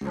Vida!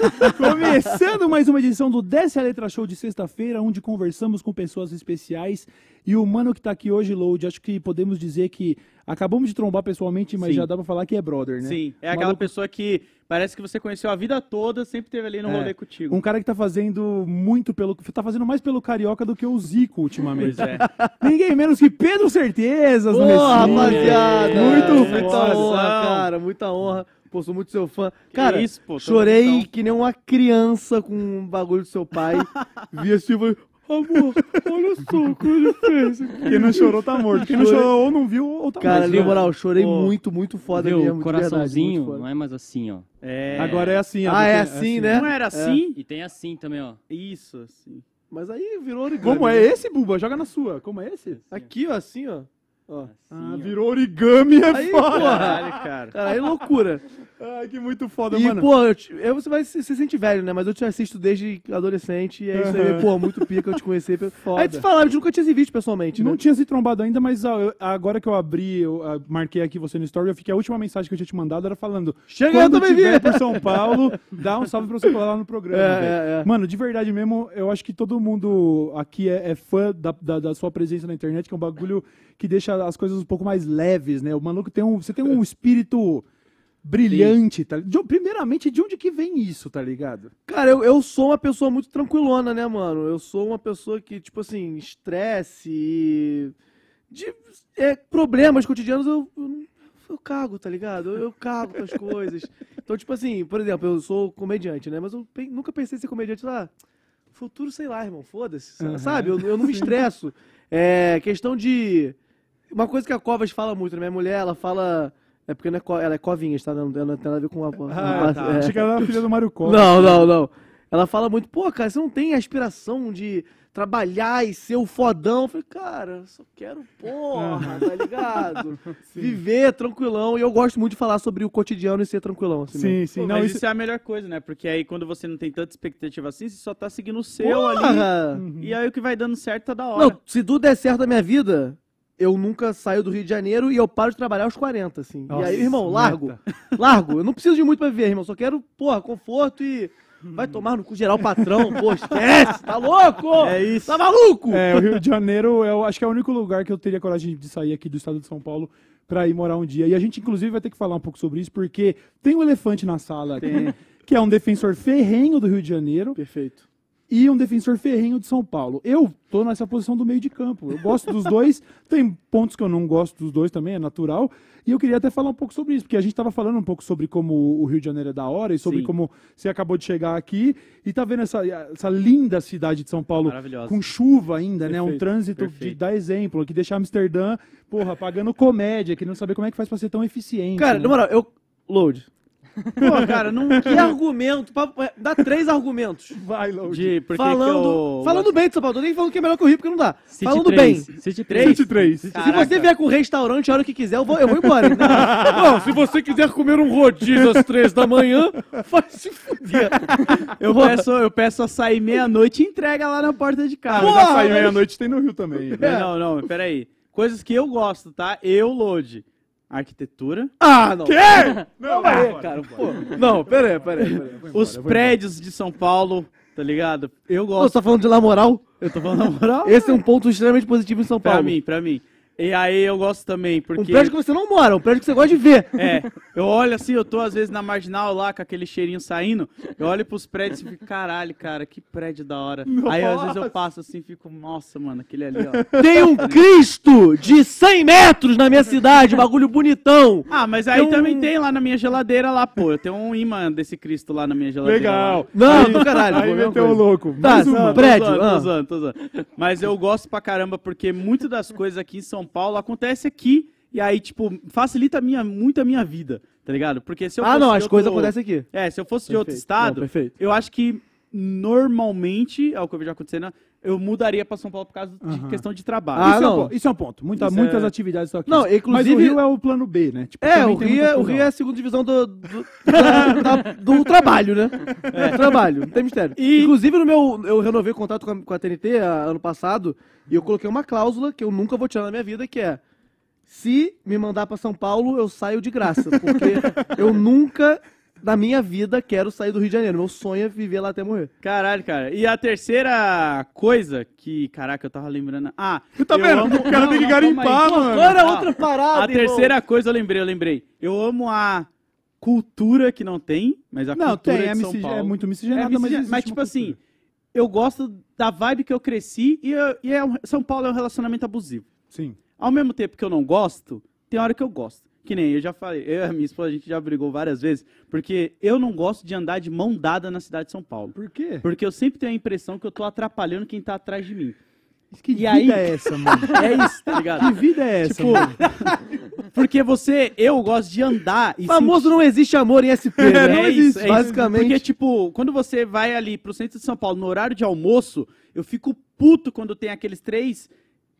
Começando mais uma edição do Desce a Letra Show de sexta-feira, onde conversamos com pessoas especiais. E o mano que tá aqui hoje, Load, acho que podemos dizer que acabamos de trombar pessoalmente, mas Sim. já dá pra falar que é brother, né? Sim, é aquela maluco- pessoa que parece que você conheceu a vida toda, sempre teve ali no É, rolê contigo. Um cara que tá fazendo muito pelo. Tá fazendo mais pelo Carioca do que o Zico ultimamente. Pois é. Ninguém menos que Pedro Certezas no Pô, Recife. rapaziada! Muito Muita foda. cara, muita honra. Pô, sou muito seu fã. Que Cara, isso, pô, chorei juntão. que nem uma criança com um bagulho do seu pai. Vi assim e falei, amor, olha só o que ele fez. Quem não chorou tá morto. Quem não chorou ou não viu ou tá Cara, morto. na moral, chorei Pô. muito, muito foda Viu, mesmo. o coraçãozinho verdade, não é mais assim, ó. É. Agora é assim, ó. Ah, é porque assim, né? Não era assim? E tem assim também, ó. Isso, assim. Mas aí virou origami. Como é né? esse, Buba? Joga na sua. Como é esse? Aqui, ó, assim, ó. ó. Assim, Ah, ó. virou origami, é Aí, foda. porra. Caralho, cara. Cara, aí loucura. Ai, que muito foda, E, mano. pô, eu, eu- você vai se, se sente velho, né? Mas eu te assisto desde adolescente e é isso aí, Aham. pô, muito pica eu te conhecer. Foda. Aí te falar, eu nunca tinha se visto pessoalmente, Não né? tinha se trombado ainda, mas ó, eu- agora que eu abri, eu marquei aqui você no story, eu fiquei a última mensagem que eu tinha te mandado era falando: Chega, eu quando também vi! tiver por São Paulo, dá um salve pra você colar lá no programa. É, é, é. Mano, de verdade mesmo, eu acho que todo mundo aqui é, é fã da, da, da sua presença na internet, que é um bagulho que deixa as coisas um pouco mais leves, né? O maluco tem um. Você tem um espírito brilhante, tá? De- primeiramente, de onde que vem isso, tá ligado? Cara, eu, eu sou uma pessoa muito tranquilona, né, mano? Eu sou uma pessoa que, tipo assim, estresse e. De, é, problemas cotidianos eu, eu, cago, tá ligado? Eu, eu cago com as coisas. Então, tipo assim, por exemplo, eu sou comediante, né? Mas eu pe- nunca pensei em ser comediante lá. Futuro, sei lá, irmão, foda-se. Aham. Sabe? Eu, eu não me estresso. É questão de. Uma coisa que a Covas fala muito, né? Minha mulher, ela fala. É porque não é co- ela é covinhas, tá? Não, não tem nada a ver com a. Ah, tá. é. Achei que ela era filha do Mario Kart. Não, não, não. Ela fala muito, pô, cara, você não tem aspiração de trabalhar e ser o fodão. Eu falei, cara, eu só quero, porra, tá ligado? Viver tranquilão. E eu gosto muito de falar sobre o cotidiano e ser tranquilão, assim. mesmo. Sim, sim. Pô, não, mas isso... isso... é a melhor coisa, né? Porque aí quando você não tem tanta expectativa assim, você só tá seguindo o seu ali. Porra! Uhum. E aí o que vai dando certo tá da hora. Não, se tudo der certo na minha vida, eu nunca saio do Rio de Janeiro e eu paro de trabalhar aos 40, assim. Nossa, e aí, irmão, largo. meta. Largo. Eu não preciso de muito pra viver, irmão. Só quero, porra, conforto e... Vai tomar no cu geral o patrão, pô, esquece, tá louco? É isso. Tá maluco? É, o Rio de Janeiro, eu acho que é o único lugar que eu teria coragem de sair aqui do estado de São Paulo pra ir morar um dia. E a gente, inclusive, vai ter que falar um pouco sobre isso, porque tem um elefante na sala aqui, que é um defensor ferrenho do Rio de Janeiro Perfeito. E um defensor ferrenho de São Paulo. Eu tô nessa posição do meio de campo. Eu gosto dos dois, tem pontos que eu não gosto dos dois também, é natural. E eu queria até falar um pouco sobre isso, porque a gente tava falando um pouco sobre como o Rio de Janeiro é da hora e sobre Sim. como você acabou de chegar aqui e tá vendo essa, essa linda cidade de São Paulo com chuva ainda, né? Um Perfeito, trânsito de perfeito. dar exemplo, que deixa Amsterdã, porra, pagando comédia, que não saber como é que faz pra ser tão eficiente. Cara, né? na moral, eu. Load. Pô, cara, não. Que argumento? pa- é, Dá três argumentos. vai, Load. Falando que eu... falando bem de São Paulo. Tô nem falando que é melhor que o Rio, porque não dá. City falando 3, bem. City 3. 23. Se Caraca. você vier com restaurante a hora que quiser, eu vou, eu vou embora. hein? Não, se você quiser comer um rodízio às três da manhã, vai se fuder. Eu peço, eu peço açaí meia-noite e entrega lá na porta de casa. Açaí mas- meia-noite tem no Rio também. né? Não, não, não, peraí. Coisas que eu gosto, tá? Eu, Load. Arquitetura. Ah, não. Quê? Não, aí, cara. Pô. Não, pera aí, pera aí. Pera aí. Os prédios de São Paulo, tá ligado? Eu Pô, Você gosto. tá falando de lá moral? Eu tô falando na moral. Esse é um ponto extremamente positivo em São Pra Paulo. mim, pra mim. E aí eu gosto também, Um porque... prédio que você não mora, um prédio que você gosta de ver. É, eu olho assim, eu tô às vezes na marginal lá com aquele cheirinho saindo, eu olho pros prédios e fico, caralho, cara, que prédio da hora. Aí às vezes eu passo assim e fico, nossa, mano, aquele ali, ó. Tem um Cristo de 100 metros na minha cidade, bagulho bonitão. Ah, mas aí Tem um- também tem lá na minha geladeira lá, pô. Eu tenho um imã desse Cristo lá na minha geladeira. Legal. Não, Aí- do caralho, Aí meteu o louco. Tá, não, uma. Tô Prédio, zoando, ah. tô zoando, tô zoando. Mas eu gosto pra caramba porque muitas das coisas aqui em São Paulo acontecem aqui e aí, tipo, facilita minha, muito a minha vida, tá ligado? Porque se eu Ah, não, as outro- coisas acontecem aqui. É, se eu fosse de outro Perfeito. estado, Não, perfeito. eu acho que normalmente, é o que eu vejo acontecendo, eu mudaria pra São Paulo por causa de Aham. questão de trabalho. Ah, isso, é um não. ponto, isso é um ponto. Muita- Isso muitas é- atividades estão aqui. Não, Mas inclusive- o Rio é o plano B, né? Tipo, É, também o tem Rio muita é, o confusão. Rio é a segunda divisão do, do, da- da- do trabalho, né? Do trabalho, não tem mistério. E- Inclusive, no meu, eu renovei o contrato com a, com a TNT a- ano passado e eu coloquei uma cláusula que eu nunca vou tirar na minha vida, que é se me mandar pra São Paulo, eu saio de graça. Porque eu nunca, na minha vida, quero sair do Rio de Janeiro. Meu sonho é viver lá até morrer. Caralho, cara. E a terceira coisa que, caraca, eu tava lembrando. Ah, Tá eu vendo? amo- O cara Não, tem que não, garimpar, mano. Agora Ah, outra parada, A irmão. terceira coisa eu lembrei, eu lembrei. Eu amo a cultura que não tem, mas a Não, cultura tem, é, de São misci- Paulo. é muito É miscigenada, mas, existe mas uma tipo assim, eu gosto da vibe que eu cresci e, eu- e é um- São Paulo é um relacionamento abusivo. Sim. Ao mesmo tempo que eu não gosto, tem hora que eu gosto. Que nem eu já falei, eu e a minha esposa, a gente já brigou várias vezes, porque eu não gosto de andar de mão dada na cidade de São Paulo. Por quê? Porque eu sempre tenho a impressão que eu tô atrapalhando quem tá atrás de mim. Que E vida aí- é essa, mano? É isso, tá ligado? Que vida é essa, Tipo, mano? Porque você, eu gosto de andar e Famoso não existe amor em SP, né? É não isso, existe, é isso. basicamente. Porque, tipo, quando você vai ali pro centro de São Paulo no horário de almoço, eu fico puto quando tem aqueles três,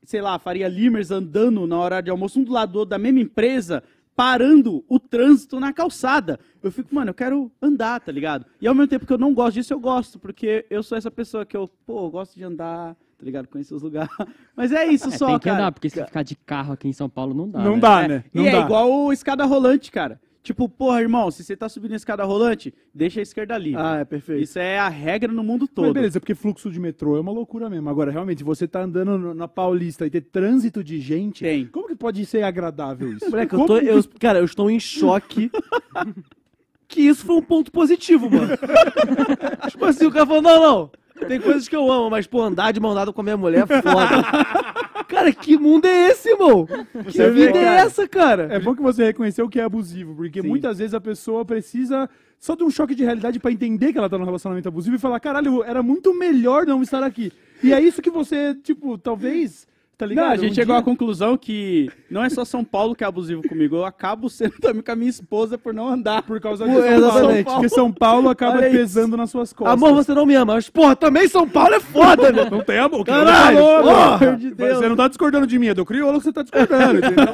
sei lá, Faria Limers andando na hora de almoço, um do lado do outro da mesma empresa, parando o trânsito na calçada. Eu fico, mano, eu quero andar, tá ligado? E ao mesmo tempo que eu não gosto disso, eu gosto, porque eu sou essa pessoa que eu, pô, eu gosto de andar, tá ligado? Conhecer os lugares. Mas é isso É, só, tem que cara. andar, porque se ficar de carro aqui em São Paulo não dá. Não né? dá, É, né? E Não é dá. igual o escada rolante, cara. Tipo, porra, irmão, se você tá subindo a escada rolante, deixa a esquerda livre. Ah, é perfeito. Isso é a regra no mundo Mas todo. beleza, porque fluxo de metrô é uma loucura mesmo. Agora, realmente, você tá andando na Paulista e ter trânsito de gente, Tem. como que pode ser agradável isso? Moleque, eu tô, que- eu, cara, eu estou em choque que isso foi um ponto positivo, mano. tipo assim, o cara falou, não, não, tem coisas que eu amo, mas, pô, andar de mão dada com a minha mulher é foda. cara, que mundo é esse, irmão? Que Você vê, vida é cara. essa, cara? É bom que você reconheceu que é abusivo, porque Sim. muitas vezes a pessoa precisa só de um choque de realidade pra entender que ela tá num relacionamento abusivo e falar, caralho, era muito melhor não estar aqui. E é isso que você, tipo, talvez, tá ligado? Não, a gente Um chegou dia- à conclusão que não é só São Paulo que é abusivo comigo, eu acabo sendo também com a minha esposa por não andar. Por causa Pô, de São exatamente. Paulo. Porque São Paulo acaba Olha isso. pesando nas suas costas. Amor, você não me ama, mas, porra, também São Paulo é foda, né? Não tem amor. Caralho, porra, pelo amor de Deus. Você não tá discordando de mim, é do crioulo que você tá discordando, entendeu?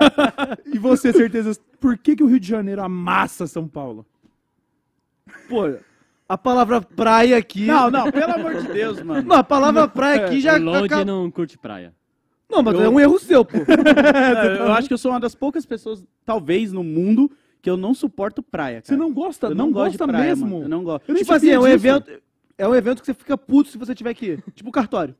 E você, certeza, por que, que o Rio de Janeiro amassa São Paulo? Pô, a palavra praia aqui... Não, não, pelo amor de Deus, mano. Não, a palavra praia aqui já... O Lodi acaba- não curte praia. Não, mas Eu- é um erro seu, pô. eu acho que eu sou uma das poucas pessoas, talvez, no mundo que eu não suporto praia. Você Cara. não gosta, eu não, gosto gosta de praia, mesmo? mano. Eu não gosto. Eu nem tipo assim, é um evento... É um evento que você fica puto se você tiver que ir. Tipo cartório.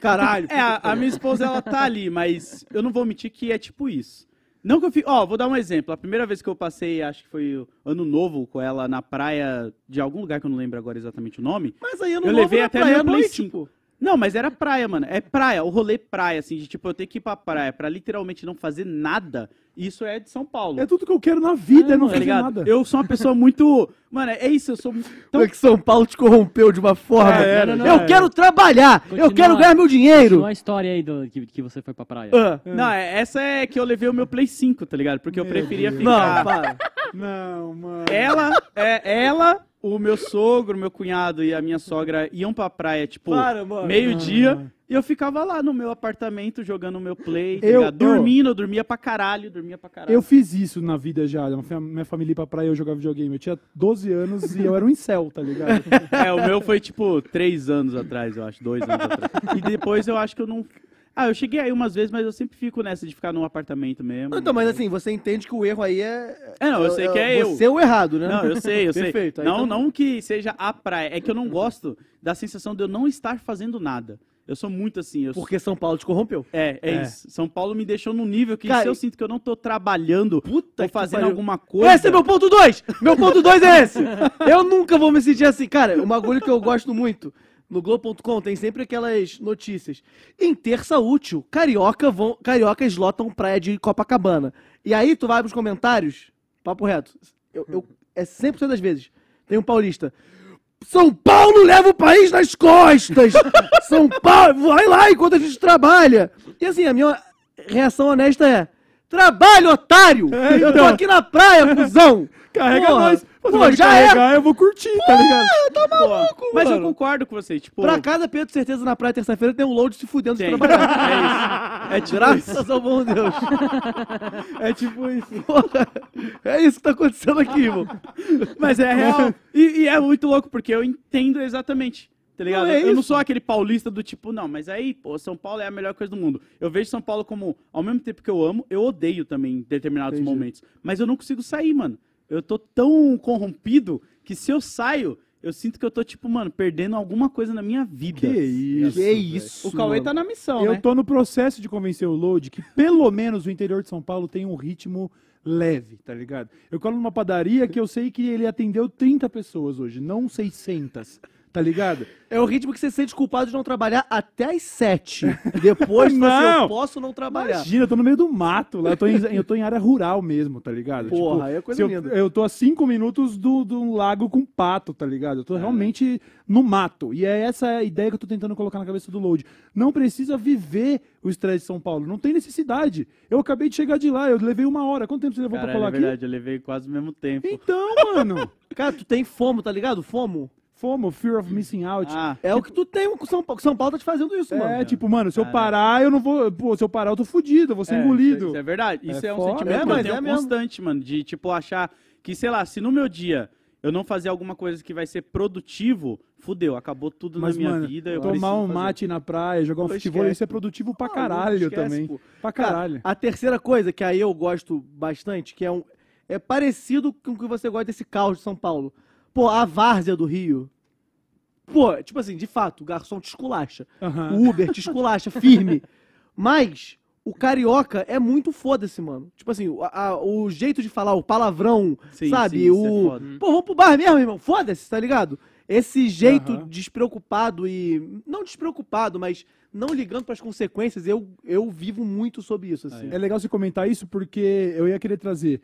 Caralho. É, a, a minha esposa, ela tá ali, mas eu não vou mentir que é tipo isso. Não que eu fique. Ó, vou dar um exemplo. A primeira vez que eu passei, acho que foi ano novo com ela na praia de algum lugar que eu não lembro agora exatamente o nome. Mas aí eu Eu levei até praia meu Play noite, 5. pô. Não, mas era praia, mano. É praia, o rolê praia, assim, de tipo, eu ter que ir pra praia pra literalmente não fazer nada. Isso é de São Paulo. É tudo que eu quero na vida, é, não tá fazer ligado? nada. Eu sou uma pessoa muito. Mano, é isso, eu sou muito. Como é que São Paulo te corrompeu de uma forma? É, não, não, eu não. quero trabalhar, eu Continua- quero ganhar meu dinheiro. Continua a história aí do, que, que você foi pra praia. Ah. Não, é- essa é que eu levei o meu Play 5, tá ligado? Porque eu Meu preferia Deus. Não, ficar. para. Não, mano. Ela, é, ela, o meu sogro, meu cunhado e a minha sogra iam pra praia, tipo, Para, meio-dia. E eu ficava lá no meu apartamento jogando meu play, tá Eu- eu- dormindo, eu dormia pra caralho, dormia pra caralho. Eu fiz isso na vida já. Minha fam- Minha família ia pra praia, eu jogava videogame. Eu tinha 12 anos e eu era um incel, tá ligado? É, o meu foi tipo três anos atrás, eu acho, dois anos atrás. E depois eu acho que eu não. Ah, eu cheguei aí umas vezes, mas eu sempre fico nessa de ficar num apartamento mesmo. Então, mas assim, você entende que o erro aí é. É, não, eu sei que é eu. Você é o errado, né? Não, eu sei, eu sei. Perfeito, aí Não, tá- não que seja a praia. É que eu não gosto da sensação de eu não estar fazendo nada. Eu sou muito assim. Porque São Paulo te corrompeu. É, é, É. isso. São Paulo me deixou num nível que Cara, se eu sinto que eu não tô trabalhando Puta ou fazendo alguma coisa. Esse é meu ponto 2! Meu ponto 2 é esse! Eu nunca vou me sentir assim. Cara, um bagulho que eu gosto muito. No Globo.com tem sempre aquelas notícias. Em terça útil, carioca vão, cariocas lotam praia de Copacabana. E aí tu vai pros comentários, papo reto. Eu, eu- é 100% das vezes. Tem um paulista. São Paulo leva o país nas costas! São Paulo, vai lá enquanto a gente trabalha! E assim, a minha reação honesta é: Trabalho, otário! Eu tô aqui na praia, cuzão! Carrega Porra. nós. Pô, Pô, já é. eu vou curtir, tá ligado? Pô, mas eu concordo com você, tipo... Pra cada Pedro Certeza na praia terça-feira tem um load se fudendo de trabalhar. É isso. É tipo Graças ao bom Deus. É tipo isso. Porra, é isso que tá acontecendo aqui, irmão. Mas é real. E, e é muito louco, porque eu entendo exatamente. Tá ligado? Não, é eu não sou aquele paulista do tipo, não, mas aí, pô, São Paulo é a melhor coisa do mundo. Eu vejo São Paulo como, ao mesmo tempo que eu amo, eu odeio também em determinados Entendi. momentos. Mas eu não consigo sair, mano. Eu tô tão corrompido que se eu saio, eu sinto que eu tô, tipo, mano, perdendo alguma coisa na minha vida. Que isso. Que velho. isso, O Cauê mano. tá na missão, Eu né? tô no processo de convencer o Load que pelo menos o interior de São Paulo tem um ritmo leve, tá ligado? Eu colo numa padaria que eu sei que ele atendeu 30 pessoas hoje, não 600, tá ligado? É o ritmo que você se sente culpado de não trabalhar até as sete. Depois, você, Não. eu posso não trabalhar. Imagina, eu tô no meio do mato lá, eu tô em, eu tô em área rural mesmo, tá ligado? Porra, aí é coisa se eu, linda. eu tô a cinco minutos do, do lago com pato, tá ligado? Eu tô realmente no mato. E é essa a ideia que eu tô tentando colocar na cabeça do Load. Não precisa viver o estresse de São Paulo, não tem necessidade. Eu acabei de chegar de lá, eu levei uma hora. Quanto tempo você levou Caralho, pra colar é aqui? verdade, eu levei quase o mesmo tempo. Então, mano, Cara, tu tem fomo, tá ligado? Fomo. FOMO, Fear of Missing Out. Ah, É o que tu tem com São Paulo. São Paulo tá te fazendo isso, é, mano. tipo, mano, se eu parar, eu não vou. Pô, se eu parar, eu tô fudido, eu vou ser É, engolido. Isso, é verdade. Isso é, um foda. sentimento É, que mas eu tenho é constante, mano. De, tipo, achar que, sei lá, se no meu dia eu não fazer alguma coisa que vai ser produtivo, fudeu, acabou tudo Mas, na minha mano, vida. Eu tomar um fazer. mate na praia, jogar um Pô, futebol, esquece, isso é pô. produtivo pra Ah, não caralho esquece, também. pô. Pra Cara, caralho. a terceira coisa que aí eu gosto bastante, que é um. É parecido com o que você gosta desse caos de São Paulo. Pô, a várzea do Rio. Pô, tipo assim, de fato, o garçom te esculacha. O Uber te esculacha, firme. Mas o carioca é muito foda-se, mano. Tipo assim, o, a- o jeito de falar, o palavrão, Sim, sabe? sim, é o. foda. Pô, vamos pro bar mesmo, irmão. Foda-se, tá ligado? Esse jeito despreocupado e. Não despreocupado, mas não ligando pras consequências, eu, eu vivo muito sobre isso, assim. É legal você comentar isso porque eu ia querer trazer.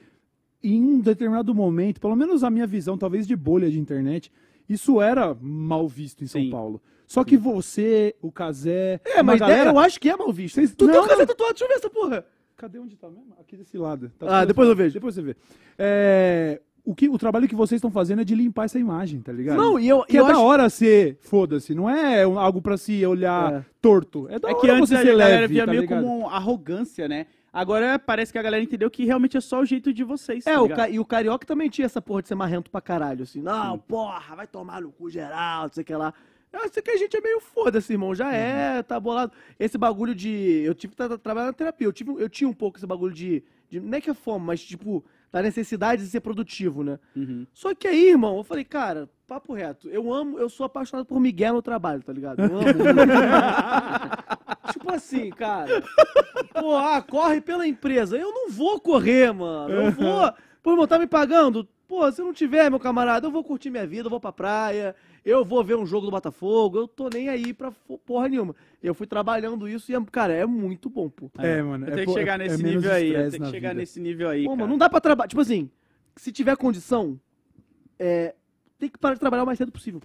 Em um determinado momento, pelo menos a minha visão, talvez de bolha de internet, isso era mal visto em São Sim. Paulo. Só que você, o Casé. É, mas galera. eu acho que é mal visto. Vocês- Tu Não, tem não. caseta tatuado, deixa eu ver essa porra. Cadê onde tá mesmo? Aqui desse lado. Tá Ah, depois eu assim. vejo. Depois você vê. É, o, que, o trabalho que vocês estão fazendo é de limpar essa imagem, tá ligado? Não, e eu, Que eu é da acho. hora ser, foda-se, não é algo pra se olhar É. torto. É da É hora que antes você a ser galera leve, via tá meio ligado? como arrogância, né? Agora parece que a galera entendeu que realmente é só o jeito de vocês. É, tá o ca... e o carioca também tinha essa porra de ser marrento pra caralho, assim. Não, porra, vai tomar no cu geral, não sei o que lá. Eu sei que a gente é meio foda-se, irmão. Já é, tá bolado. Esse bagulho de. Eu tive que tra- trabalhar na terapia. Eu, tive... eu tinha um pouco esse bagulho de, de. Não é que é fome, mas tipo, da necessidade de ser produtivo, né? Uhum. Só que aí, irmão, eu falei, cara, papo reto. Eu amo, eu sou apaixonado por Miguel no trabalho, tá ligado? Eu amo. tipo assim, cara. Pô, ah, corre pela empresa. Eu não vou correr, mano. Eu vou. Pô, irmão, tá me pagando? Pô, se não tiver, meu camarada, eu vou curtir minha vida, eu vou pra praia, eu vou ver um jogo do Botafogo, eu tô nem aí pra porra nenhuma. Eu fui trabalhando isso e, é- cara, é muito bom, pô. É, mano. Eu é que chegar é nesse menos nível aí. Tenho que chegar vida. nesse nível aí. Pô, cara. mano, não dá pra trabalhar. Tipo assim, se tiver condição, é, tem que parar de trabalhar o mais cedo possível.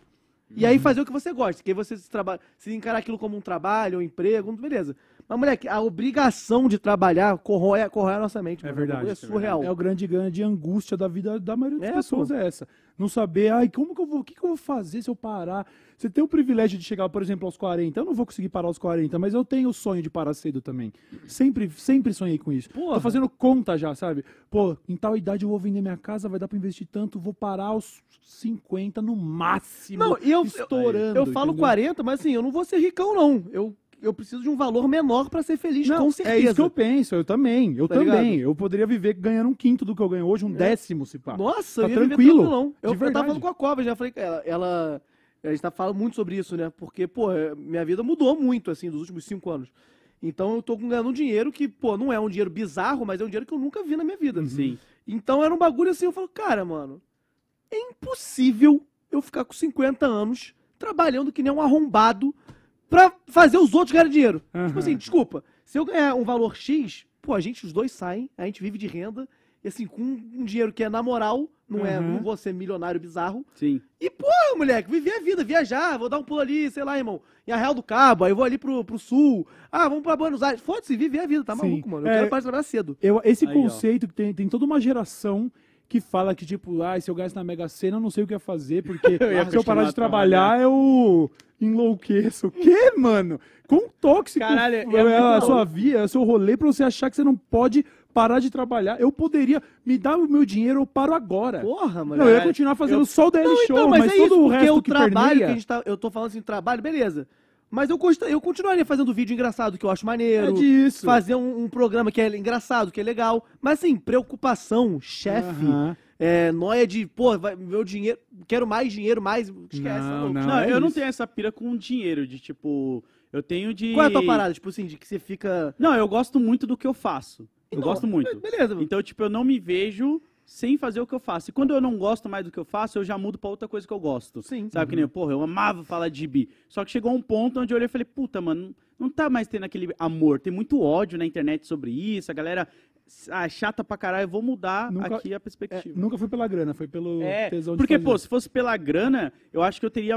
E Uhum. aí fazer o que você gosta. Que aí você se, traba... se encarar aquilo como um trabalho, um emprego, beleza. Mas, moleque, a obrigação de trabalhar corrói, corrói a nossa mente. É mano. verdade, É é surreal. É o grande ganho de angústia da vida da maioria das É, pessoas, pô. é essa. Não saber, ai, como que eu vou, o que, que eu vou fazer se eu parar? Você tem o privilégio de chegar, por exemplo, aos 40. Eu não vou conseguir parar aos 40, mas eu tenho o sonho de parar cedo também. Sempre, sempre sonhei com isso. Porra. Tô fazendo conta já, sabe? Pô, em tal idade eu vou vender minha casa, vai dar pra investir tanto, vou parar aos 50 no máximo. Não, e eu, estourando. eu falo entendeu? 40, mas assim, eu não vou ser ricão, não. Eu, eu preciso de um valor menor pra ser feliz, Não, com certeza. É isso que eu penso, eu também. Eu Tá também. ligado? Eu poderia viver ganhando um quinto do que eu ganho hoje, um décimo, se pá. Nossa, Tá eu ia viver tranquilo, tranquilão. de Eu, eu tava falando com a Cova, já falei que ela, ela. A gente tá falando muito sobre isso, né? Porque, pô, é, minha vida mudou muito, assim, dos últimos cinco anos. Então eu tô ganhando um dinheiro que, pô, não é um dinheiro bizarro, mas é um dinheiro que eu nunca vi na minha vida. Sim. Então era um bagulho assim, eu falo, cara, mano, é impossível eu ficar com 50 anos trabalhando que nem um arrombado pra fazer os outros ganharem dinheiro. Aham. Tipo assim, desculpa, se eu ganhar um valor X, pô, a gente, os dois saem, a gente vive de renda E assim, com um dinheiro que é na moral, não é, Uhum. não vou ser milionário bizarro. Sim. E, porra, moleque, viver a vida, viajar, vou dar um pulo ali, sei lá, irmão, em Arraial do Cabo, aí vou ali pro, pro sul. Ah, vamos pra Buenos Aires. Foda-se, viver a vida, tá Sim. maluco, mano. Eu É. quero parar de trabalhar cedo. Eu, esse Aí, ó. conceito que tem, tem toda uma geração que fala que, tipo, ah, se eu gasto na Mega Sena, eu não sei o que ia fazer, porque Eu ia se eu parar de trabalhar, eu enlouqueço. O quê, mano? Quão tóxico Caralho, é é, a sua vida, é o seu rolê pra você achar que você não pode parar de trabalhar. Eu poderia me dar o meu dinheiro, eu paro agora. Porra, mano. não, eu ia caralho. continuar fazendo Eu- só o DL Não, Show, então, mas, mas, é todo isso, o porque resto o que trabalho que a gente tá. Eu tô falando assim, trabalho, beleza. Mas eu, consta- eu continuaria fazendo vídeo engraçado, que eu acho É maneiro. disso. fazer um, um programa que é engraçado, que é legal. Mas assim, preocupação, chefe, Aham. é, noia de, pô, vai, meu dinheiro, quero mais dinheiro, mais. Esquece, tá Não, louco. não. Não, é eu não isso. tenho essa pira com dinheiro, de tipo. Eu tenho de. Qual é a tua parada? Tipo assim, de que você fica. Não, eu gosto muito do que eu faço. Eu Então, gosto muito. Beleza, Então, tipo, eu não me vejo sem fazer o que eu faço. E quando eu não gosto mais do que eu faço, eu já mudo pra outra coisa que eu gosto. Sim. Sabe que nem, porra, eu amava falar de gibi. Só que chegou um ponto onde eu olhei e falei, puta, mano, não tá mais tendo aquele amor. Tem muito ódio na internet sobre isso, a galera ah, é chata pra caralho. Eu vou mudar Nunca- aqui a É, perspectiva. nunca foi pela grana, foi pelo É, tesão de porque, fazer. pô, se fosse pela grana, eu acho que eu teria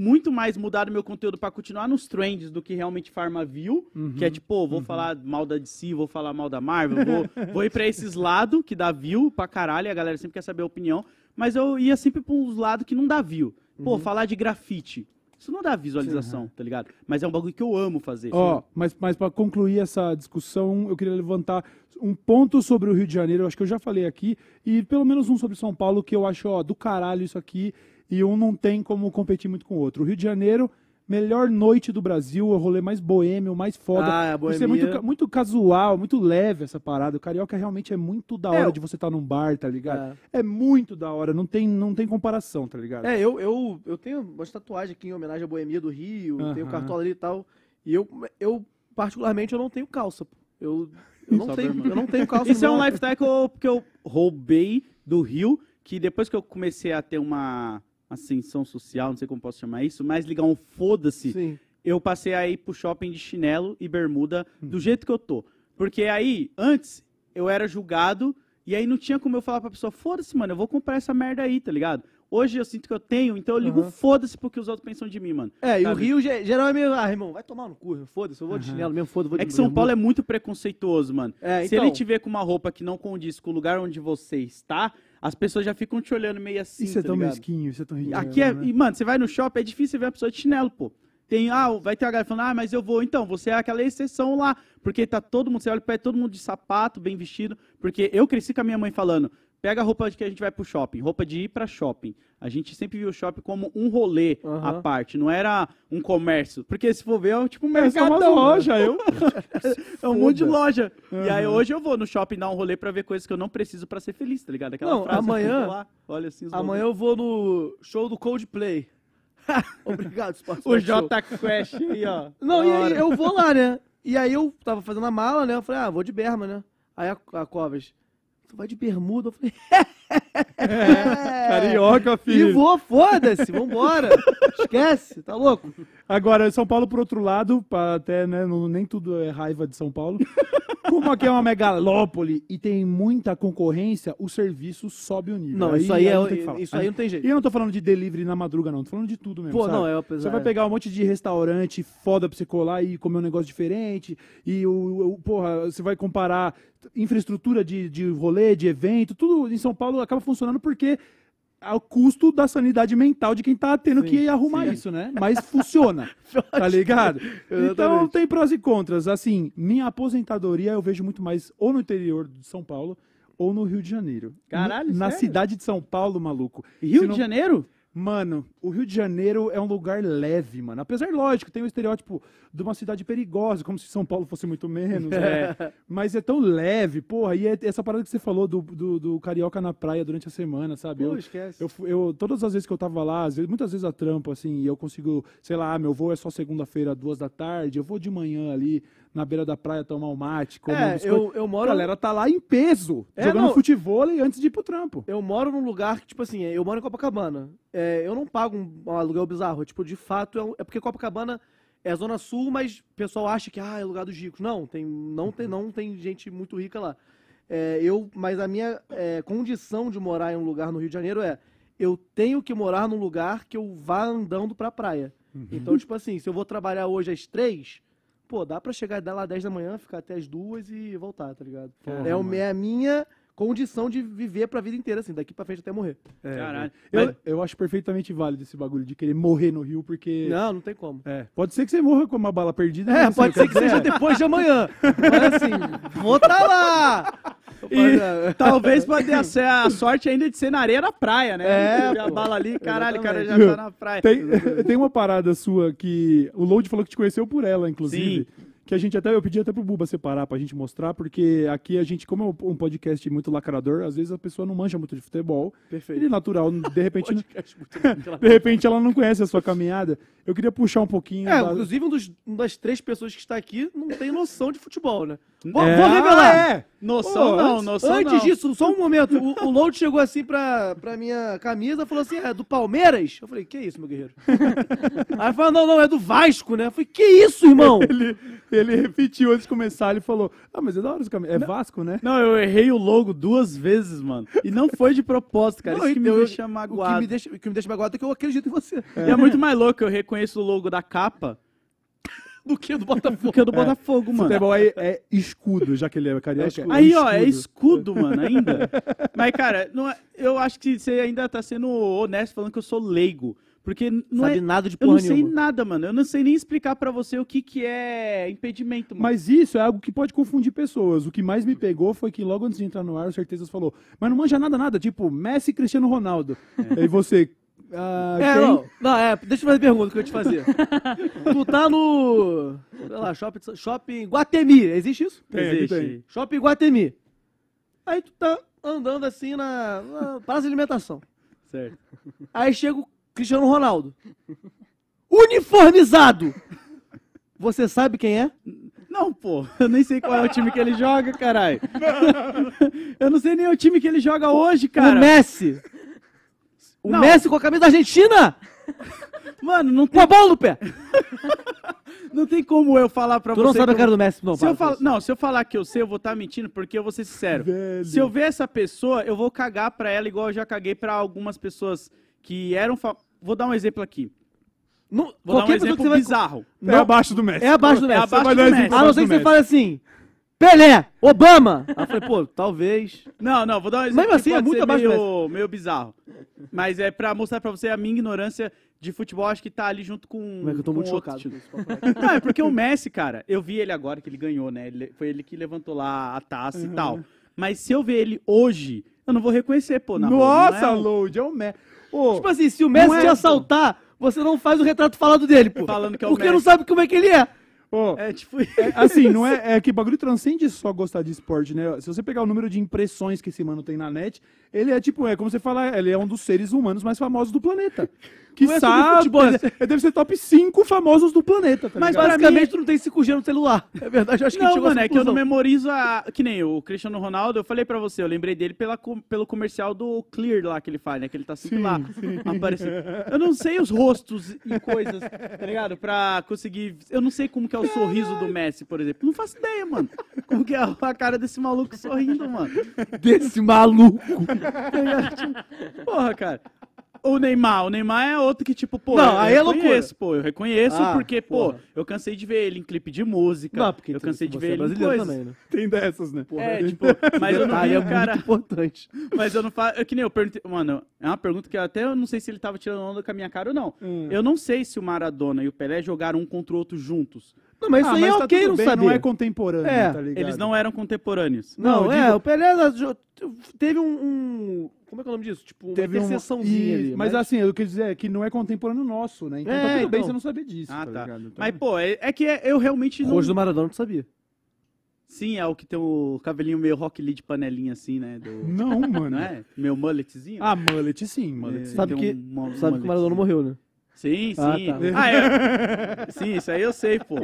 muito mais mudado meu conteúdo pra continuar nos trends do que realmente Farma View, Uhum, que é tipo, vou falar mal da DC, vou falar mal da Marvel, vou, vou ir pra esses lados que dá view pra caralho, e a galera sempre quer saber a opinião, mas eu ia sempre pra uns lados que não dá view. Pô, Uhum. falar de grafite. Isso não dá visualização, tá ligado? Mas é um bagulho que eu amo fazer. Ó, mas, mas para concluir essa discussão, eu queria levantar um ponto sobre o Rio de Janeiro, eu acho que eu já falei aqui, e pelo menos um sobre São Paulo, que eu acho, ó, do caralho isso aqui, e um não tem como competir muito com o outro. O Rio de Janeiro, melhor noite do Brasil, o rolê mais boêmio, mais foda. Ah, a Por ser muito, muito casual, muito leve essa parada. O carioca realmente é muito da É, hora o- de você estar num bar, tá ligado? É. muito da hora, não tem, não tem comparação, tá ligado? É, eu, eu, eu tenho umas tatuagens aqui em homenagem à Boemia do Rio, tenho Aham. cartola ali e tal. E eu, eu, particularmente, eu não tenho calça, pô. Eu, eu, não, tenho, eu não tenho calça. Esse é um lifestyle que eu, que eu roubei do Rio, que depois que eu comecei a ter uma ascensão social, não sei como posso chamar isso, mais ligar um foda-se, eu passei a ir pro shopping de chinelo e bermuda do Uhum. jeito que eu tô. Porque aí, antes, eu era julgado e aí não tinha como eu falar pra pessoa, foda-se, mano, eu vou comprar essa merda aí, tá ligado? Hoje eu sinto que eu tenho, então eu ligo Aham. foda-se porque os outros pensam de mim, mano. É, e o? Rio ge- geral é meio, ah, irmão, vai tomar no cu, foda-se, eu vou de chinelo mesmo, foda-se, É que São Paulo é muito preconceituoso, mano. É, Se então, ele te vê com uma roupa que não condiz com o lugar onde você está, as pessoas já ficam te olhando meio assim, isso é tá tão ligado? mesquinho, isso é tão ridículo. Aqui é, né? e, mano, você vai no shopping, é difícil ver a pessoa de chinelo, pô. Tem, ah, vai ter a galera falando, ah, mas eu vou. Então, você é aquela exceção lá. Porque tá todo mundo, você olha pra todo mundo de sapato, bem vestido. Porque eu cresci com a minha mãe falando, pega a roupa de que a gente vai pro shopping, roupa de ir pra shopping. A gente sempre viu o shopping como um rolê à Aham. parte, não era um comércio. Porque se for ver, é tipo um É só uma mercadão. loja, eu... É um monte de loja. E aí hoje eu vou no shopping dar um rolê pra ver coisas que eu não preciso pra ser feliz, tá ligado? Aquela Não, frase eu amanhã- lá, olha assim os amanhã eu vou no show do Coldplay. Obrigado, O. J Quest aí, ó. Não, e aí eu vou lá, né? E aí eu tava fazendo a mala, né? Eu falei, ah, vou de berma, né? Aí a, a Covas, tu vai de bermuda? Eu falei, é. Carioca, E filho. vou, foda-se, vambora. Esquece, tá louco? Agora, São Paulo, por outro lado, até, né, não- nem tudo é raiva de São Paulo. Como aqui é uma megalópole e tem muita concorrência, o serviço sobe o nível. Não, isso aí, não tem que é, falar. isso aí não tem E jeito. eu não tô falando de delivery na madruga, não. Tô falando de tudo mesmo, Pô, sabe? não, é apesar... Você vai pegar um monte de restaurante foda pra você colar e comer um negócio diferente. E o, o- porra, você vai comparar infraestrutura de, de rolê, de evento, tudo em São Paulo acaba funcionando porque é o custo da sanidade mental de quem tá tendo Sim, que arrumar sim. isso, né? Mas funciona, tá ligado? Então tem prós e contras. Assim, minha aposentadoria eu vejo muito mais ou no interior de São Paulo ou no Rio de Janeiro. Caralho, Na sério? cidade de São Paulo, maluco. Rio de Janeiro? Mano, o Rio de Janeiro é um lugar leve, mano. Apesar, lógico, tem o estereótipo de uma cidade perigosa, como se São Paulo fosse muito menos. né? Mas é tão leve, porra. E é essa parada que você falou do, do, do carioca na praia durante a semana, sabe? Pô, Eu, esquece. eu, eu- todas as vezes que eu tava lá, vezes- muitas vezes a trampo, assim, e eu consigo, sei lá, meu voo é só segunda-feira, duas da tarde, eu vou de manhã ali na beira da praia tomar um mate, comer um É, biscoito. eu, eu A moro... galera tá lá em peso, É, jogando não. futebol antes de ir pro trampo. Eu moro num lugar que, tipo assim, eu moro em Copacabana. É, eu não pago um, um aluguel bizarro. Tipo, de fato, é, um- é porque Copacabana é zona sul, mas o pessoal acha que ah, é lugar dos ricos. Não, tem, não, tem, não tem gente muito rica lá. É, eu, mas a minha é, condição de morar em um lugar no Rio de Janeiro é eu tenho que morar num lugar que eu vá andando pra praia. Uhum. Então, tipo assim, se eu vou trabalhar hoje às três, pô, dá pra chegar lá às 10 da manhã, ficar até às duas e voltar, tá ligado? Porra, é, o- mano. é a minha condição de viver pra vida inteira, assim, daqui pra frente até morrer. É, Caralho. Eu, eu acho perfeitamente válido esse bagulho de querer morrer no Rio, porque. Não, não tem como. É, pode ser que você morra com uma bala perdida. É, mas, pode ser que seja depois de amanhã. Mas assim, vou tá lá! E talvez pode ser a sorte ainda de ser na areia da praia, né? É, a bala ali, caralho, o cara já tá na praia. Tem, tem uma parada sua que o Load falou que te conheceu por ela, inclusive. Que a gente até, eu pedi até pro Buba separar pra gente mostrar, porque aqui a gente, como é um podcast muito lacrador, às vezes a pessoa não manja muito de futebol. Perfeito. E natural, de repente, de repente ela não conhece a sua caminhada. Eu queria puxar um pouquinho. É, da- inclusive um dos, uma das três pessoas que está aqui não tem noção de futebol, né? Vou, É, vou revelar. ah, é. Noção Pô, não, antes- noção Antes não. disso, só um momento. O, o Load chegou assim pra, pra minha camisa e falou assim: é do Palmeiras? Eu falei: que isso, meu guerreiro? Aí falou: não, não, é do Vasco, né? Eu falei: que isso, irmão? Ele, ele repetiu antes de começar, ele falou: Ah, mas é da hora esse caminho. É Vasco, né? Não, eu errei o logo duas vezes, mano. E não foi de propósito, cara. Não, Isso que me eu- deixa O que magoado. me deixa, o que me deixa magoado é que eu acredito em você. E é muito mais louco, eu reconheço o logo da capa Do que do Botafogo. do que o do Botafogo, mano. Futebol é, é escudo, já que ele é carioca. escudo. Aí, ó, é escudo, mano, ainda. Mas, cara, não é- eu acho que você ainda tá sendo honesto falando que eu sou leigo. Porque não Sabe é. nada de Eu porra não sei nenhuma. nada, mano. Eu não sei nem explicar pra você o que, que é impedimento, mano. Mas isso é algo que pode confundir pessoas. O que mais me pegou foi que logo antes de entrar no ar, o Certezas falou, mas não manja nada, nada, tipo Messi e Cristiano Ronaldo. Aí você. Ah, É, quem? não, não, é, deixa eu fazer a pergunta que eu ia te fazer. tu tá no. Sei lá, shopping, shopping Guatemi, existe isso? Tem, Existe. tem. Shopping Guatemi. Aí tu tá andando assim na, na praça de alimentação. Certo. Aí chega o Cristiano Ronaldo. Uniformizado! Você sabe quem é? Não, pô. Eu nem sei qual é o time que ele joga, caralho. Eu não sei nem o time que ele joga hoje, cara. O Messi. O Não. Messi com a camisa da Argentina! Mano, não Com tem, a bola no pé! não tem como eu falar pra Tu você. não sabe que a cara do Messi, não. Se eu com isso. não, se eu falar que eu sei, eu vou estar mentindo, porque eu vou ser sincero. Velho. Se eu ver essa pessoa, eu vou cagar pra ela igual eu já caguei pra algumas pessoas que eram. fa- Vou dar um exemplo aqui. Não, Vou dar um exemplo você vai- bizarro. É abaixo do Messi. É abaixo do É Messi. abaixo vai do Messi. A não abaixo ser que você fale assim: Pelé, Obama. Aí eu falei, pô, talvez. Não, não, vou dar um exemplo Mesmo assim, é pode muito abaixo meio, meio bizarro. Mas é pra mostrar pra você a minha ignorância de futebol, acho que tá ali junto com. Como é que eu tô muito chocado. Não, é porque o Messi, cara, eu vi ele agora que ele ganhou, né? Ele- foi ele que levantou lá a taça e tal. Mas se eu ver ele hoje, eu não vou reconhecer, pô. Na rua, Nossa, é um- Load, é o Messi. Tipo assim, se o Messi é, te pô. assaltar, você não faz o retrato falado dele, pô. Falando que é o Porque Messi. não sabe como é que ele é. Ô, É tipo. é, assim, não é, é que bagulho transcende só gostar de esporte, né? Se você pegar o número de impressões que esse mano tem na net, ele é tipo, é como você fala, ele é um dos seres humanos mais famosos do planeta. Que Não é sabe, futebol, ele, ele deve ser top 5 famosos do planeta, tá Mas ligado? Basicamente, mim- tu não tem 5G no celular. É verdade, eu acho que a gente Não, mano, é que eu não memorizo a. Que nem o Cristiano Ronaldo, eu falei pra você, eu lembrei dele pela, pelo comercial do Clear lá que ele faz, né? Que ele tá sempre Sim, lá aparecendo. Eu não sei os rostos e coisas, tá ligado? Pra conseguir. Eu não sei como que é o sorriso do Messi, por exemplo. Não faço ideia, mano. Como que é a cara desse maluco sorrindo, mano. Desse maluco. Porra, cara. O Neymar, o Neymar é outro que, tipo, pô, Não, eu aí é reconheço, pô, eu reconheço Ah, porque, pô, porra. eu cansei de ver ele em clipe de música, Não, porque eu cansei de ver é ele em coisas. também, né? Tem dessas, né? É, tipo, mas eu não vi é o cara. muito importante. Mas eu não faço. É que nem eu perguntei. Mano, é uma pergunta que até eu não sei se ele tava tirando onda com a minha cara ou não. Hum. Eu não sei se o Maradona e o Pelé jogaram um contra o outro juntos. Não, mas isso Ah, aí é tá ok não bem, saber. Não é contemporâneo, É, tá ligado? Eles não eram contemporâneos. Não, Não, é, digo- o Pelé teve um, um- Como é que é o nome disso? Tipo, uma Teve um... interseçãozinha Ih, ali. Mas assim, eu queria dizer é que não é contemporâneo nosso, né? Então É, tá tudo bem então. você não saber disso, Ah, tá, tá. ligado? Então- Mas, pô, é, é que é- eu realmente O não. rosto do Maradona tu sabia. Sim, é o que tem o cabelinho meio rock lee de panelinha assim, né? Do... Não, mano. Não é? Meu mulletzinho. Ah, mullet sim, mullet É, sim. Sabe que- um Sabe que o Maradona morreu, né? Sim, sim. Ah, Ah, tá. é. Sim, isso aí eu sei, pô.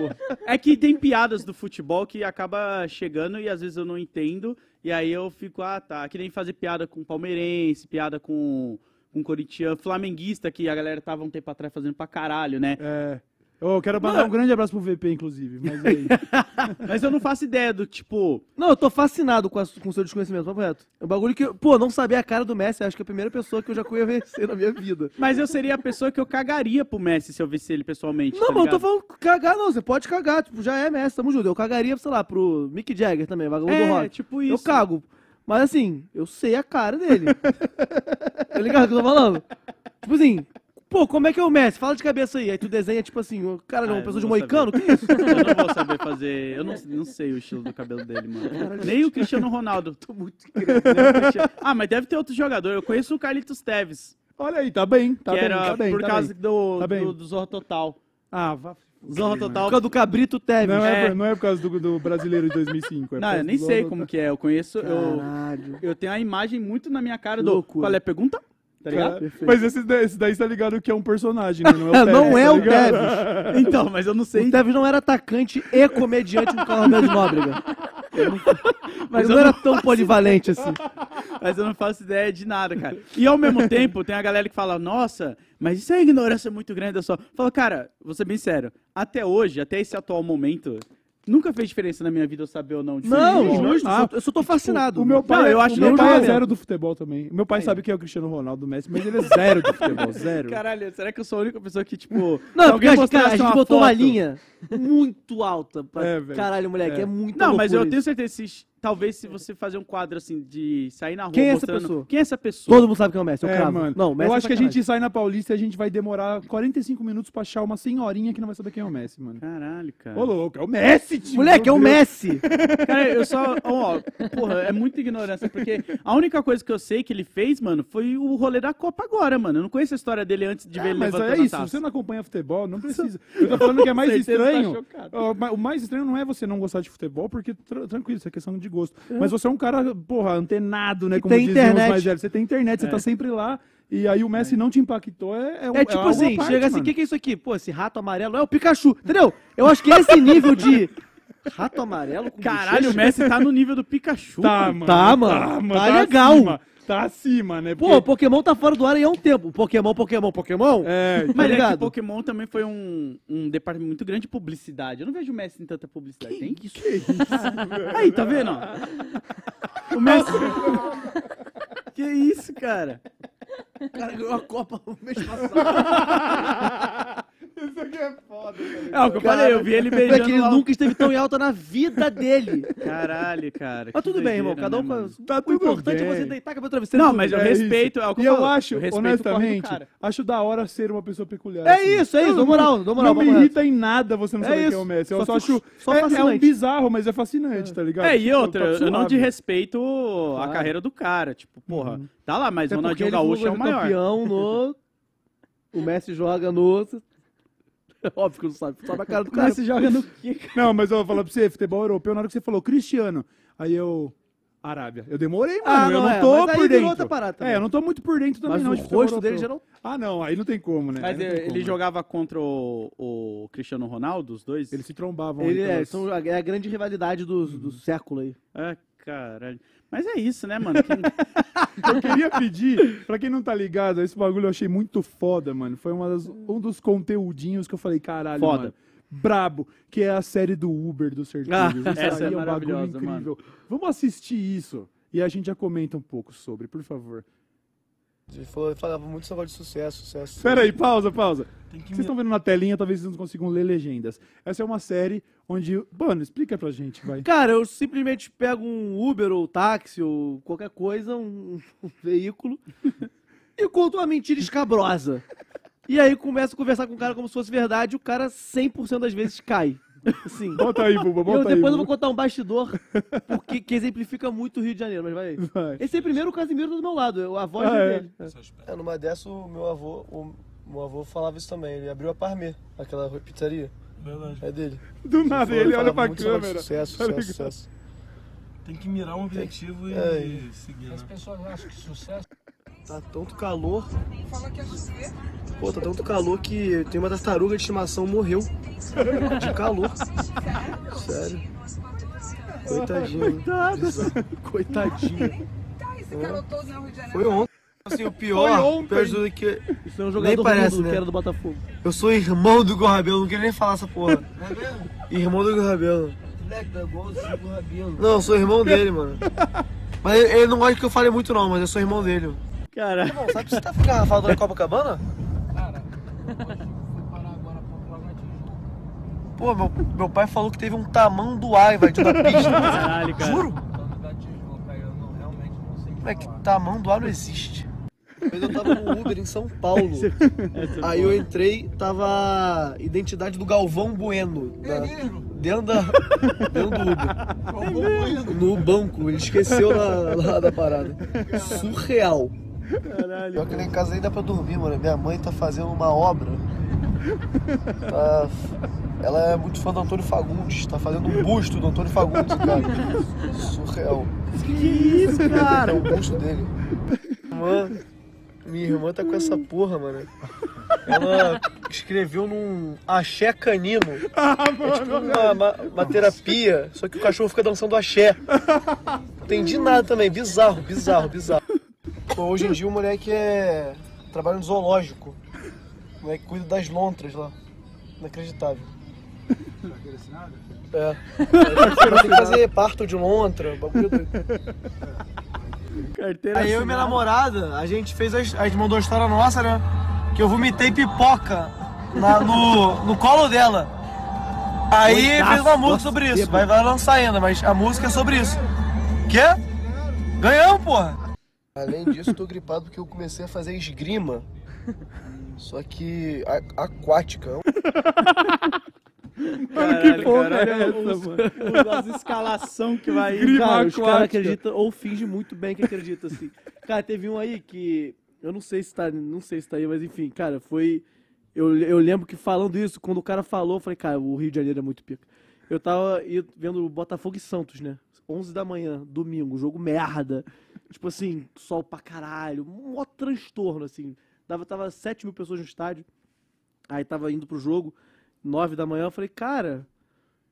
É que tem piadas do futebol que acaba chegando e às vezes eu não entendo. E aí eu fico, ah, tá. Que nem fazer piada com palmeirense, piada com, com corintiano, flamenguista, que a galera tava um tempo atrás fazendo pra caralho, né? É. Eu quero mandar um grande abraço pro VP, inclusive. Mas aí. Mas eu não faço ideia do tipo. Não, eu tô fascinado com, a- com o seu desconhecimento, papo reto. É um bagulho que, pô, não saber a cara do Messi, acho que é a primeira pessoa que eu já conheci na minha vida. Mas eu seria a pessoa que eu cagaria pro Messi se eu visse ele pessoalmente. Não, tá mas eu tô ligado? falando cagar, não. Você pode cagar, tipo, já é Messi, tamo junto. Eu cagaria, sei lá, pro Mick Jagger também, vagabundo do É, rock. tipo isso. Eu cago. Mas assim, eu sei a cara dele. tá ligado o que eu tô falando? Tipo assim, pô, como é que é o Messi? Fala de cabeça aí. Aí tu desenha, tipo assim, o cara, Ah, não, uma eu pessoa de moicano? saber. Que isso? Eu não vou saber fazer. Eu não, não sei o estilo do cabelo dele, mano. Nem o Cristiano Ronaldo. Tô muito Ah, mas deve ter outro jogador. Eu conheço o Carlitos Teves. Olha aí, tá bem, tá que bem, era tá bem. por tá causa bem. do, Tá bem. do, do Zorro Total. Ah, vá. Zorro Por Total. causa do Cabrito Teves. Não é, É. por- não é por causa do, do brasileiro de 2005. É por Não, eu nem do sei como que é. Eu conheço. Eu, Caralho. eu tenho a imagem muito na minha cara do. Loucura. Qual é a pergunta? Tá ligado? Mas esse, daí- esse daí tá ligado que é um personagem, né? Não é o Tevez, Não é tá o. Então, mas eu não sei. O Teves não era atacante e comediante no Carlos de Nóbrega. Mas Mas eu não era tão polivalente assim. Mas eu não faço ideia de nada, cara. E ao mesmo tempo, tem a galera que fala, nossa, mas isso é ignorância muito grande da sua. Fala, cara, vou ser bem sério. Até hoje, até esse atual momento, nunca fez diferença na minha vida eu saber ou não de Não. Ah, eu só tô fascinado. O meu pai, Não, eu é- acho meu nem pai é zero do futebol também. Meu pai sabe que é o Cristiano Ronaldo do Messi, mas ele é zero do futebol, zero. Caralho, será que eu sou a única pessoa que, tipo. Não, se porque a gente, mostrasse cara, a gente uma botou uma foto- linha muito alta. Pra... É, velho. Caralho, moleque, é, É. muito Não, mas eu tenho certeza, se, talvez se você fazer um quadro assim, de sair na rua Quem é essa mostrando- pessoa? Quem é essa pessoa? Todo mundo sabe que é o Messi, eu É, cravo. mano. Não, o Messi eu é acho que a sacanagem. gente sai na Paulista e a gente vai demorar 45 minutos pra achar uma senhorinha que não vai saber quem é o Messi, mano. Caralho, cara. Ô, louco, é o Messi, tio! Moleque, é meu o Deus. Messi. Cara, eu só. Ó, porra, é muita ignorância, porque a única coisa que eu sei que ele fez, mano, foi o rolê da Copa agora, mano. Eu não conheço a história dele antes de ver É, ele mas levantando é a isso, taça. você não acompanha futebol, não precisa. Eu tô falando que é mais Certeza tá estranho. chocado. Ó, ma- O mais estranho não é você não gostar de futebol, porque tra- tranquilo, isso é questão de gosto. Mas você é um cara, porra, antenado, né? Que Como tem diziam internet. os mais velhos. Você tem internet, você É. tá sempre lá. E aí o Messi não te impactou, é, é, É tipo à assim, parte, chega assim, o que, que é isso aqui? Pô, esse rato amarelo é o Pikachu, entendeu? Eu acho que esse nível de rato amarelo com Caralho, o Messi tá no nível do Pikachu. Tá, mano. mano. Tá, mano. Tá legal. Acima, tá acima, né? Pô, o Pokémon tá fora do ar aí há um tempo. Pokémon, Pokémon, Pokémon. é, Tá Mas é que ligado? Pokémon também foi um, um departamento muito grande de publicidade. Eu não vejo o Messi em tanta publicidade. Tem? isso? Aí, tá vendo? ó? O Messi. que isso, cara? O cara ganhou a Copa no mês passado. Isso aqui é foda, É o que eu falei, eu vi ele beijando ele lá. nunca esteve tão em alta na vida dele. Caralho, cara. Mas que tudo bem, irmão. Cada um né, com Tá O tudo importante é bem. você deitar com a travesseiro. Não, mas eu bem. respeito, é o que E eu eu falo. acho, respeito o do honestamente, cara. acho da hora ser uma pessoa peculiar. É assim. isso, é isso, Eu na moral, na moral, Não me irrita em nada você não É saber quem isso. é o Messi. Eu Só só, acho. só é, é um bizarro, mas é fascinante, tá ligado? É, e Tipo, outra, eu não suave. desrespeito a carreira do cara. Tipo, porra, tá lá, mas porque Ronaldinho Gaúcho é o maior. campeão no... O Messi joga no... Óbvio que não sabe. Sabe a cara do cara. Mas você joga no quê? Não, mas eu vou falar pra você, futebol europeu, na hora que você falou Cristiano, aí eu. Arábia. Eu demorei, mano. Ah, eu não não é, tô por dentro. É, eu não tô muito por dentro também, Mas não. o rosto dele já não... Ah, não, aí não tem como, né? Mas não ele como, né? jogava contra o, o Cristiano Ronaldo, os dois? Eles se trombavam. Ele aí é, são, é a grande rivalidade do, do século aí. Ah, caralho. Mas é isso, né, mano? Quem- Eu queria pedir, pra quem não tá ligado, esse bagulho eu achei muito foda, mano. Foi das- um dos conteúdinhos que eu falei, caralho, Foda. mano. Brabo, que é a série do Uber do Sertões. Ah, Isso essa aí é um bagulho incrível. Vamos assistir isso e a gente já comenta um pouco sobre, por favor. Ele falou, ele falava muito esse negócio de sucesso, sucesso. Pera aí, pausa, pausa. Vocês estão vendo na telinha, talvez vocês não consigam ler legendas. Essa é uma série onde. Mano, explica pra gente, vai. Cara, eu simplesmente pego um Uber ou táxi ou qualquer coisa, um, um veículo, e conto uma mentira escabrosa. E aí começo a conversar com o cara como se fosse verdade e o cara 100% das vezes cai. Assim. Bota aí, Buba, eu, bota aí. depois eu vou contar um bastidor porque, que exemplifica muito o Rio de Janeiro, mas vai aí. Vai. Esse aí primeiro o Casimiro do meu lado, a voz Ah, é? dele. É, numa dessa, o meu avô, o meu avô falava isso também. Ele abriu a Parmê, aquela pizzaria. Verdade. É dele. Do nada, Ele olha pra câmera. Sucesso, Tá sucesso, sucesso. Tem que mirar um objetivo e É. seguir, As né? pessoas acham que sucesso Tá tanto calor. Pô, tá tanto calor que tem uma das tarugas de estimação morreu. De calor. Sério. Coitadinho. Bizarro. Coitadinho. Foi ontem. Assim, o pior, Foi o pior tudo é que Isso é um jogador parece, mudo né? que era do Botafogo. eu sou irmão do Igor Rabelo, não queria nem falar essa porra. Irmão do Igor Rabelo. Moleque, tá igualzinho o Rabelo. Não, eu sou irmão dele, mano. Mas ele, ele não gosta que eu fale muito não, mas eu sou irmão dele. Cara, Irmão, sabe se você tá ficando garrafado na Copacabana? Pô, meu, meu pai falou que teve um tamanho do ar invadindo a pista. caralho, cara. Juro? Da Tijuca, eu não, realmente não sei o que tamanho do ar não existe. Mas eu tava no Uber em São Paulo. Essa Aí eu entrei, tava a identidade do Galvão Bueno. É na- mesmo? dentro, da, dentro do Uber. No banco, ele esqueceu lá, lá da parada. Surreal. Caralho. Pior que lá em casa nem dá pra dormir, mano. Minha mãe tá fazendo uma obra. Tá- Ela é muito fã do Antônio Fagundes. Tá fazendo um busto do Antônio Fagundes, cara. Surreal. Que isso, Cara, cara? o busto dele. Mano, minha irmã tá com essa porra, mano. Ela escreveu num axé canino. É tipo uma, uma, uma terapia, só que o cachorro fica dançando axé. Entendi nada também, bizarro, bizarro, bizarro. Pô, hoje em dia o moleque é. trabalha no zoológico. O moleque cuida das lontras lá. Inacreditável. É. Ele tem que fazer parto de lontra, bagulho doido. Carteira Aí eu e minha assinada. namorada, a gente fez, as- a gente mandou a história nossa, né? Que eu vomitei pipoca na- no, no colo dela. Aí Doidaço, fez uma música sobre isso. Vai, vai lançar ainda, mas a música é sobre isso. Quê? Ganhamos, porra! Além disso, tô gripado porque eu comecei a fazer esgrima. Só que a- aquática. Caralho, porra cara, é essa, os- mano? os- As escalação que vai Grima Cara, os caras acreditam ou fingem muito bem que acreditam, assim. Cara, teve um aí que. Eu não sei se tá. Não sei se tá aí, mas enfim, cara, foi. Eu, eu lembro que falando isso, quando o cara falou, eu falei, cara, o Rio de Janeiro é muito pica. Eu tava vendo o Botafogo e Santos, né? 11 da manhã, domingo, jogo merda. Tipo assim, sol pra caralho, um mó transtorno, assim. Dava, tava 7 mil pessoas no estádio. Aí tava indo pro jogo, 9 da manhã, eu falei, cara,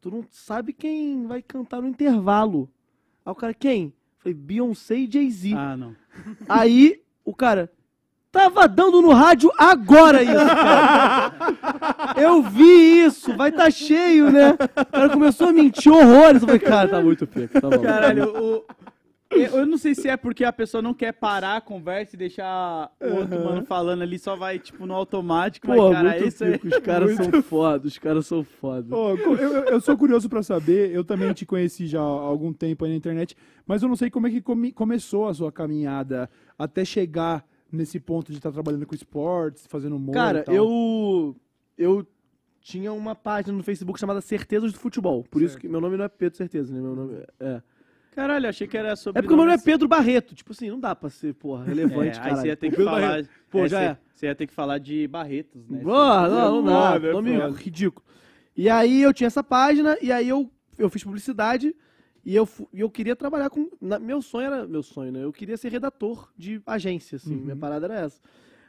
tu não sabe quem vai cantar no intervalo. Aí o cara, quem? Eu falei, Beyoncé e Jay-Z. Ah, não. Aí o cara, tava dando no rádio agora isso, cara. Eu vi isso, vai tá cheio, né? O cara começou a mentir horrores. Eu falei, cara, tá muito pica, tá bom. Caralho, o- eu, eu não sei se é porque a pessoa não quer parar a conversa e deixar o outro mano falando ali, só vai, tipo, no automático, Pô, mas, cara, muito isso é... pica, os caras são foda, os caras são foda. Ô, co- eu, eu- sou curioso pra saber, eu também te conheci já há algum tempo aí na internet, mas eu não sei como é que come- começou a sua caminhada até chegar nesse ponto de estar trabalhando com esportes, fazendo humor e Cara, eu. Eu tinha uma página no Facebook chamada Certezas do Futebol. Por isso que meu nome não é Pedro Certeza, né? Meu nome é. Caralho, achei que era sobre... É porque o meu nome é Pedro Barreto. Tipo assim, não dá pra ser, porra, relevante, É, cara. aí você ia ter que falar... Pô, é, já você, é. Você ia ter que falar de Barretos, né? Ah, não, não dá. Foda, é Nome ridículo. E aí eu tinha essa página, e aí eu, eu fiz publicidade, e eu, e eu queria trabalhar com. na- meu sonho era. Meu sonho, né? Eu queria ser redator de agência, assim. Minha parada era essa.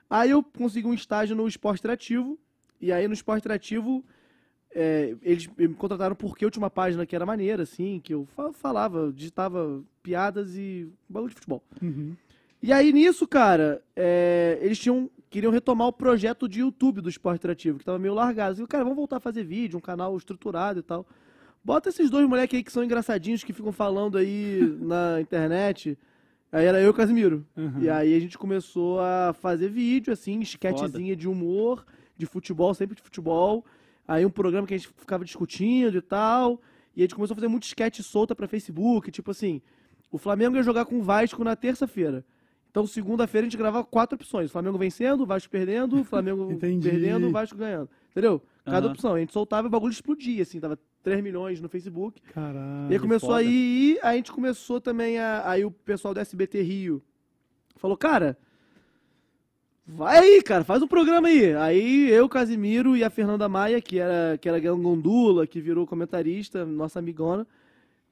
Aí eu consegui um estágio no esporte interativo, e aí no esporte interativo. É, eles me contrataram porque eu tinha uma página que era maneira, assim, que eu fa- falava, digitava piadas e bagulho de futebol. Uhum. E aí nisso, cara, é, eles tinham queriam retomar o projeto de YouTube do Esporte Interativo, que tava meio largado. Eu falei, cara, vamos voltar a fazer vídeo, um canal estruturado e tal. Bota esses dois moleques aí que são engraçadinhos, que ficam falando aí na internet. Aí era eu e o Casimiro. Uhum. E aí a gente começou a fazer vídeo, assim, esquetezinha de humor, de futebol, sempre de futebol. Aí um programa que a gente ficava discutindo e tal. E a gente começou a fazer muito esquete solta pra Facebook, tipo assim, o Flamengo ia jogar com o Vasco na terça-feira. Então, segunda-feira a gente gravava quatro opções. Flamengo vencendo, Vasco perdendo, Flamengo perdendo, Vasco ganhando. Entendeu? Cada Aham. opção. A gente soltava e o bagulho explodia, assim. Tava 3 milhões no Facebook. Caralho. E aí começou foda. a ir, aí a gente começou também a. Aí o pessoal do SBT Rio falou, cara. Vai aí, cara, faz um programa aí. Aí eu, Casimiro e a Fernanda Maia, que era, que era Gandula, que virou comentarista, nossa amigona.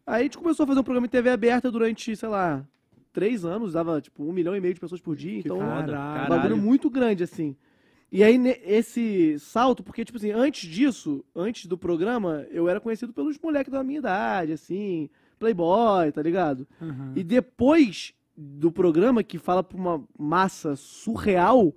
Aí a gente começou a fazer um programa em TV aberta durante, sei lá, três anos, dava tipo um milhão e meio de pessoas por dia. Então, foda. um Caralho. bagulho muito grande, assim. E aí, esse salto, porque, tipo assim, antes disso, antes do programa, eu era conhecido pelos moleques da minha idade, assim, playboy, tá ligado? Uhum. E depois do programa que fala pra uma massa surreal,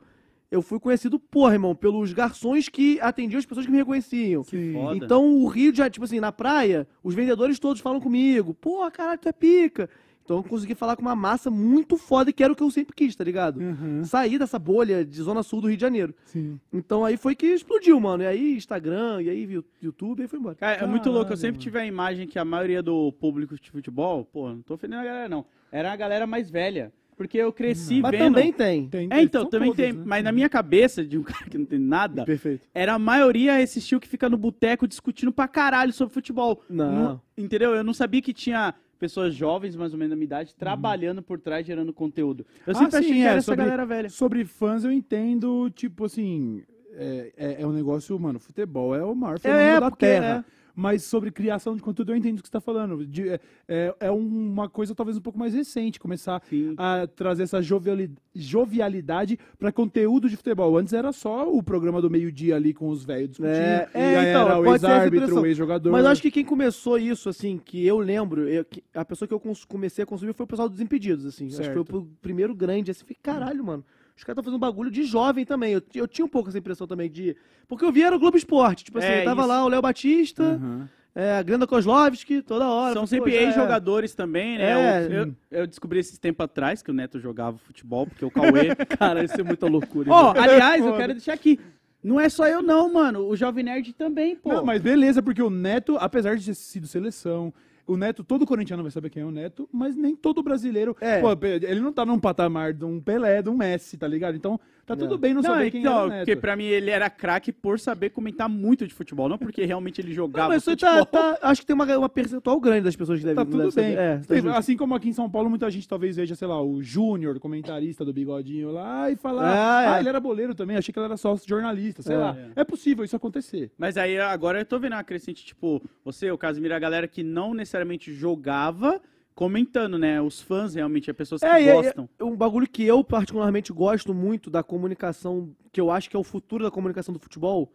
eu fui conhecido, porra, irmão, pelos garçons que atendiam as pessoas que me reconheciam. Sim. Foda. Então o Rio de Janeiro, tipo assim, na praia, os vendedores todos falam comigo. Porra, caralho, tu é pica. Então eu consegui falar com uma massa muito foda que era o que eu sempre quis, tá ligado? Uhum. Sair dessa bolha de Zona Sul do Rio de Janeiro. Sim. Então aí foi que explodiu, mano. E aí Instagram, e aí YouTube, e aí foi embora. Cara, é muito louco. Eu sempre mano. tive a imagem que a maioria do público de futebol, pô, não tô ofendendo a galera, não. Era a galera mais velha. Porque eu cresci Mas vendo. também tem. Tem- É, então, são também todos, tem. né? Mas na minha cabeça, de um cara que não tem nada, Perfeito. era a maioria esse estilo que fica no boteco discutindo pra caralho sobre futebol. Não. entendeu? Eu não sabia que tinha pessoas jovens, mais ou menos da minha idade, trabalhando por trás, gerando conteúdo. Eu Ah, sempre achei sim, que é, era essa sobre- galera velha. Sobre fãs eu entendo, tipo assim, é, é, é um negócio, mano, futebol é o maior fenômeno é, da Terra. Mas sobre criação de conteúdo eu entendo o que você tá falando. De- é, é, é uma coisa talvez um pouco mais recente, começar Sim. a trazer essa joviali- jovialidade pra conteúdo de futebol. Antes era só o programa do meio-dia ali com os velhos discutindo. É, e é, aí então, era o ex-árbitro, o ex-jogador. Mas eu acho que quem começou isso, assim, que eu lembro, eu- a pessoa que eu comecei a consumir foi o pessoal dos Impedidos, assim. Acho que foi Certo. o primeiro grande, assim. Falei, caralho, mano. Os caras estão fazendo um bagulho de jovem também. Eu, eu tinha um pouco essa impressão também de. Porque eu via era o Globo Esporte. Tipo assim, É, tava isso. lá o Léo Batista, Aham. é, a Granda Kozlovski, toda hora. São sempre é. ex-jogadores também, né? É. Eu, eu- eu descobri esses tempo atrás que o Neto jogava futebol, porque o Cauê. Cara, isso é muita loucura. Ó, hein? aliás, eu quero deixar aqui. Não é só eu, não, mano. O Jovem Nerd também, pô. Não, mas beleza, porque o Neto, apesar de ter sido seleção, o Neto, todo corintiano vai saber quem é o Neto, mas nem todo brasileiro. É. Pô, ele não tá num patamar de um Pelé, de um Messi, tá ligado? Então, tá tudo Não. bem não, Não, saber quem então, é o Neto. porque pra mim ele era craque por saber comentar muito de futebol, não porque realmente ele Não, jogava mas isso aí futebol. tá, tá- Acho que tem uma, uma percentual grande das pessoas que devem Tá não tudo devem bem. É, tá assim como aqui em São Paulo, muita gente talvez veja, sei lá, o Júnior, comentarista do bigodinho lá, e falar, Ah, ah, é. ele era boleiro também, achei que ele era só jornalista, sei É. lá. É possível isso acontecer. Mas aí agora eu tô vendo uma crescente, tipo, você, o Casimiro, a galera que não necessariamente jogava, comentando, né? Os fãs realmente, as pessoas que É, e- e- gostam. um bagulho que eu particularmente gosto muito da comunicação, que eu acho que é o futuro da comunicação do futebol,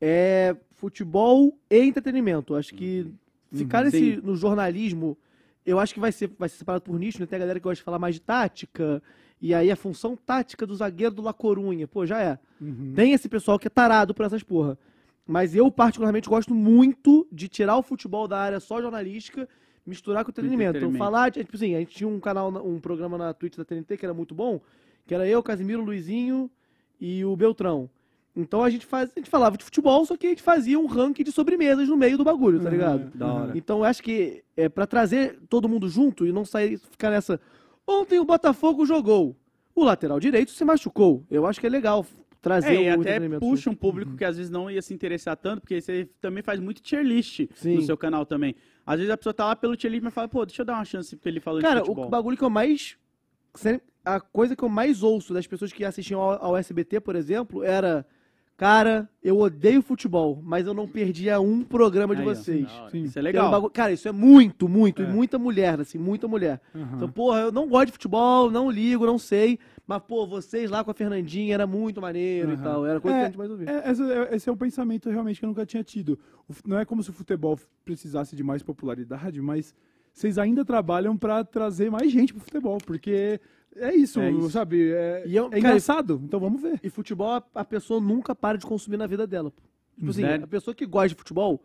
é futebol e entretenimento. Acho que ficar nesse, Sim. no jornalismo, eu acho que vai ser, vai ser separado por nicho, né? Tem a galera que gosta de falar mais de tática, e aí a função tática do zagueiro do La Corunha, pô, já é. Uhum. Tem esse pessoal que é tarado por essas porra. Mas eu, particularmente, gosto muito de tirar o futebol da área só jornalística, misturar com o entretenimento. Então, falar, de- tipo assim, a gente tinha um canal, na- um programa na Twitch da TNT que era muito bom, que era eu, Casimiro, Luizinho e o Beltrão. Então a gente, faz, a gente falava de futebol, só que a gente fazia um ranking de sobremesas no meio do bagulho, tá ligado? Da hora. Então eu acho que é para trazer todo mundo junto e não sair ficar nessa. Ontem o Botafogo jogou. O lateral direito se machucou. Eu acho que é legal trazer É, o até puxa um público que às vezes não ia se interessar tanto, porque você também faz muito tier list Sim. no seu canal também. Às vezes a pessoa tá lá pelo tier list, mas fala, pô, deixa eu dar uma chance porque ele falou Cara, de futebol. o bagulho que eu mais. A coisa que eu mais ouço das pessoas que assistiam ao, ao SBT, por exemplo, era. Cara, eu odeio futebol, mas eu não perdia um programa de Aí, vocês. Isso é um legal. bagulho- Cara, isso é muito, muito. É. E muita mulher, assim, muita mulher. Aham. Então, porra, eu não gosto de futebol, não ligo, não sei. Mas, pô, vocês lá com a Fernandinha era muito maneiro e Aham. tal. Era coisa que É, a gente mais ouvia. É, esse, é- esse é um pensamento realmente que eu nunca tinha tido. Não é como se o futebol precisasse de mais popularidade, mas vocês ainda trabalham pra trazer mais gente pro futebol, porque é isso, É isso. sabe? É, E eu- é cara, engraçado, então vamos ver. E futebol, a- a pessoa nunca para de consumir na vida dela. Tipo assim, Sério? a pessoa que gosta de futebol,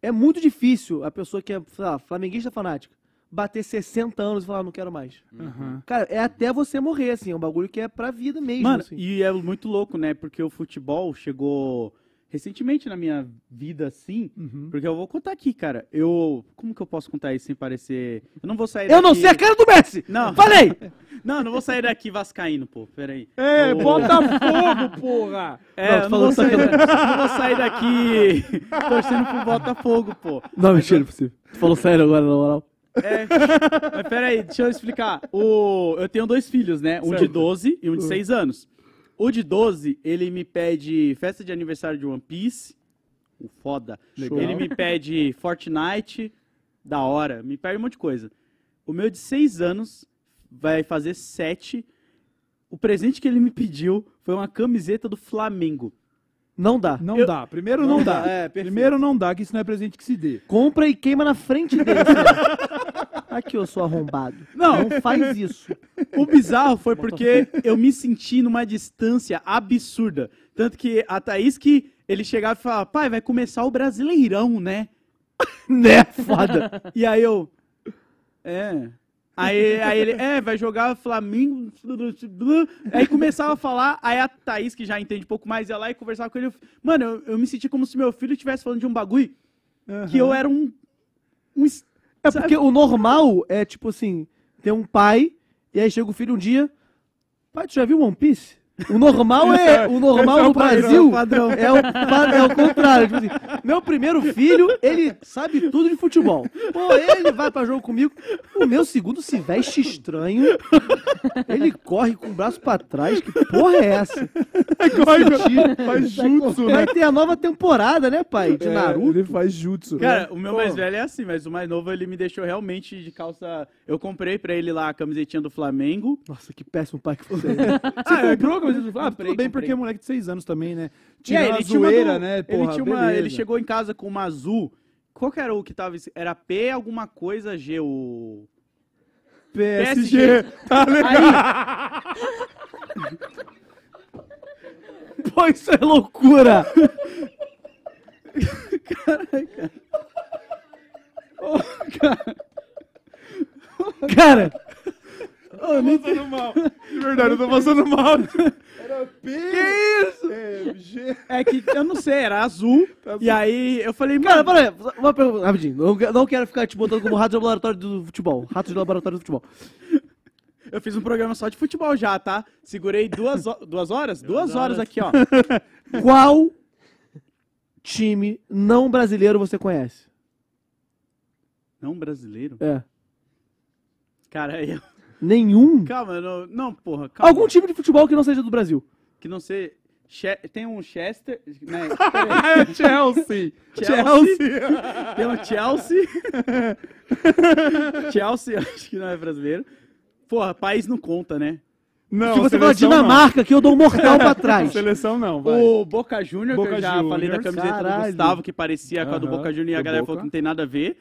é muito difícil a pessoa que é, sei lá, flamenguista fanática, bater 60 anos e falar, não quero mais. Aham. Cara, é até você morrer, assim, é um bagulho que é pra vida mesmo, Mano, assim. e é muito louco, né? Porque o futebol chegou recentemente na minha vida, assim. Uhum. Porque eu vou contar aqui, cara. Eu. Como que eu posso contar isso sem parecer. Eu não vou sair Eu não daqui- sei a cara do Messi! Não. Falei! Não, não vou sair daqui vascaíno, pô. Pera aí. É, Eu- Botafogo, porra! É, Não, eu tu não, falou vou sair, da- não vou sair daqui torcendo pro Botafogo, pô. Não, mentira, possível. Tu falou sério agora, na moral. É, mas peraí, deixa eu explicar. O, eu tenho dois filhos, né? Um de Certo. 12 e um de 6 anos. O de 12, ele me pede festa de aniversário de One Piece. O foda. Legal. Ele me pede Fortnite. Da hora. Me pede um monte de coisa. O meu de 6 anos vai fazer 7. O presente que ele me pediu foi uma camiseta do Flamengo. Não dá. Não Eu- dá, primeiro não, Não dá. dá, é, perfeito. primeiro não dá, que isso não é presente que se dê. Compra e queima na frente dele. Aqui, eu sou arrombado. Não. Não faz isso. O bizarro foi porque eu me senti numa distância absurda. Tanto que a Thaís que ele chegava e falava, pai, vai começar o Brasileirão, né? Né? Foda. E aí eu. É. Aí, aí ele, é, vai jogar Flamengo. Aí começava a falar, aí a Thaís, que já entende um pouco mais, ia lá e conversava com ele. eu- Mano, eu, eu me senti como se meu filho estivesse falando de um bagulho que eu era um. um É sabe? porque o normal é tipo assim: tem um pai, e aí chega o filho um dia. Pai, tu já viu One Piece? O normal é. O normal Esse é o no Brasil padrão. é o, é o contrário. Tipo assim, meu primeiro filho, ele sabe tudo de futebol. Pô, ele vai pra jogo comigo. O meu segundo se veste estranho. Ele corre com o braço pra trás. Que porra é essa? Corre, faz jutsu, né? Vai ter a nova temporada, né, pai? De É, Naruto. Ele faz jutsu. Cara, o meu Pô. mais velho é assim, mas o mais novo ele me deixou realmente de calça. Eu comprei pra ele lá a camisetinha do Flamengo. Nossa, que péssimo pai que você é. Ah, comprou? Mas, ah, Comprei, tudo bem, comprei. porque é moleque de 6 anos também, né? E Tirando aí, a ele tinha uma zoeira, do- né? ele, Porra, tinha uma- beleza. ele chegou em casa com uma azul. Qual que era o que tava. Era P alguma coisa G, o. PSG. Tá legal. Pô, isso é loucura! Cara, Eu tô passando mal. De verdade, eu tô passando mal. Era P. Que isso? É, G. É que eu não sei, era azul. e aí eu falei, cara, mano. pera aí, uma pergunta, rapidinho. Não, não quero ficar te botando como rato de laboratório do futebol. Rato de laboratório do futebol. Eu fiz um programa só de futebol já, tá? Segurei duas, duas horas? Duas horas aqui, ó. Qual time não brasileiro você conhece? Não brasileiro? É. Cara, aí. eu- Nenhum? Calma, não, não, porra. Calma. Algum time de futebol que não seja do Brasil. Que não sei. Che- Tem um Chester. Né? É Chelsea. Chelsea. Tem um Chelsea. Chelsea, acho que não é brasileiro. Porra, país não conta, né? Não, Se você falar Dinamarca, que eu dou um mortal pra não. trás. Seleção não, vai. O Boca Júnior, que eu já Juniors, falei da camiseta caralho. do Gustavo, que parecia com a do Boca Júnior e a galera Boca. falou que não tem nada a ver.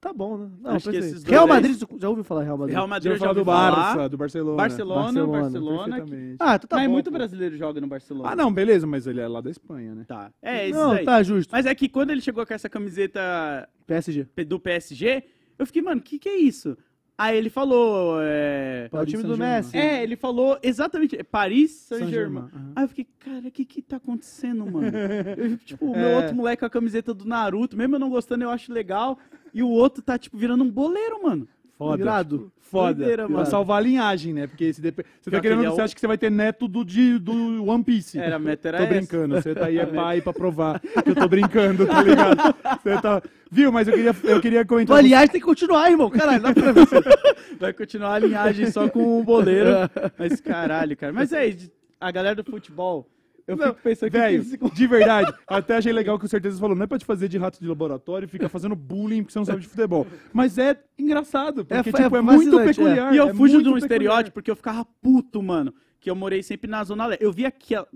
Tá bom, né? Não, Acho que esses dois Real Madrid, já ouviu falar Real Madrid? Real Já Madrid eu já falar ouvi do falar. Barça, do Barcelona. Barcelona, Barcelona, Barcelona. Ah, tu tá mas bom. muito pô. brasileiro joga no Barcelona. Ah, não, beleza, mas ele é lá da Espanha, né? Tá. É, isso Não, aí. tá justo. Mas é que quando ele chegou com essa camiseta PSG. do PSG, eu fiquei, mano, o que, que é isso? Aí ele falou. É... É o time do. Messi. é, ele falou exatamente. é Paris Saint-Germain. Saint-Germain, aham. Aí eu fiquei, cara, o que que tá acontecendo, mano? Eu, tipo, o meu É. outro moleque com a camiseta do Naruto, mesmo eu não gostando, eu acho legal. E o outro tá, tipo, virando um boleiro, mano. Foda. Irado. Foda. Doideira, Pra mano. salvar a linhagem, né? Porque se dep- você tá querendo, é você o- acha que você vai ter neto do, de, do One Piece. Era, a meta era Tô essa. brincando, você tá aí é pai pra provar que eu tô brincando, tá ligado? Você tá... Viu, mas eu queria, eu queria comentar... aliás, tem que continuar, irmão. Caralho, dá pra ver. Vai continuar a linhagem só com o boleiro. Mas caralho, cara. Mas é, a galera do futebol, eu Não, fico pensando Velho, que... que- de verdade, até achei legal que o Certeza falou, não é pra te fazer de rato de laboratório e ficar fazendo bullying porque você não sabe de futebol. Mas é engraçado, porque É, tipo, é é, muito fascinante, é. peculiar. E eu fujo de um peculiar. estereótipo porque eu ficava puto, mano. Que eu morei sempre na Zona Leste. Eu vi aquela...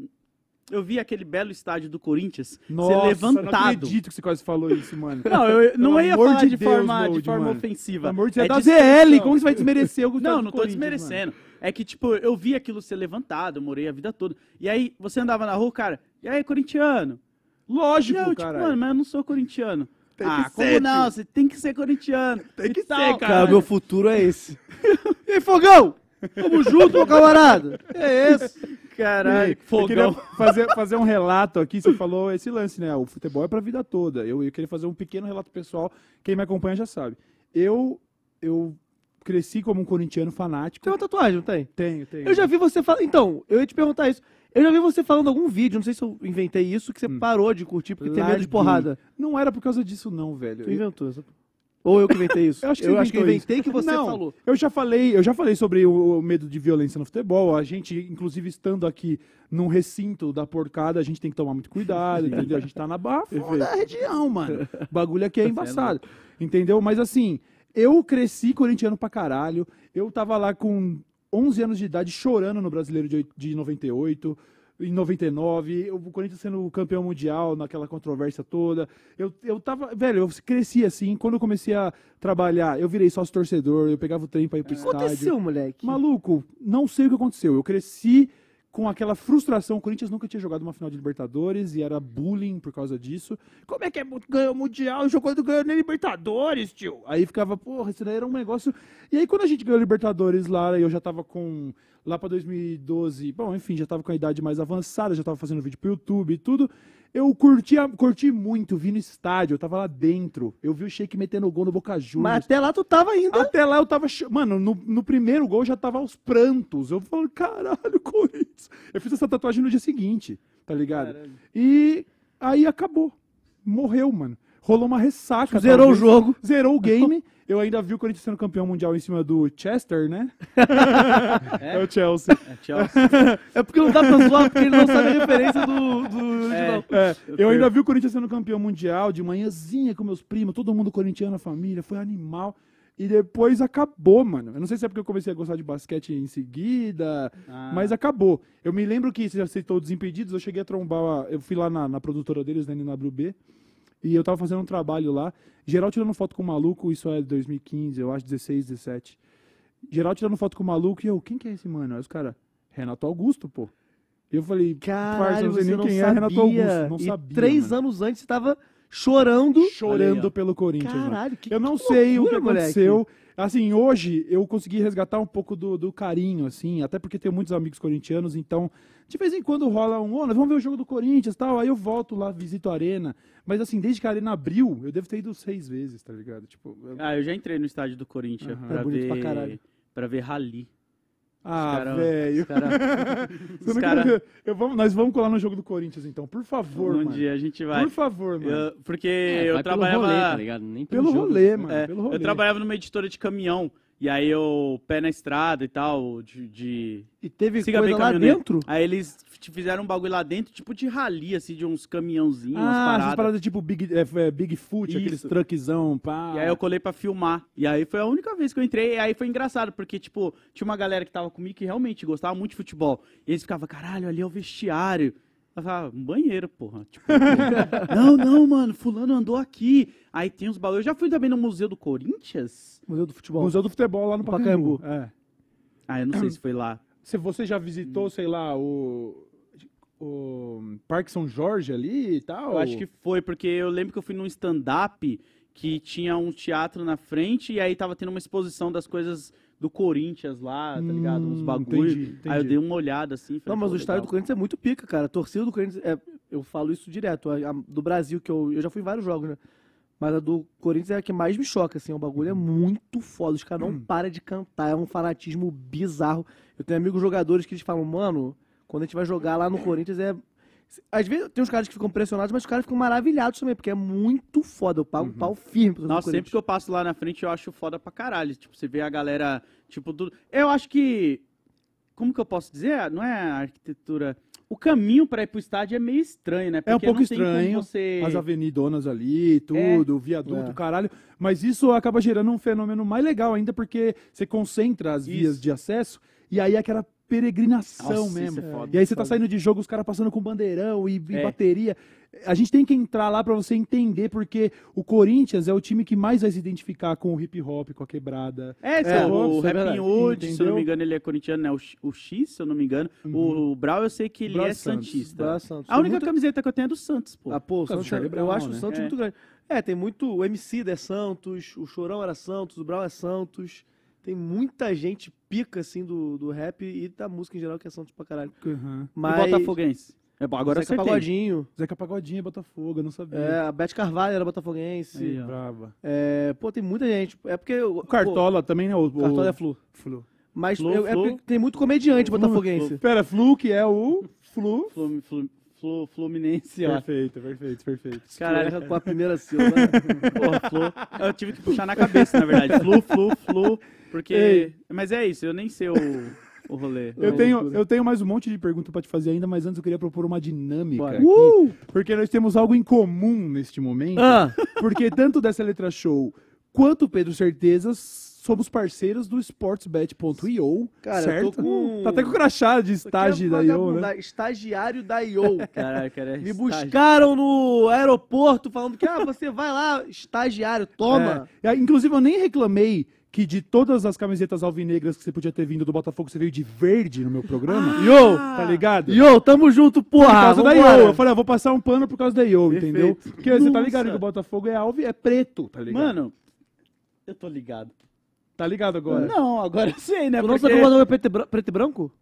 Eu vi aquele belo estádio do Corinthians Nossa, ser não levantado. acredito que você quase falou isso, mano. Não, eu não ia falar de de, Deus, forma, de forma mano. ofensiva. Pelo amor de Deus, É é da. ZL, como você vai desmerecer o Não, não tô desmerecendo. É que, tipo, eu vi aquilo ser levantado, eu morei a vida toda. E aí, você andava na rua, cara, e aí, corintiano? Lógico, eu, tipo, cara. mano, mas eu não sou corintiano. Tem ah, que como ser, não? tio. Você tem que ser corintiano. Tem que tal. ser, Cara, meu futuro é esse. e aí, Fogão? Tamo junto, meu camarada. É esse. Caralho, eu queria fogão. fazer, fazer um relato aqui. Você falou esse lance, né? O futebol é pra vida toda. Eu, eu queria fazer um pequeno relato pessoal. Quem me acompanha já sabe. Eu, eu cresci como um corintiano fanático. Tem uma tatuagem, não tem? Tenho, tenho. Eu já vi você falar. Então, eu ia te perguntar isso. Eu já vi você falando algum vídeo, não sei se eu inventei isso, que você parou de curtir porque tem medo de Larguei. porrada. Não era por causa disso, não, velho. Tu inventou. essa- Ou eu que inventei isso? Eu acho que, eu acho que eu inventei isso. que você Não, falou. Eu já falei, eu já falei sobre o, o medo de violência no futebol. A gente, inclusive, estando aqui num recinto da porcada, a gente tem que tomar muito cuidado, entendeu? A gente tá na barra da região, mano. O bagulho aqui é embaçado. Entendeu? Mas assim, eu cresci corintiano pra caralho. Eu tava lá com 11 anos de idade chorando no Brasileiro de, de 98. em 99, o Corinthians sendo campeão mundial naquela controvérsia toda. Eu, eu tava, velho, eu cresci assim, quando eu comecei a trabalhar, eu virei sócio torcedor, eu pegava o trem pra ir pro O que estádio. aconteceu, moleque? Maluco, não sei o que aconteceu. Eu cresci com aquela frustração. O Corinthians nunca tinha jogado uma final de Libertadores e era bullying por causa disso. Como é que é ganhar o Mundial jogou ganhando nem Libertadores, tio? Aí ficava, porra, isso daí era um negócio. E aí quando a gente ganhou Libertadores lá, eu já tava com. Lá pra 2012, bom, enfim, já tava com a idade mais avançada, já tava fazendo vídeo pro YouTube e tudo. Eu curti, curti muito, vi no estádio, eu tava lá dentro. Eu vi o Sheik metendo gol no Boca Juniors. Mas até lá tu tava ainda. Até lá eu tava. Mano, no, no primeiro gol eu já tava aos prantos. Eu falei, caralho, Corinthians. Eu fiz essa tatuagem no dia seguinte, tá ligado? E aí acabou. Morreu, mano. Rolou uma ressaca. Zerou o talvez. jogo. Zerou o game. Eu ainda vi o Corinthians sendo campeão mundial em cima do Chester, né? É, o Chelsea. É, Chelsea. É porque não dá pra zoar, porque ele não sabe a referência do, do original. É, eu ainda vi o Corinthians sendo campeão mundial de manhãzinha com meus primos, todo mundo corintiano na família, foi animal. E depois acabou, mano. Eu não sei se é porque eu comecei a gostar de basquete em seguida, Ah. mas acabou. Eu me lembro que você aceitou Desimpedidos, eu cheguei a trombar, eu fui lá na, na produtora deles, na NWB, e eu tava fazendo um trabalho lá. Geral tirando foto com o maluco, isso é 2015, eu acho 16, 17. Geral tirando foto com o maluco, e eu, quem que é esse mano? Aí os caras, Renato Augusto, pô. E eu falei, Caralho, não sei nem não quem sabia. é Renato Augusto. Não e sabia. três mano. anos antes você tava chorando. chorando Olha pelo Corinthians. Caralho, que Eu não que sei loucura, o que moleque. Assim, hoje eu consegui resgatar um pouco do, do carinho, assim, até porque tenho muitos amigos corintianos, então, de vez em quando rola um, nós vamos ver o jogo do Corinthians e tal, aí eu volto lá, visito a arena. Mas assim, desde que a arena abriu, eu devo ter ido seis vezes, tá ligado? Tipo, eu- Ah, eu já entrei no estádio do Corinthians Aham. pra, É ver, pra pra ver rally. Ah, velho. Os cara- Você os não cara- quer ver? Eu vamos, nós vamos colar no jogo do Corinthians, então, por favor, um mano. dia a gente vai. Por favor, mano. Eu- porque É, eu vai pelo trabalhava. rolê, tá ligado? Nem pelo, Pelo jogo. rolê, mano. É, pelo rolê. eu trabalhava numa editora de caminhão. E aí eu, pé na estrada e tal, de. de- E teve Siga coisa lá dentro? Aí eles fizeram um bagulho lá dentro, tipo de rally, assim, de uns caminhãozinhos, umas Ah, essas paradas. paradas tipo Big, é, é, Bigfoot, aqueles Isso. truckzão, pá. E aí eu colei pra filmar. E aí foi a única vez que eu entrei. E aí foi engraçado, porque, tipo, tinha uma galera que tava comigo que realmente gostava muito de futebol. E eles ficavam, caralho, ali é o vestiário. Eu falava, um banheiro, porra. Tipo, não, não, mano, fulano andou aqui. Aí tem uns bagulhos. Eu já fui também no Museu do Corinthians? Museu do Futebol. Museu do Futebol lá no No Pacaembu. Pacaembu. É. Ah, eu não sei se foi lá. Se você já visitou, sei lá, o, o Parque São Jorge ali e tal? Eu acho que foi, porque eu lembro que eu fui num stand-up que tinha um teatro na frente e aí tava tendo uma exposição das coisas do Corinthians lá, tá ligado? Uns Hum, bagulho. entendi, entendi. Aí eu dei uma olhada assim. Não, falei, mas pô, o estádio do. Corinthians é muito pica, cara. A torcida do Corinthians, é, eu falo isso direto. A, a do Brasil, que eu, eu já fui em vários jogos, né? Mas a do Corinthians é a que mais me choca, assim. O bagulho é muito foda. Os caras não param de cantar. É um fanatismo bizarro. Eu tenho amigos jogadores que eles falam, mano, quando a gente vai jogar lá no Corinthians é. Às vezes tem uns caras que ficam pressionados, mas os caras ficam maravilhados também, porque é muito foda. Eu pago pau firme pro Nossa, sempre que eu passo lá na frente eu acho foda pra caralho. Tipo, você vê a galera, tipo, do... Eu acho que. Como que eu posso dizer? Não é a arquitetura. O caminho pra ir pro estádio é meio estranho, né? É um Porque pouco estranho, Você... As avenidonas ali, tudo, o viaduto, É. caralho. Mas isso acaba gerando um fenômeno mais legal ainda, porque você concentra as vias Isso. de acesso e aí é aquela peregrinação Nossa, mesmo. isso é foda, e aí você tá foda. saindo de jogo, os caras passando com bandeirão e, e É. bateria. A gente tem que entrar lá pra você entender, porque o Corinthians é o time que mais vai se identificar com o hip hop, com a quebrada. É, É, é, o isso é Rapping. Hood, se eu não me engano, ele é corintiano, né? O, X- o X, se eu não me engano. O Brau, eu sei que ele Brau é é Santos. Santista. Brau é Santos. A única Tem muita- camiseta que eu tenho é do Santos, pô. Ah, pô, o Santos, eu Brown, acho o né? Santos É. muito grande. É, tem muito. O MC é Santos, o Chorão era Santos, o Brau é Santos. Tem muita gente pica, assim, do, do rap e da música em geral que é Santos pra caralho. Uhum. Mas. E Botafoguense. É agora Zeca acertei. Pagodinho. Zeca Pagodinho, Botafogo, eu não sabia. É, a Beth Carvalho era botafoguense. Aí. Brava. É, pô, tem muita gente. É porque. O Cartola também, né? O, Pô, Cartola o... é Flu. Flu. Mas Flu, eu- é Flu. porque tem muito comediante Flu, botafoguense. Flu. Pera, Flu, que é o Flu. Flu, Flu, Flu, Fluminense, ó. Perfeito, perfeito, perfeito. Caralho, com a primeira sílaba. porra, Flu. Eu tive que puxar na cabeça, na verdade. Flu, Flu, Flu. Porque. Ei. Mas é isso, eu nem sei o, o rolê. Eu Não, tenho, loucura. eu tenho mais um monte de perguntas pra te fazer ainda, mas antes eu queria propor uma dinâmica. Bora. aqui, Uh! Porque nós temos algo em comum neste momento. Ah, Porque tanto dessa letra show quanto o Pedro Certezas somos parceiros do sportsbet.io, Cara, eu certo? tô com- Tá até com crachá de estágio da IO, né? Estagiário da IO. Caralho, cara. Me buscaram no aeroporto falando que, ah, você vai lá, estagiário, toma. É. E, Inclusive, eu nem reclamei que de todas as camisetas alvinegras que você podia ter vindo do Botafogo, você veio de verde no meu programa. Yo! Tá ligado? Yo, tamo junto, Por porra. causa da. IO. Eu falei, ah, vou passar um pano por causa da IO, Perfeito. entendeu? Porque você tá Nossa. ligado que o Botafogo é alvo, é preto, tá ligado? Mano, eu tô ligado. Tá ligado agora? Não, agora eu sei, né? O nosso acomodador é preto e preto e branco?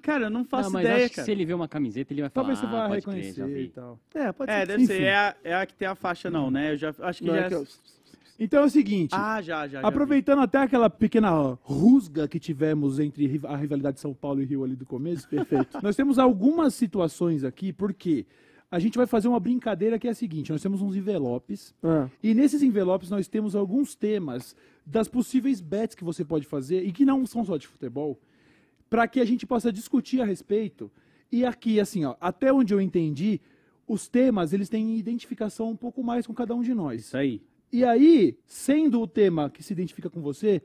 Cara, eu não faço Não, mas ideia, acho que cara. se ele ver uma camiseta, ele vai falar. Talvez você ah, vá pode crer, já reconhecer vi. e tal. É, pode É, ser. deve ser. Enfim. É a, é a que tem a faixa, não, né? Eu já acho que Não, já. é que eu- Então é o seguinte. Ah, já, já. já Aproveitando até aquela pequena rusga que tivemos entre a rivalidade de São Paulo e Rio ali do começo, perfeito. nós temos algumas situações aqui, porque a gente vai fazer uma brincadeira que é a seguinte: nós temos uns envelopes, Ah, e nesses envelopes nós temos alguns temas das possíveis bets que você pode fazer, e que não são só de futebol, para que a gente possa discutir a respeito. E aqui, assim, ó, até onde eu entendi, os temas eles têm identificação um pouco mais com cada um de nós. Isso aí. E aí, sendo o tema que se identifica com você,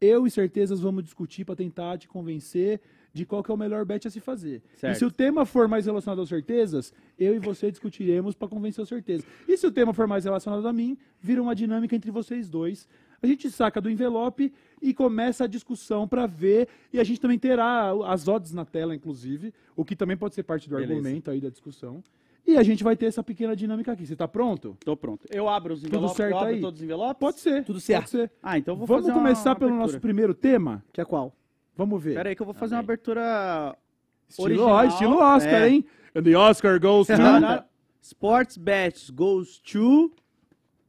eu e certezas vamos discutir para tentar te convencer de qual que é o melhor bet a se fazer. Certo. E se o tema for mais relacionado às certezas, eu e você discutiremos para convencer as certezas. E se o tema for mais relacionado a mim, vira uma dinâmica entre vocês dois. A gente saca do envelope e começa a discussão para ver. E a gente também terá as odds na tela, inclusive, o que também pode ser parte do Beleza. argumento aí da discussão. E a gente vai ter essa pequena dinâmica aqui. Você tá pronto? Tô pronto. Eu abro os envelopes. certo eu abro aí? todos os envelopes? Pode ser. Tudo certo. Pode ser. Ah, então eu vou Vamos fazer uma começar pelo abertura. nosso primeiro tema? que é qual? Vamos ver. Pera aí que eu vou fazer Tá uma bem. abertura estilo, original. ó, estilo Oscar, É. hein? And the Oscar goes to... Sports Bets goes to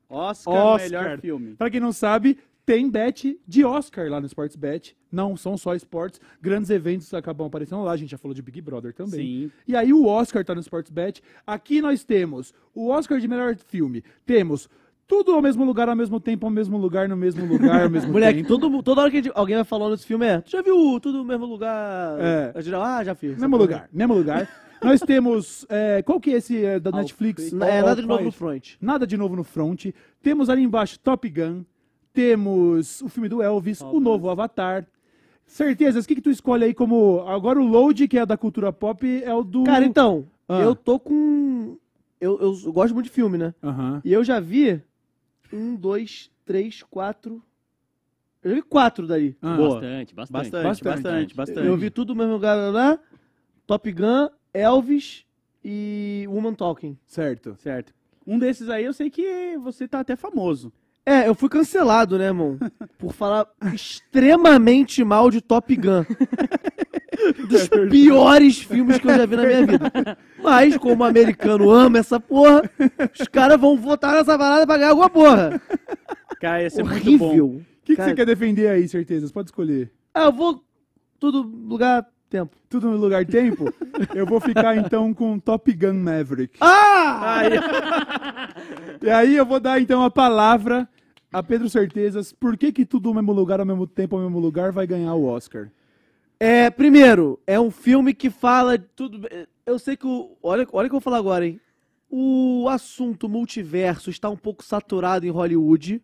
Oscar, Oscar. melhor filme. Pra quem não sabe, tem bet de Oscar lá no Sports Bet. Não são só esportes. Grandes eventos acabam aparecendo lá. A gente já falou de Big Brother também. Sim. E aí o Oscar tá no Sports Bet. Aqui nós temos o Oscar de melhor filme. Temos tudo ao mesmo lugar, ao mesmo tempo, ao mesmo lugar, no mesmo lugar, ao mesmo Moleque, tempo. todo, toda hora que gente- alguém vai falando nesse filme é. Tu já viu tudo no mesmo lugar? É. Ah, já fiz. Mesmo lugar, mesmo lugar. Nós temos. é, qual que é esse é, da Netflix? É, All nada de novo no front. Nada de novo no front. Temos ali embaixo Top Gun. Temos o filme do Elvis, o novo Avatar. Certezas, o que, que tu escolhe aí como. Agora o Load, que é da cultura pop, é o do. Cara, então, Ah. eu tô com. Eu, eu gosto muito de filme, né? Aham. E eu já vi um, dois, três, quatro. Eu já vi quatro daí. Ah, bastante. Bastante, Bastante. bastante, bastante. Eu vi tudo no mesmo lugar lá. Top Gun, Elvis e Woman Talking. Certo. Certo. Um desses aí eu sei que você tá até famoso. É, eu fui cancelado, né, irmão? Por falar extremamente mal de Top Gun. Dos piores filmes que eu já vi na minha vida. Mas, como o americano ama essa porra, os caras vão votar nessa parada pra ganhar alguma porra. Cara, ia ser muito bom. Horrível. O que, que Cara- você quer defender aí, certezas? Pode escolher. Ah, eu vou. Tudo lugar, tempo. Tudo no lugar tempo? Eu vou ficar então com Top Gun Maverick. Ah! Aí, E aí eu vou dar então a palavra a Pedro Certezas. Por que, que tudo no mesmo lugar, ao mesmo tempo, ao mesmo lugar vai ganhar o Oscar? É, primeiro, é um filme que fala tudo. Eu sei que o. Olha, olha o que eu vou falar agora, hein? O assunto multiverso está um pouco saturado em Hollywood,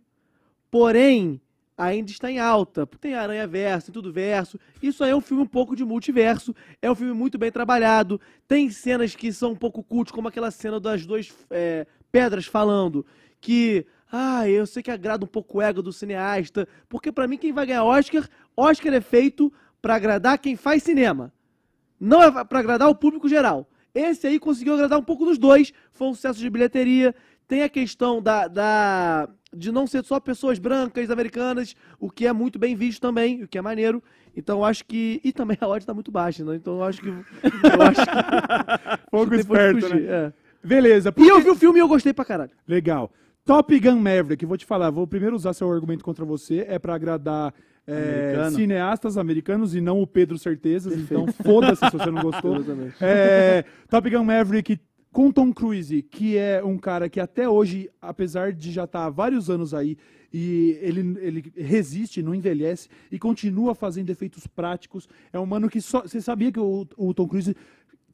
porém, ainda está em alta. Tem Aranha Verso, tem tudo verso. Isso aí é um filme um pouco de multiverso. É um filme muito bem trabalhado. Tem cenas que são um pouco cult, como aquela cena das duas é, pedras falando. Que. Ah, eu sei que agrada um pouco o ego do cineasta. Porque pra mim, quem vai ganhar Oscar, Oscar é feito pra agradar quem faz cinema. Não é pra agradar o público geral. Esse aí conseguiu agradar um pouco dos dois. Foi um sucesso de bilheteria. Tem a questão da, da- de não ser só pessoas brancas, americanas, o que é muito bem visto também, o que é maneiro. Então eu acho que. E também a odd tá muito baixa, né? Então eu acho que. Eu acho que. Pouco esperto, né? é. Beleza. E eu vi o filme e eu gostei pra caralho. Legal. Top Gun Maverick, vou te falar, vou primeiro usar seu argumento contra você, é pra agradar é, Americano. cineastas americanos e não o Pedro Certezas, então foda-se se você não gostou. É, Top Gun Maverick com Tom Cruise, que é um cara que até hoje, apesar de já estar há vários anos aí, e ele, ele resiste, não envelhece e continua fazendo efeitos práticos. É um mano que só. Você sabia que o, o Tom Cruise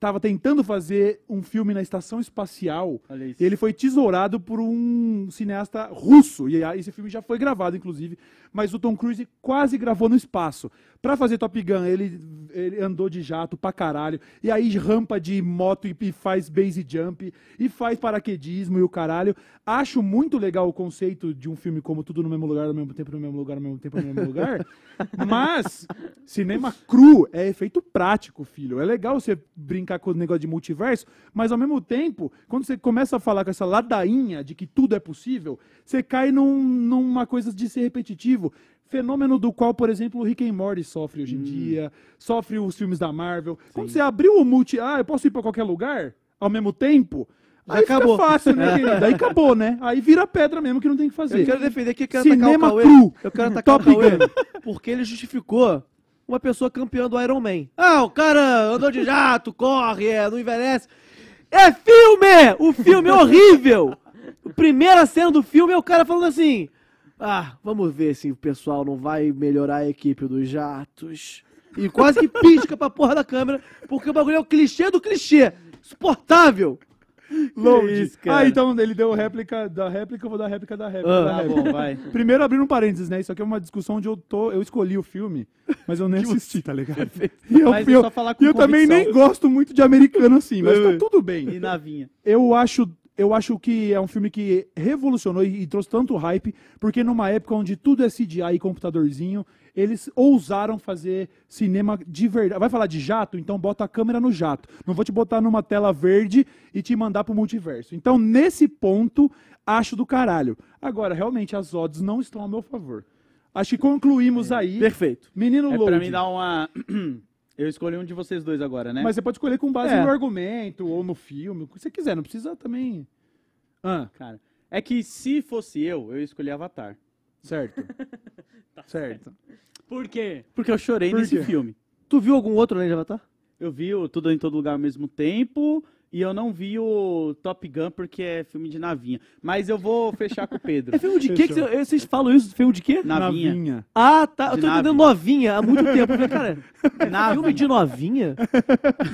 estava tentando fazer um filme na estação espacial. E ele foi tesourado por um cineasta russo. E esse filme já foi gravado, inclusive. Mas o Tom Cruise quase gravou no espaço. Pra fazer Top Gun, ele, ele andou de jato pra caralho. E aí rampa de moto e, e faz base jump. E faz paraquedismo e o caralho. Acho muito legal o conceito de um filme como Tudo no mesmo lugar, ao mesmo tempo, no mesmo lugar, ao mesmo tempo, no mesmo lugar. Mas cinema cru é efeito prático, filho. É legal você brincar com o negócio de multiverso, mas ao mesmo tempo, quando você começa a falar com essa ladainha de que tudo é possível, você cai num- numa coisa de ser repetitivo. Fenômeno do qual, por exemplo, o Rick and Morty sofre hoje em dia, sofre os filmes da Marvel. Quando você abriu o multi. Ah, eu posso ir pra qualquer lugar ao mesmo tempo? Já aí acabou. fácil, né, querido? Aí acabou, né? Aí vira pedra mesmo que não tem o que fazer. Eu quero defender aqui, eu quero Cinema atacar o Cauê. cru. Eu quero atacar Top o Cauê, porque ele justificou uma pessoa campeã do Iron Man. Ah, o cara andou de jato, corre, é, não envelhece. É filme! O filme é horrível! A primeira cena do filme é o cara falando assim: Ah, vamos ver se o pessoal não vai melhorar a equipe dos jatos. E quase que pisca pra porra da câmera, porque o bagulho é o clichê do clichê. Insuportável! Load. isso, cara. ah, então ele deu réplica da réplica, eu vou dar réplica da réplica Ah, da Tá réplica. bom, vai. Primeiro abrindo um parênteses, né? Isso aqui é uma discussão onde eu tô. Eu escolhi o filme, mas eu nem assisti, tá ligado? E eu, Mas é eu, só falar com e eu também nem gosto muito de americano assim, mas tá tudo bem. E navinha. Eu acho, eu acho que é um filme que revolucionou e, e trouxe tanto hype, porque numa época onde tudo é CGI e computadorzinho, eles ousaram fazer cinema de verdade. Vai falar de jato? Então bota a câmera no jato. Não vou te botar numa tela verde e te mandar pro multiverso. Então, nesse ponto, acho do caralho. Agora, realmente, as odds não estão a meu favor. Acho que concluímos aí. Perfeito. Menino É Load. pra mim dar uma. Eu escolhi um de vocês dois agora, né? Mas você pode escolher com base É. no argumento ou no filme, o que você quiser. Não precisa também. Ah, Cara, é que se fosse eu, eu escolhi Avatar. certo. certo. Por quê? Porque eu chorei Por nesse quê? filme. Tu viu algum outro além de Avatar? Eu vi o Tudo em Todo Lugar ao mesmo tempo e eu não vi o Top Gun porque é filme de navinha. Mas eu vou fechar com o Pedro. É filme de quê? que cê- vocês falam isso? Filme de quê? Navinha. Ah, tá. Eu De tô nave. entendendo novinha há muito tempo. Eu falei, cara, Nave. filme de novinha?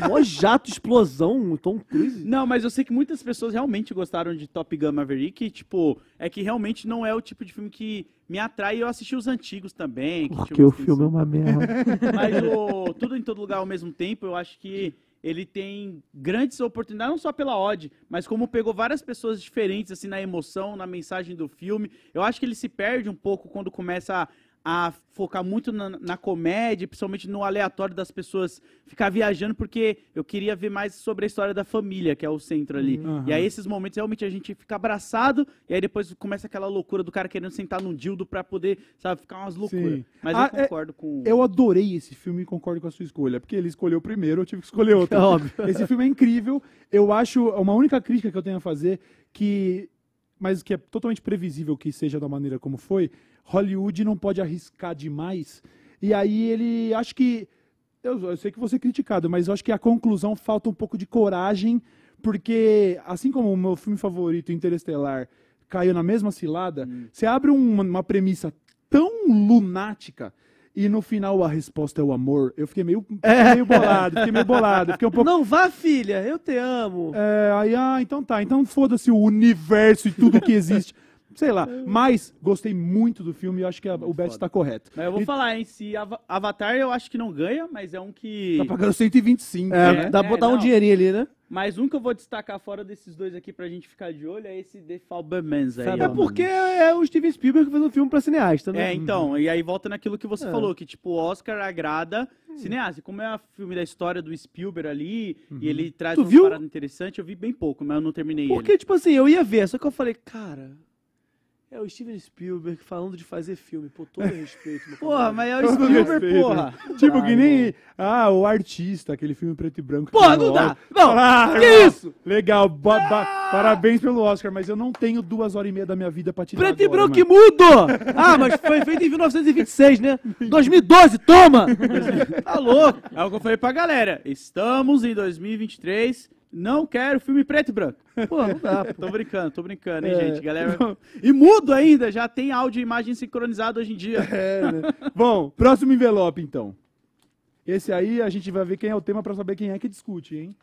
Mó jato, explosão, Tom Cruise. Não, mas eu sei que muitas pessoas realmente gostaram de Top Gun Maverick. e, Tipo, é que realmente não é o tipo de filme que me atrai. Eu assisti os antigos também. que Porque o filme é uma merda. Mas o Tudo em Todo Lugar ao mesmo tempo, eu acho que ele tem grandes oportunidades, não só pela odd, mas como pegou várias pessoas diferentes, assim, na emoção, na mensagem do filme. Eu acho que ele se perde um pouco quando começa a, a focar muito na, na comédia, principalmente no aleatório das pessoas ficar viajando, porque eu queria ver mais sobre a história da família, que é o centro ali. Uhum. E aí, esses momentos, realmente, a gente fica abraçado, e aí depois começa aquela loucura do cara querendo sentar num dildo pra poder, sabe, ficar umas loucuras. Sim. Mas Ah, eu é- concordo com... Eu adorei esse filme e concordo com a sua escolha, porque ele escolheu o primeiro, eu tive que escolher outro. É óbvio. Esse filme é incrível. Eu acho uma única crítica que eu tenho a fazer que mas que é totalmente previsível que seja da maneira como foi, Hollywood não pode arriscar demais. E aí ele acho que eu, eu sei que vou ser criticado, mas eu acho que a conclusão falta um pouco de coragem, porque assim como o meu filme favorito, Interestelar, caiu na mesma cilada, você abre uma, uma premissa tão lunática e no final a resposta é o amor. Eu fiquei meio, meio bolado, fiquei meio bolado, fiquei um pouco Não vá, filha, eu te amo. é, aí, ah, então tá. Então foda-se o universo e tudo que existe. Sei lá. Mas gostei muito do filme e acho que a- o Bet está correto. Mas eu vou E falar, hein? Se Ava- Avatar eu acho que não ganha, mas é um que. Tá pagando 125. É, né? dá é, pra botar um não. dinheirinho ali, né? Mas um que eu vou destacar fora desses dois aqui pra gente ficar de olho é esse The Fablemans aí. É ó. porque é o Steven Spielberg fazendo filme pra cineasta, né? É, então, e aí volta naquilo que você É. falou, que tipo, o Oscar agrada cineasta. E Como é um filme da história do Spielberg ali, e ele traz Tu uma viu? parada interessante, eu vi bem pouco, mas eu não terminei Porque, ele. tipo assim, eu ia ver, só que eu falei, cara, é o Steven Spielberg falando de fazer filme, por todo respeito. meu Porra, mas é o Todo Spielberg, respeito. porra. Tipo, Ah, que nem. Ah, o artista, aquele filme preto e branco. Porra, não dá! Não! Ah, que irmão, isso? Legal, ba- ba- parabéns pelo Oscar, mas eu não tenho duas horas e meia da minha vida pra te dar Preto e agora, branco e mano. mudo! Ah, mas foi feito em 1926, né? 2012, toma! Tá louco! É o que eu falei pra galera. Estamos em 2023, não quero filme preto e branco. Pô, não dá, pô. Tô brincando, tô brincando, hein, É. gente? Galera. E mudo ainda, já tem áudio e imagem sincronizado hoje em dia. É, né? Bom, próximo envelope, então. Esse aí a gente vai ver quem é o tema pra saber quem é que discute, hein?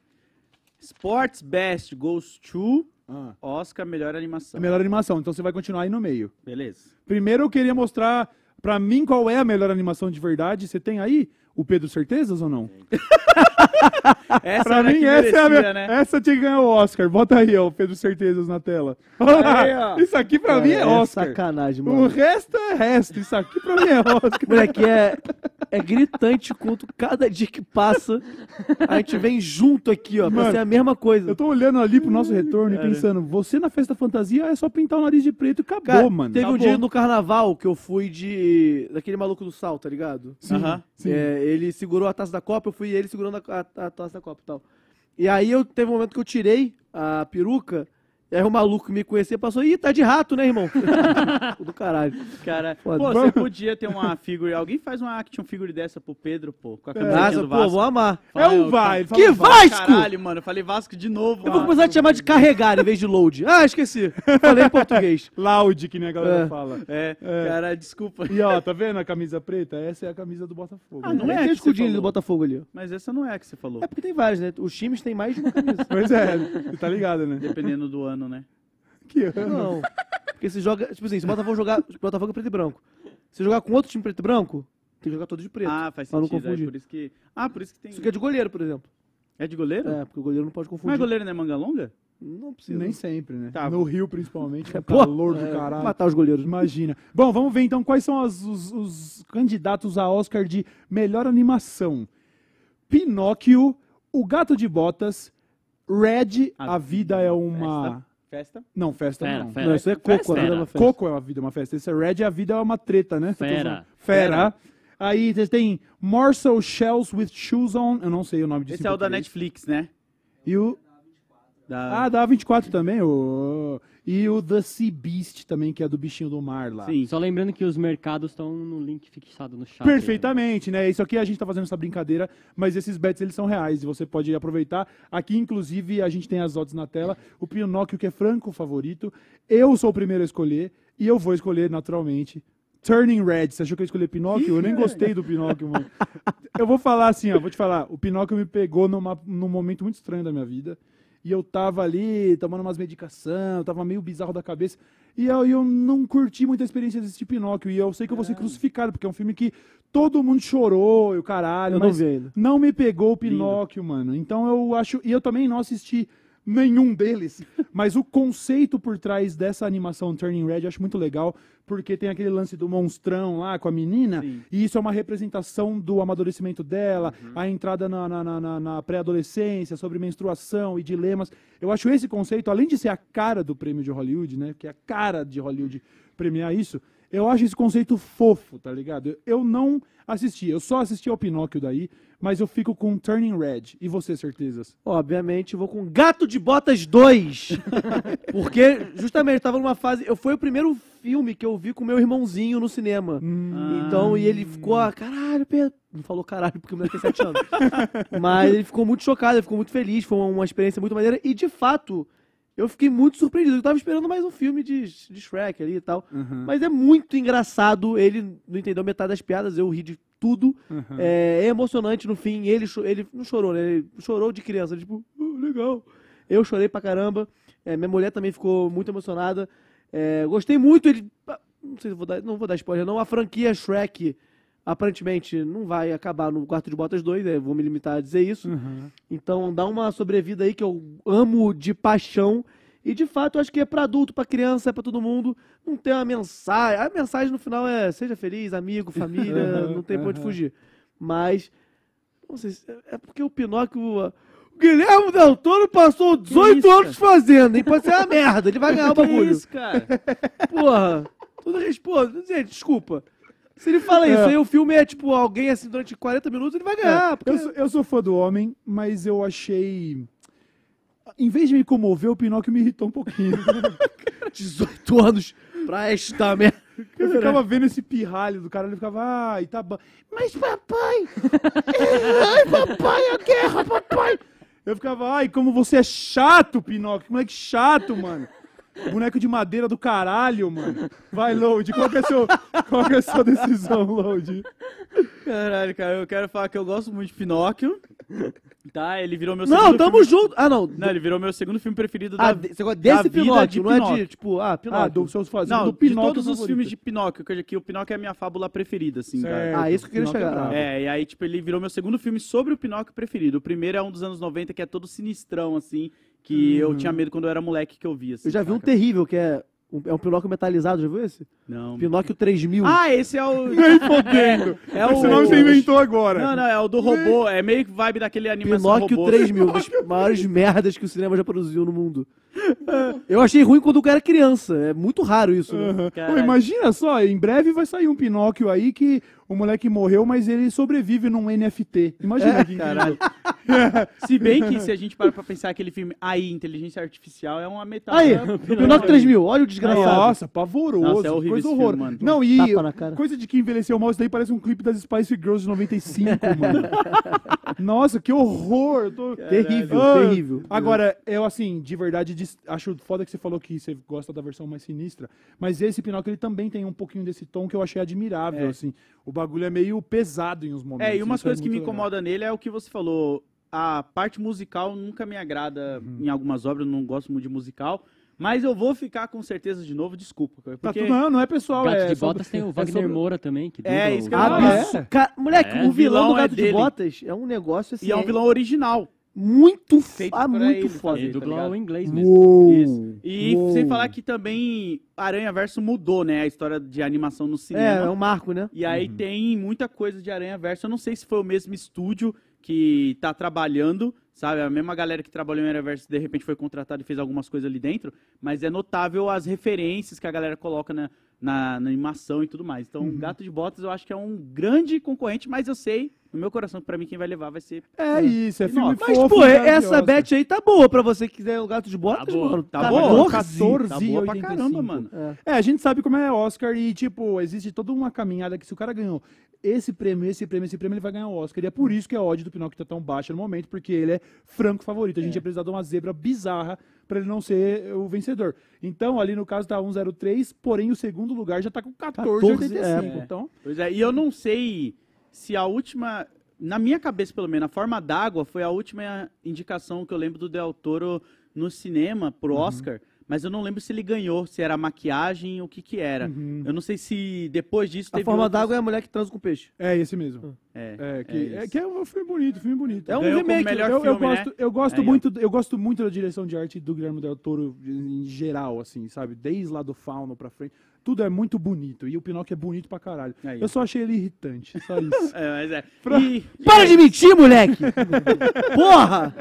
Sports Best goes to Ah. Oscar Melhor Animação. Melhor animação, então você vai continuar aí no meio. Beleza. Primeiro eu queria mostrar pra mim qual é a melhor animação de verdade. Você tem aí o Pedro Certezas ou não? Essa Pra mim, essa é a merecia, minha, né? essa tinha que ganhar o Oscar. Bota aí, ó, o Pedro Certezas na tela. Aí, ó. Isso aqui pra mim é Oscar. sacanagem, O mano. resto é resto. Isso aqui pra mim é Oscar. Moleque, é, é gritante quanto cada dia que passa a gente vem junto aqui, ó, pra Mano, ser a mesma coisa. Eu tô olhando ali pro nosso retorno e pensando, você na festa fantasia é só pintar o nariz de preto e acabou, Cara, mano. teve um Acabou. dia no carnaval que eu fui de. daquele maluco do sal, tá ligado? Sim, Aham. sim. É, ele segurou a taça da Copa, eu fui ele segurando a, a- a taça da Copa e tal. E aí eu teve um momento que eu tirei a peruca, e aí o maluco me conhecia passou, ih, tá de rato, né, irmão? do caralho. Cara, Foda. pô, você podia ter uma figure. Alguém faz uma action figure dessa pro Pedro, pô, com a camisetinha Nossa, do pô, Vasco. vou amar. É um vai. fala Que? Vasco! Caralho, mano, eu falei Vasco de novo. Eu vou ah. começar a te chamar de carregar em vez de load. Ah, esqueci. Falei em português. Loud, que nem a galera É. fala. É, É. cara, desculpa. E ó, tá vendo a camisa preta? Essa é a camisa do Botafogo. Ah, não Não é é a tem que escudinho do. Botafogo ali. Mas essa não é a que você falou. É porque tem vários, né? Os times têm mais de uma camisa. Pois é, você tá ligado, né? Dependendo do ano, né? Que ano. Não. Porque se joga. Tipo assim, se o Botafogo jogar. o Botafogo é preto e branco. Se jogar com outro time preto e branco, tem que jogar todo de preto. Ah, faz Pra não sentido. É confundir. por isso que. Ah, por isso que tem. Isso aqui é de goleiro, por exemplo. É de goleiro? É, porque o goleiro não pode confundir. Mas goleiro não é manga longa? Não precisa. Nem sempre, né? Tá. No Rio, principalmente, Pô, calor do é, caralho. Matar os goleiros. Imagina. Bom, vamos ver então quais são as- os, os candidatos a Oscar de melhor animação: Pinóquio, O Gato de Botas, Red, A, Vida é uma. Festa? Não, festa Fera, não. fera. Não, isso é coco, Festa. a vida é uma festa. Coco é uma vida, é uma festa. Esse é Red, a vida é uma treta, né? Fera. Fera. Aí você tem Morsel Shells with Shoes On. Eu não sei o nome disso. Esse é o da. Netflix, né? E o. Da... Ah, da A24 também. O... E o The Sea Beast também, que é do bichinho do mar lá. Sim. Só lembrando que os mercados estão no link fixado no chat. Perfeitamente, né? Isso aqui a gente tá fazendo essa brincadeira, mas esses bets eles são reais e você pode aproveitar. Aqui, inclusive, a gente tem as odds na tela. O Pinóquio, que é franco favorito. Eu sou o primeiro a escolher e eu vou escolher naturalmente. Turning Red. Você achou que eu ia escolher Pinóquio? Eu nem gostei do Pinóquio, mano. Eu vou falar assim, ó. Vou te falar. O Pinóquio me pegou numa, num momento muito estranho da minha vida. E eu tava ali tomando umas medicação, eu tava meio bizarro da cabeça. E eu, eu não curti muito a experiência desse Pinóquio. E eu sei que eu vou ser crucificado, porque é um filme que todo mundo chorou e o caralho. Eu não vi ainda. não me pegou o Pinóquio, mano. Então eu acho. E eu também não assisti nenhum deles. Mas o conceito por trás dessa animação Turning Red eu acho muito legal, porque tem aquele lance do monstrão lá com a menina, Sim. e isso é uma representação do amadurecimento dela, a entrada na, na- na- na- pré-adolescência, sobre menstruação e dilemas. Eu acho esse conceito, além de ser a cara do prêmio de Hollywood, né? Que é a cara de Hollywood premiar isso, eu acho esse conceito fofo, tá ligado? Eu não assisti, eu só assisti ao Pinóquio daí, mas eu fico com Turning Red. E você, certezas? Obviamente, vou com Gato de Botas 2. Porque, justamente, eu tava numa fase. Eu, foi o primeiro filme que eu vi com meu irmãozinho no cinema. Ah. Então, e ele ficou, ah, caralho, Pedro. Não falou caralho porque o moleque tem 7 anos. Mas ele ficou muito chocado, ele ficou muito feliz. Foi uma experiência muito maneira. E, de fato, eu fiquei muito surpreendido. Eu tava esperando mais um filme de, de Shrek ali e tal. Mas é muito engraçado. Ele não entendeu metade das piadas, eu ri de tudo. É, é emocionante no fim. Ele, ele não chorou, né? Ele chorou de criança. Tipo, "Ah, legal. Eu chorei pra caramba. É, minha mulher também ficou muito emocionada. É, gostei muito. Ele. ah, Não sei se vou dar. Não vou dar spoiler, não. A franquia Shrek aparentemente não vai acabar no Quarto de Botas 2, né? vou me limitar a dizer isso. Então dá uma sobrevida aí que eu amo de paixão. E de fato, eu acho que é pra adulto, pra criança, é pra todo mundo. Não tem uma mensagem. A mensagem no final é seja feliz, amigo, família, não tem pra onde fugir. Mas, não sei, se- é porque o Pinóquio. O Guilherme Del Toro passou 18 isso, anos fazendo, e pode ser uma merda, ele vai ganhar o Que bagulho. isso, cara? Porra, tudo responde. Gente, desculpa. Se ele fala isso, É. aí o filme é tipo alguém assim durante 40 minutos, ele vai ganhar. porque Eu sou, eu sou fã do homem, mas eu achei. Em vez de me comover, o Pinóquio me irritou um pouquinho. 18 anos pra esta merda. Eu ficava vendo esse pirralho do cara, ele ficava, ai, tá bom. Mas papai! ai, papai, a guerra, papai! Eu ficava, ai, como você é chato, Pinóquio, que moleque chato, mano. Boneco de madeira do caralho, mano. Vai, Load, qual que é, seu, qual que é a sua decisão, Load? Caralho, cara, eu quero falar que eu gosto muito de Pinóquio. Tá, ele virou meu Não, segundo tamo filme... junto. Ah, não. Não, ele virou meu segundo filme preferido Ah, da... de- você gosta da desse vida Pinóquio, de não é de, Pinóquio. tipo, ah, Pinóquio. Ah, do seus fãs. Não, do de Pinóquio todos os favorito. filmes de Pinóquio, que que o Pinóquio é a minha fábula preferida, assim. da- Certo, Ah, isso que eu queria Pinóquio é chegar. brabo. É, e aí, tipo, ele virou meu segundo filme sobre o Pinóquio preferido. O primeiro é um dos anos 90, que é todo sinistrão, assim, que eu tinha medo quando eu era moleque que eu via, assim. Eu já vi um terrível, que é um, é um Pinóquio metalizado, já viu esse? Não. Pinóquio 3000. Ah, esse é o... Nem fodendo. É, é o... Esse nome você inventou agora. Não, não, é o do robô. É meio que vibe daquele animação Pinóquio robô. 3000, das maiores merdas que o cinema já produziu no mundo. Eu achei ruim quando eu era criança. É muito raro isso, né? Aham. Pô, imagina só, em breve vai sair um Pinóquio aí que o moleque morreu, mas ele sobrevive num NFT. Imagina que Caralho. Se bem que se a gente para pra pensar aquele filme aí, Inteligência Artificial, é uma Aí, metáfora. Pinóquio 3000, olha o desgraçado. Nossa, pavoroso. Nossa, é horrível coisa esse horror. filme, mano. Não, e Tapa na cara. coisa de que envelheceu mal, isso daí parece um clipe das Spice Girls de 95, mano. Nossa, que horror. eu tô- Terrível, Ah, terrível. Agora, eu assim, de verdade, acho foda que você falou que você gosta da versão mais sinistra, mas esse Pinóquio ele também tem um pouquinho desse tom que eu achei admirável, É. assim. O bagulho é meio pesado em uns momentos. É, e umas isso coisas que me muito legal. nele é o que você falou. A parte musical nunca me agrada Uhum. em algumas obras, eu não gosto muito de musical. Mas eu vou ficar com certeza de novo, desculpa. cara, Tá Porque tudo, não, não é pessoal, Gato é de sobre- Botas tem o é Wagner sobre- Moura também, que É, isso que eu. Ah, é? Ca- Moleque, É. o vilão do vilão é Gato de dele. Botas é um negócio assim. E é um vilão original. Muito, Feito ah, muito ele foda. fazer. Ele tá dubla ligado? o inglês mesmo. Uou, Isso. E uou. sem falar que também Aranha Verso mudou, né? A história de animação no É, cinema. é um marco, né? E aí tem muita coisa de Aranha Verso. Eu não sei se foi o mesmo estúdio que tá trabalhando, sabe? A mesma galera que trabalhou em Aranha Verso de repente foi contratada e fez algumas coisas ali dentro. Mas é notável as referências que a galera coloca na, na, na animação e tudo mais. Então, Gato de Botas eu acho que é um grande concorrente, mas eu sei, no meu coração, que pra mim quem vai levar vai ser. É isso, é filme. Mas, fofo. pô, essa bet aí tá boa pra você que quiser o Gato de Botas, boa, mano. tá boa. 14. Tá boa pra 14,85. caramba, mano. É. É, a gente sabe como é Oscar e, tipo, existe toda uma caminhada que se o cara ganhou esse prêmio, esse prêmio, esse prêmio, ele vai ganhar o Oscar. E é por isso que a odd do Pinóquio tá tão baixa no momento, porque ele é franco favorito. A gente ia precisar de uma zebra bizarra pra ele não ser o vencedor. Então, ali no caso tá 103, porém o segundo lugar já tá com 14,85. 14, é. Então, Pois é, e eu não sei se a última. Na minha cabeça, pelo menos, a forma d'água foi a última indicação que eu lembro do Del Toro no cinema pro Uhum. Oscar. Mas eu não lembro se ele ganhou, se era maquiagem ou o que que era. Uhum. Eu não sei se depois disso A forma d'água é a mulher que transa com peixe. é esse mesmo. É, É, que é é, que é um filme bonito, filme bonito. É um Ganhou como remake. melhor eu, eu filme, né? gosto, eu gosto Aí, ó. muito, eu gosto muito da direção de arte do Guilherme Del Toro em geral, assim, sabe? Desde lá do Fauno pra frente, tudo é muito bonito e o Pinóquio é bonito pra caralho. Aí, ó. eu só achei ele irritante, só isso. É, mas é. Pra- E, Para de mentir, moleque! Porra!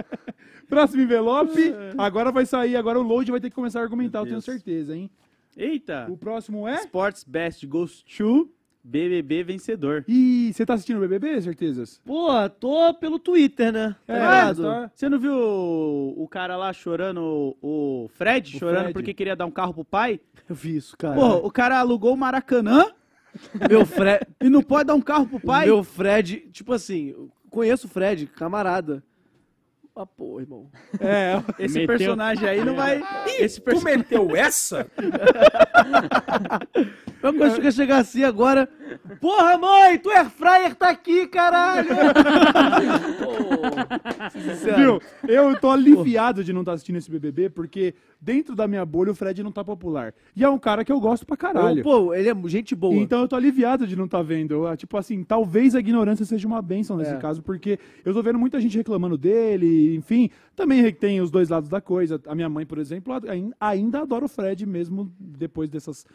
Próximo envelope, agora vai sair, agora o Load vai ter que começar a argumentar, eu tenho certeza, hein? Eita! O próximo é Sports Best Goes to BBB vencedor. Ih, você tá assistindo o BBB, certezas? Pô, tô pelo Twitter, né? Tá É, ligado? tá. Você não viu o, o cara lá chorando, o Fred, O chorando Fred. porque queria dar um carro pro pai? Eu vi isso, cara. Pô, o cara alugou o Maracanã meu Fred. e não pode dar um carro pro pai? Meu Fred, tipo assim, conheço o Fred, camarada. Ah, pô, irmão. É, Esse Meteu- personagem aí não vai. Esse personagem. meteu essa? Coisa que chegar assim agora. Porra, mãe, tu air fryer tá aqui, caralho! Pô, sincero. viu? Eu tô aliviado de não estar assistindo esse BBB, porque dentro da minha bolha o Fred não tá popular. E é um cara que eu gosto pra caralho. Eu, pô, ele é gente boa. Então eu tô aliviado de não estar vendo. Eu, Tipo assim, talvez a ignorância seja uma benção nesse É. caso, porque eu tô vendo muita gente reclamando dele, enfim. Também tem os dois lados da coisa. A minha mãe, por exemplo, ain- ainda adora o Fred, mesmo depois dessas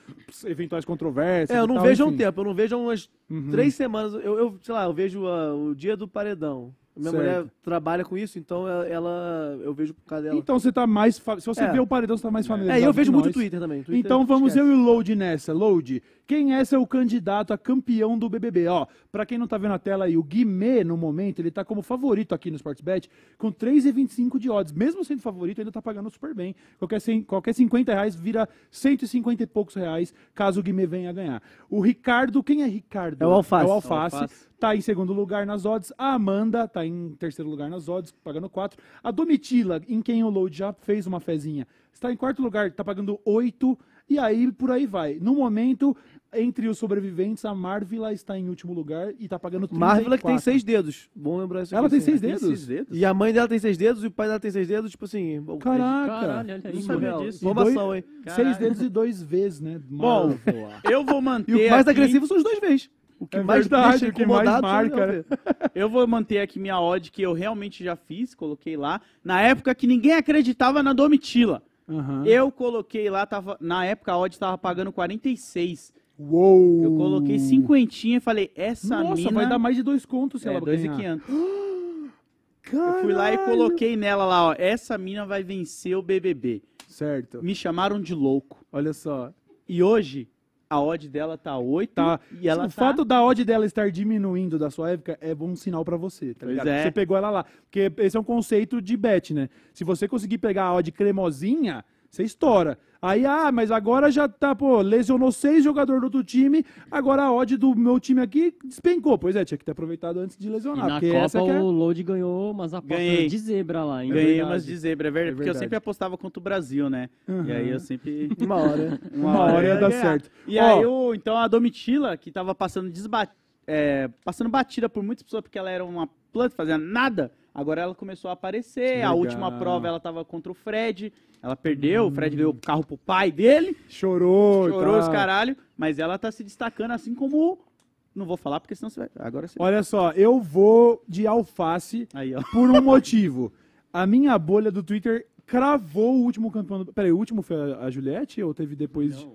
eventuais controvérsias. é, eu não tal, vejo há um tempo, eu não vejo umas Uhum. três semanas. Eu, eu, sei lá, eu vejo ah, o dia do paredão. Minha Certo. mulher trabalha com isso, então ela, eu vejo por causa dela. Então você tá mais. Se você É. vê o paredão, você tá mais É, familiarizado. e eu vejo muito nós. Twitter também. Twitter Então vamos esquece. eu e o Load nessa. Load, quem é seu candidato a campeão do BBB? Ó, pra quem não tá vendo a tela aí, o Guimê, no momento, ele tá como favorito aqui no Sportsbet, com 3,25 de odds. Mesmo sendo favorito, ainda tá pagando super bem. Qualquer, 100, qualquer 50 reais vira 150 e poucos reais, caso o Guimê venha a ganhar. O Ricardo, quem é Ricardo? É o Alface. É o Alface. Alface. Tá em segundo lugar nas odds. A Amanda tá em terceiro lugar nas odds, pagando 4. A Domitila, em quem o Load já fez uma fezinha, está em quarto lugar, tá pagando 8. E aí, por aí vai. No momento, entre os sobreviventes, a Marvila está em último lugar e tá pagando 34. Marvel que tem seis dedos. Bom lembrar isso. Ela aqui, tem assim. seis Tem dedos? esses dedos? E a mãe dela tem seis dedos e o pai dela tem seis dedos, tipo assim. Caraca. Caralho, olha aí, Não sabia mano. disso. Informação, hein? Seis dedos e dois Vs, né? Bom. Eu vou manter E o mais aqui- agressivo são os dois vezes. O que É mais verdade, deixa o que mais marca, né? Eu vou manter aqui minha odd que eu realmente já fiz, coloquei lá. Na época que ninguém acreditava na Domitila. Aham. Eu coloquei lá, tava, na época a odd tava pagando 46. Uou! Eu coloquei cinquentinha e falei, essa Nossa, mina... vai dar mais de dois contos se é, ela dois e ganhar. 500. Eu fui lá e coloquei nela lá, ó, essa mina vai vencer o BBB. Certo. Me chamaram de louco. Olha só. E hoje, a odd dela tá 8 Tá. e ela o tá... fato da odd dela estar diminuindo da sua época é bom sinal pra você, tá ligado? é. Você pegou ela lá. Porque esse é um conceito de bet, né? Se você conseguir pegar a odd cremosinha, você estoura. Aí, ah, mas agora já tá, pô, lesionou seis jogadores do outro time, agora a odd do meu time aqui despencou. Pois é, tinha que ter aproveitado antes de E lesionar. na porque Copa essa que é... o Load ganhou umas apostas Ganhei. de zebra lá, hein? Ganhei verdade. umas de zebra, é verdade, É porque eu verdade. sempre apostava contra o Brasil, né? Uhum. E aí eu sempre... Uma hora. Uma hora ia dar certo. E Ó. aí, o, então, a Domitila, que tava passando desba- é, passando batida por muitas pessoas, porque ela era uma planta, fazia nada, agora ela começou a aparecer. A Legal. última prova, ela tava contra o Fred, ela perdeu, o Fred ganhou o carro pro pai dele, Chorou. chorou tá. os caralho, mas ela tá se destacando assim como... Não vou falar, porque senão você vai... Agora você... Olha só, eu vou de alface Aí, por um motivo. A minha bolha do Twitter cravou o último campeão. Do... Peraí, o último foi a a Juliette ou teve depois? de- Não,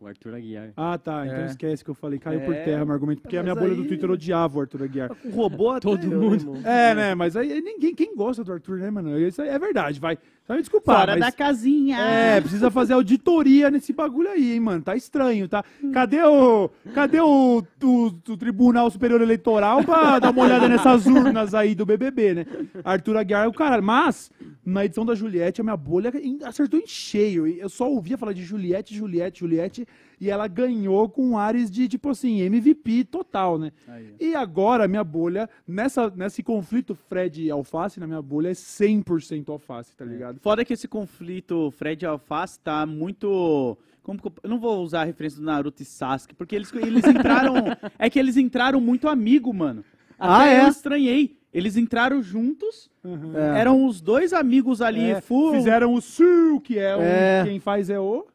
o Ar- o Arthur Aguiar. Ah, tá. Então É. esquece que eu falei. Caiu por É. terra meu argumento. Porque a minha Mas bolha aí- do Twitter odiava o Arthur Aguiar. O robô até Todo eu, mundo. É, né? Mas aí aí ninguém. Quem gosta do Arthur, né, mano? Isso aí é verdade, vai. Vai me desculpar. Fora mas... da casinha! É, precisa fazer auditoria nesse bagulho aí, hein, mano. Tá estranho, tá? Cadê o. Cadê o, o, o Tribunal Superior Eleitoral pra dar uma olhada nessas urnas aí do BBB, né? Arthur Aguiar é o cara. Mas, na edição da Juliette, a minha bolha acertou em cheio. Eu só ouvia falar de Juliette, Juliette, Juliette. E ela ganhou com ares de, tipo assim, MVP total, né? Aí. E agora, minha bolha, nessa, nesse conflito Fred e Alface, na minha bolha, é 100% Alface, tá ligado? Foda que esse conflito Fred e Alface tá muito. Como que eu, não vou usar a referência do Naruto e Sasuke, porque eles, eles entraram. é que eles entraram muito amigo, mano. Até Ah, é? eu estranhei. Eles entraram juntos, Uhum. É. eram os dois amigos ali, É, full. Fizeram o Sul, que é, o. É. Quem faz é o.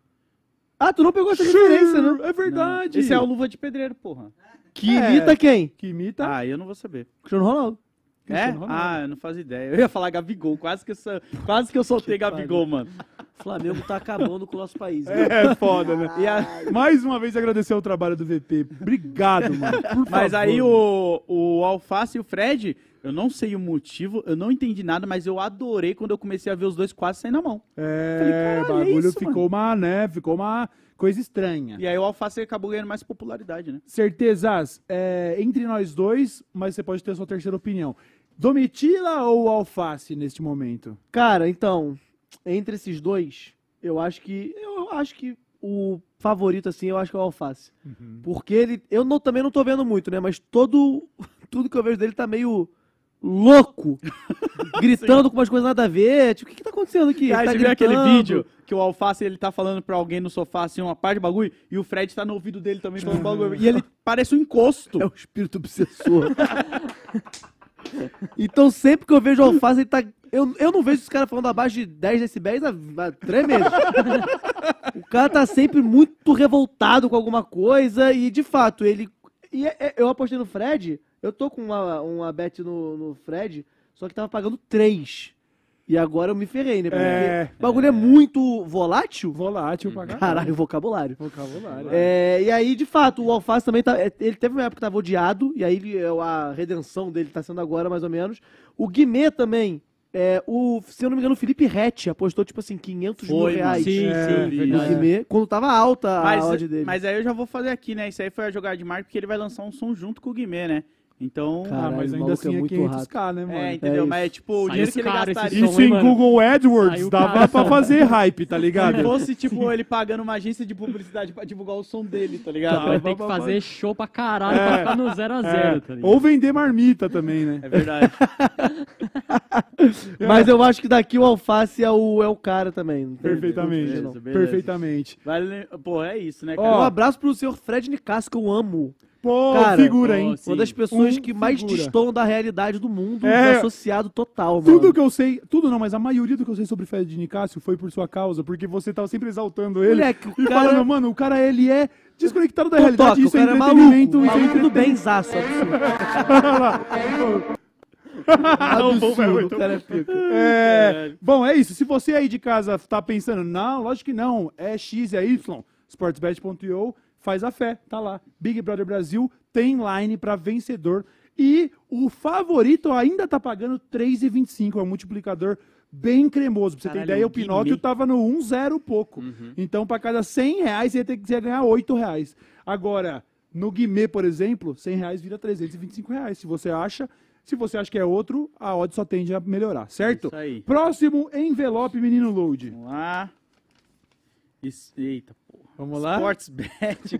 Ah, tu não pegou essa referência, né? É verdade. Esse é o Luva de Pedreiro, porra. Que É. imita quem? Que imita. Ah, eu não vou saber. Cristiano Ronaldo. É? Cristiano Ronaldo. Ah, eu não fazia ideia. Eu ia falar Gabigol, quase que eu, sou- quase que eu soltei Gabigol, mano. O Flamengo tá acabando com o nosso país. É foda, né? E a- Mais uma vez agradecer o trabalho do VP. Obrigado, mano. Por Mas favor. aí o, o Alface e o Fred, eu não sei o motivo, eu não entendi nada, mas eu adorei quando eu comecei a ver os dois quase sair na mão. É, o bagulho é isso, ficou uma, né? Ficou uma coisa estranha. E aí o Alface acabou ganhando mais popularidade, né? Certezas, é, entre nós dois, mas você pode ter a sua terceira opinião. Domitila ou Alface neste momento? Cara, então, entre esses dois, eu acho que. Eu acho que o favorito, assim, eu acho que é o Alface. Porque ele. Eu não- também não tô vendo muito, né? Mas todo. Tudo que eu vejo dele tá meio louco. gritando com umas coisas nada a ver. Tipo, o que, que tá acontecendo aqui? Ele tá você viu aquele gritando. vídeo que o Alface ele tá falando pra alguém no sofá assim, uma parte de bagulho, e o Fred tá no ouvido dele também falando bagulho. E ele parece um encosto. É o espírito obsessor. então, sempre que eu vejo o Alface, ele tá. Eu, eu não vejo esse cara falando abaixo de 10 decibéis há, há três meses. o cara tá sempre muito revoltado com alguma coisa e, de fato, ele. E é- é- eu apostei no Fred, eu tô com uma, uma bet no, no Fred, só que tava pagando 3. E agora eu me ferrei, né? Porque É. o bagulho é muito volátil. Volátil pra caralho. Caralho, vocabulário. Vocabulário. É, e aí, de fato, o Alface também tá. é, Ele teve uma época que tava odiado, e aí ele- é, a redenção dele tá sendo agora, mais ou menos. O Guimê também. É, o, se eu não me engano, o Felipe Rett apostou, tipo assim, 500 Foi, mil reais Sim, É, sim, no. Guimê, quando tava alta a Mas, odd dele. mas aí eu já vou fazer aqui, né? Isso aí foi a jogada de marketing, porque ele vai lançar um som junto com o Guimê, né? Então, Ah, Caralho, mas o ainda maluco assim é é muito 500k, né, mano? é, entendeu? isso. Mas é tipo, o dinheiro que ele gastaria. Isso em mano? Google AdWords Saiu dava pra fazer hype, tá Se ligado? fosse, tipo, ele pagando uma agência de publicidade pra divulgar o som dele, tá ligado? Vai ter que fazer show pra caralho É. pra ficar no 0 a 0 É, tá ligado? Ou vender marmita também, né? É verdade. Mas eu acho que daqui o Alface é o, é o cara também. Perfeitamente. Beleza, não. beleza. Perfeitamente. Vale, pô, é isso, né, Ó, cara? Um abraço pro senhor Fred Nicasso, que eu amo. Pô, Cara, figura, hein? Uma das pessoas Um que mais figura. destoam da realidade do mundo, É. associado total, mano. Tudo que eu sei, tudo não, mas a maioria do que eu sei sobre Fred Nicásio foi por sua causa, porque você tava sempre exaltando ele. Moleque, o e cara- falando, mano, o cara, ele é desconectado da realidade, o isso é cara é entretenimento, maluco, isso é maluco do entretenimento. benzaço, bom, é absurdo. muito o cara é pica. É, bom, é isso. Se você aí de casa tá pensando, não, lógico que não, é X e é Y, sportsbet.io, faz a fé, tá lá. Big Brother Brasil tem line pra vencedor e o favorito ainda tá pagando 3,25, é um multiplicador bem cremoso. Pra você ter Caralho, ideia, o o Pinóquio tava no 1,0 pouco. Então, pra cada 100 reais, você ia ter que ganhar 8 reais. Agora, no Guimê, por exemplo, 100 reais vira 325 reais. Se você acha, se você acha que é outro, a odd só tende a melhorar, certo? Isso aí. Próximo envelope, menino load. Vamos lá. Isso- Eita. Vamos lá? Sportsbet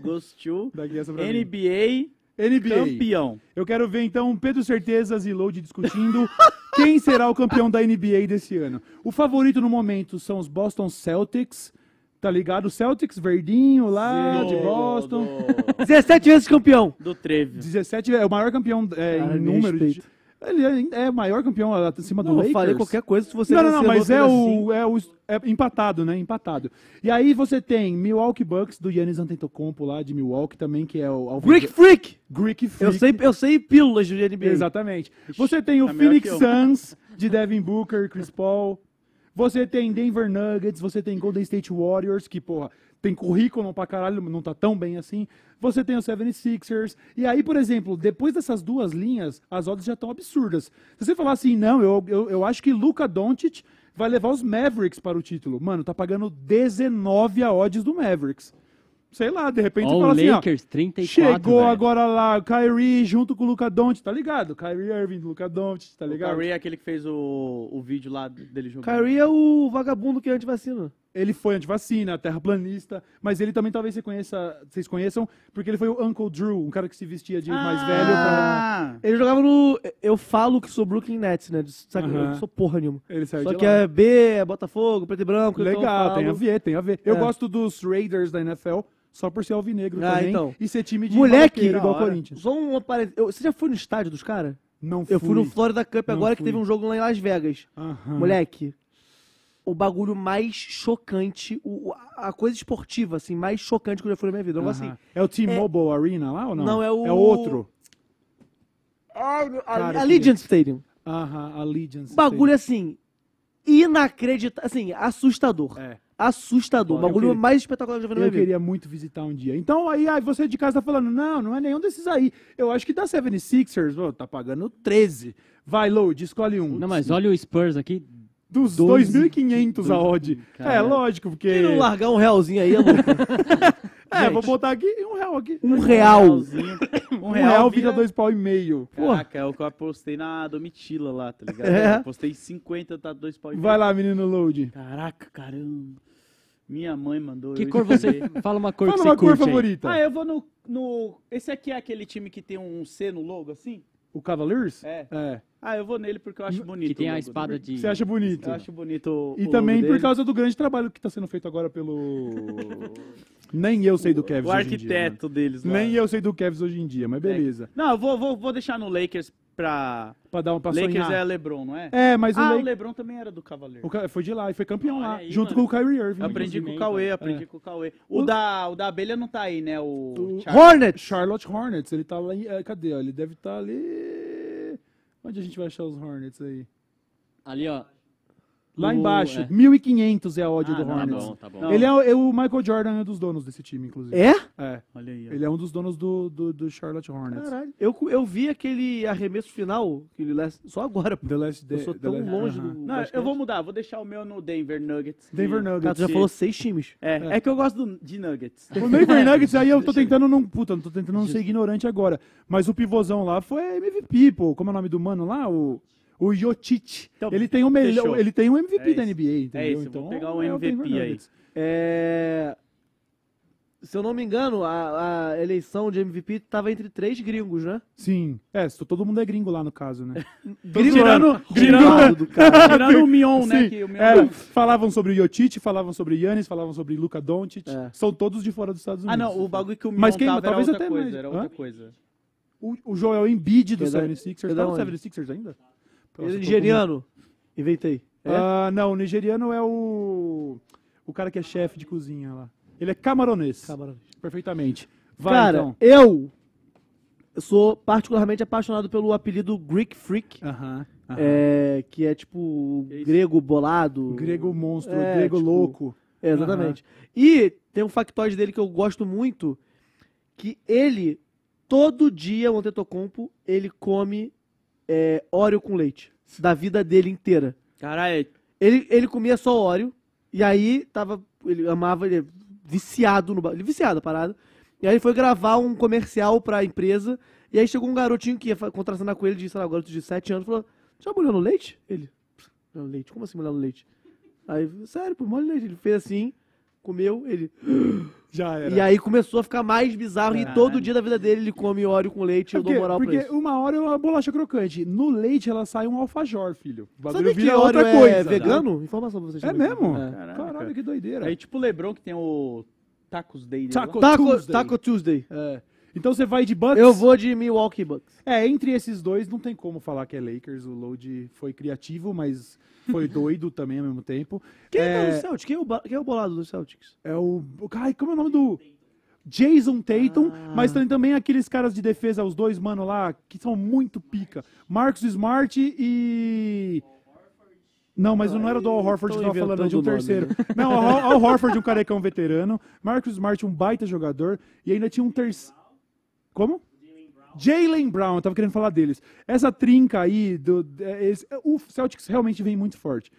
pra mim. NBA NBA. campeão. Eu quero ver então Pedro Certezas e Load discutindo quem será o campeão da NBA desse ano. O favorito no momento são os Boston Celtics. Tá ligado? Celtics, verdinho lá de Boston. 17 vezes campeão. Do Treve. 17 é o maior campeão é, Cara, em me número. De. Ele é, é o maior campeão acima do Não, eu Lakers. falei qualquer coisa se você não, não, não, mas é o, é o é empatado, né? Empatado. E aí você tem Milwaukee Bucks do Yannis Antetokounmpo lá de Milwaukee também, que é o assim. Greek Freak! Greek Freak. Eu sei, eu sei pílulas de NBA. Exatamente. Você tem o tá Phoenix eu. Suns de Devin Booker, Chris Paul. Você tem Denver Nuggets, você tem Golden State Warriors, que, porra, tem currículo pra caralho, não tá tão bem assim. Você tem o 76ers. E aí, por exemplo, depois dessas duas linhas, as odds já estão absurdas. Se você falar assim, não, eu, eu, eu acho que Luka Doncic vai levar os Mavericks para o título. Mano, tá pagando 19 a odds do Mavericks. Sei lá, de repente Ó, você o fala assim, ó, Lakers, 34, Chegou velho. agora lá o Kyrie junto com o Luka Doncic, tá ligado? Kyrie Irving, Luka Doncic, tá O ligado? Kyrie é aquele que fez o, o vídeo lá dele jogando. Kyrie é o vagabundo que é antivacina. Ele foi antivacina, terraplanista, mas ele também talvez você conheça, vocês conheçam, porque ele foi o Uncle Drew, um cara que se vestia de mais velho pra... Ah, Ele jogava no. Eu falo que sou Brooklyn Nets, né? Sabe. Eu não sou porra nenhuma. Ele saiu Só de que lá. é B, é Botafogo, preto e branco. então Legal, tem a ver, tem a ver. Eu É. gosto dos Raiders da NFL só por ser alvinegro Ah, também então. e ser time de Moleque, igual o hora. Corinthians. Só um Você já foi no estádio dos caras? Não fui. Eu fui no Florida Cup Não agora que fui. teve um jogo lá em Las Vegas. Aham. Moleque, o bagulho mais chocante, o- a coisa esportiva, assim, mais chocante que eu já fui na minha vida. Um Aham. assim. É o T-Mobile Arena lá ou não? Não, é o- É outro. Ai, meu- Cara, a Allegiant Stadium. Aham, Allegiance. Bagulho assim, inacreditável, assim, assustador. É. Assustador. O Eu bagulho queria- mais espetacular que eu já vi na Eu minha vida. queria muito visitar um dia. Então, aí, aí você de casa tá falando, não, não é nenhum desses aí. Eu acho que da 76ers, ó, tá pagando 13. Vai, Load, escolhe um. Não, mas olha o Spurs aqui. Dos 12. 2.500 a odd. É, Caralho. lógico, porque... Quem não largar um realzinho aí, é louco. É, Gente. vou botar aqui um real aqui. Um real. realzinho. Um Um real vira vira dois pau e meio. Caraca, é o que eu apostei na Domitila lá, tá ligado? É. Eu postei 50, tá dois pau e Vai meio. lá, menino Load. Caraca, caramba. Minha mãe mandou. Que cor você. Fala uma cor Fala que você uma cor curte aí. favorita. Ah, eu vou no, no. Esse aqui é aquele time que tem um C no logo, assim? O Cavaliers? É. É. Ah, eu vou nele porque eu acho bonito. Que tem o a espada de. Você acha bonito. Eu acho bonito o E o também por dele. causa do grande trabalho que tá sendo feito agora pelo... Nem eu sei do Kevs O hoje em dia. mano. arquiteto deles lá. Nem eu sei do Kevs hoje em dia, mas beleza. Não, eu vou, vou, vou deixar no Lakers pra. Pra dar um pra Lakers sonhar. é LeBron, não é? É, mas o, ah, La- o LeBron também era do Cavaleiro. o Ca- foi de lá e foi campeão Olha lá, aí, junto mano. com o Kyrie Irving. Aprendi com o Cauê, aprendi É. com o Cauê. O, O- da, o da abelha não tá aí, né? O. O-. Hornets! Charlotte Hornets, ele tá lá em... é, Cadê? ó? Ele deve estar ali... Onde a gente vai achar os Hornets aí? Ali, ó. Lá embaixo. é. 1.500 é a odd Ah, do tá Hornets. bom, tá bom. Não. Ele é, o- é o Michael Jordan é um dos donos desse time, inclusive. É? É. Olha aí. ó. Ele é um dos donos do, do, do Charlotte Hornets. Caralho. Eu, eu vi aquele arremesso final, aquele last- só agora. pô. The Last Eu Day- sou The tão Last- longe Aham. do. Não, basquete. eu vou mudar, vou deixar o meu no Denver Nuggets. Denver Cara, Nuggets. tu já falou seis times. É, é que eu gosto do- de Nuggets. O Denver Nuggets aí eu tô tentando não. Puta, eu tô tentando não ser ignorante agora. Mas o pivôzão lá foi MVP, pô. Como é o nome do mano lá? O. O Jotic. Então, ele tem o melhor. fechou. Ele tem o MVP É da isso. NBA, entendeu? É isso, então, vou pegar o é MVP aí. É... Se eu não me engano, a, a eleição de MVP tava entre três gringos, né? Sim. É, todo mundo é gringo lá no caso, né? Gringo, tirando- tirando- Gringo do cara. Tirando o Mion, né? Que o Mion é, falavam sobre o Jotic, falavam sobre Yannis, falavam sobre Luka Doncic. É. São todos de fora dos Estados Ah, Unidos. não, o bagulho que o Mion Mas quem- tava era talvez outra até coisa, mais- era Hã? outra coisa. O, o Joel Embiid do Que é da- 76ers. que é da Tá no onde? 76ers ainda? Ele Nossa, é nigeriano. Inventei. É? Ah, não, o nigeriano é o. O cara que é chefe de cozinha lá. Ele é camaronês. Camarões. Perfeitamente. Vai, Cara, então. eu sou particularmente apaixonado pelo apelido Greek Freak, Aham. aham. é, que é tipo isso? grego bolado. Grego monstro, É, grego tipo, louco. É, exatamente. E tem um factoide dele que eu gosto muito, que ele, todo dia, o Antetokounmpo, ele come é, Oreo com leite. Da vida dele inteira. Caralho, Ele, ele comia só Oreo, e aí tava, ele amava, ele é viciado no... Ele é viciado a parada. E aí ele foi gravar um comercial pra empresa, e aí chegou um garotinho que ia contracenar com ele, de, sei lá, um garoto de 7 anos, falou, já molhou no leite? Ele, molhou no leite? Como assim molhar no leite? Aí, sério, pô, molha no leite. Ele fez assim, comeu, ele... Já era. E aí começou a ficar mais bizarro, e todo dia da vida dele ele come Oreo com leite, É eu dou porque, moral pra porque isso. uma hora é uma bolacha crocante. No leite ela sai um alfajor, filho. O bagulho Sabe que vira outra é coisa. vegano? Informação pra vocês É também. mesmo? É. Caraca. Caralho, que doideira. aí tipo o Lebron que tem o Tacos Day dele Taco-. Taco Tuesday. Taco Tuesday. É. Então você vai de Bucks. Eu vou de Milwaukee Bucks. É, entre esses dois não tem como falar que é Lakers. O Load foi criativo, mas foi doido também ao mesmo tempo. Quem é, é, o Celtics? Quem é o, ba- quem é o bolado do Celtics? é o. Ai, como é o nome do. Jason Tatum, Ah. mas tem também aqueles caras de defesa, os dois, mano, lá, que são muito pica. Marcus Smart e. Não, mas não era do Al Horford que tava falando, de um inventando o nome, terceiro. Não, Al Al Horford, um carecão veterano. Marcus Smart, um baita jogador. E ainda tinha um terceiro. Como? Jalen Brown, eu tava querendo falar deles. Essa trinca aí, do, é, esse- o Celtics realmente vem muito forte.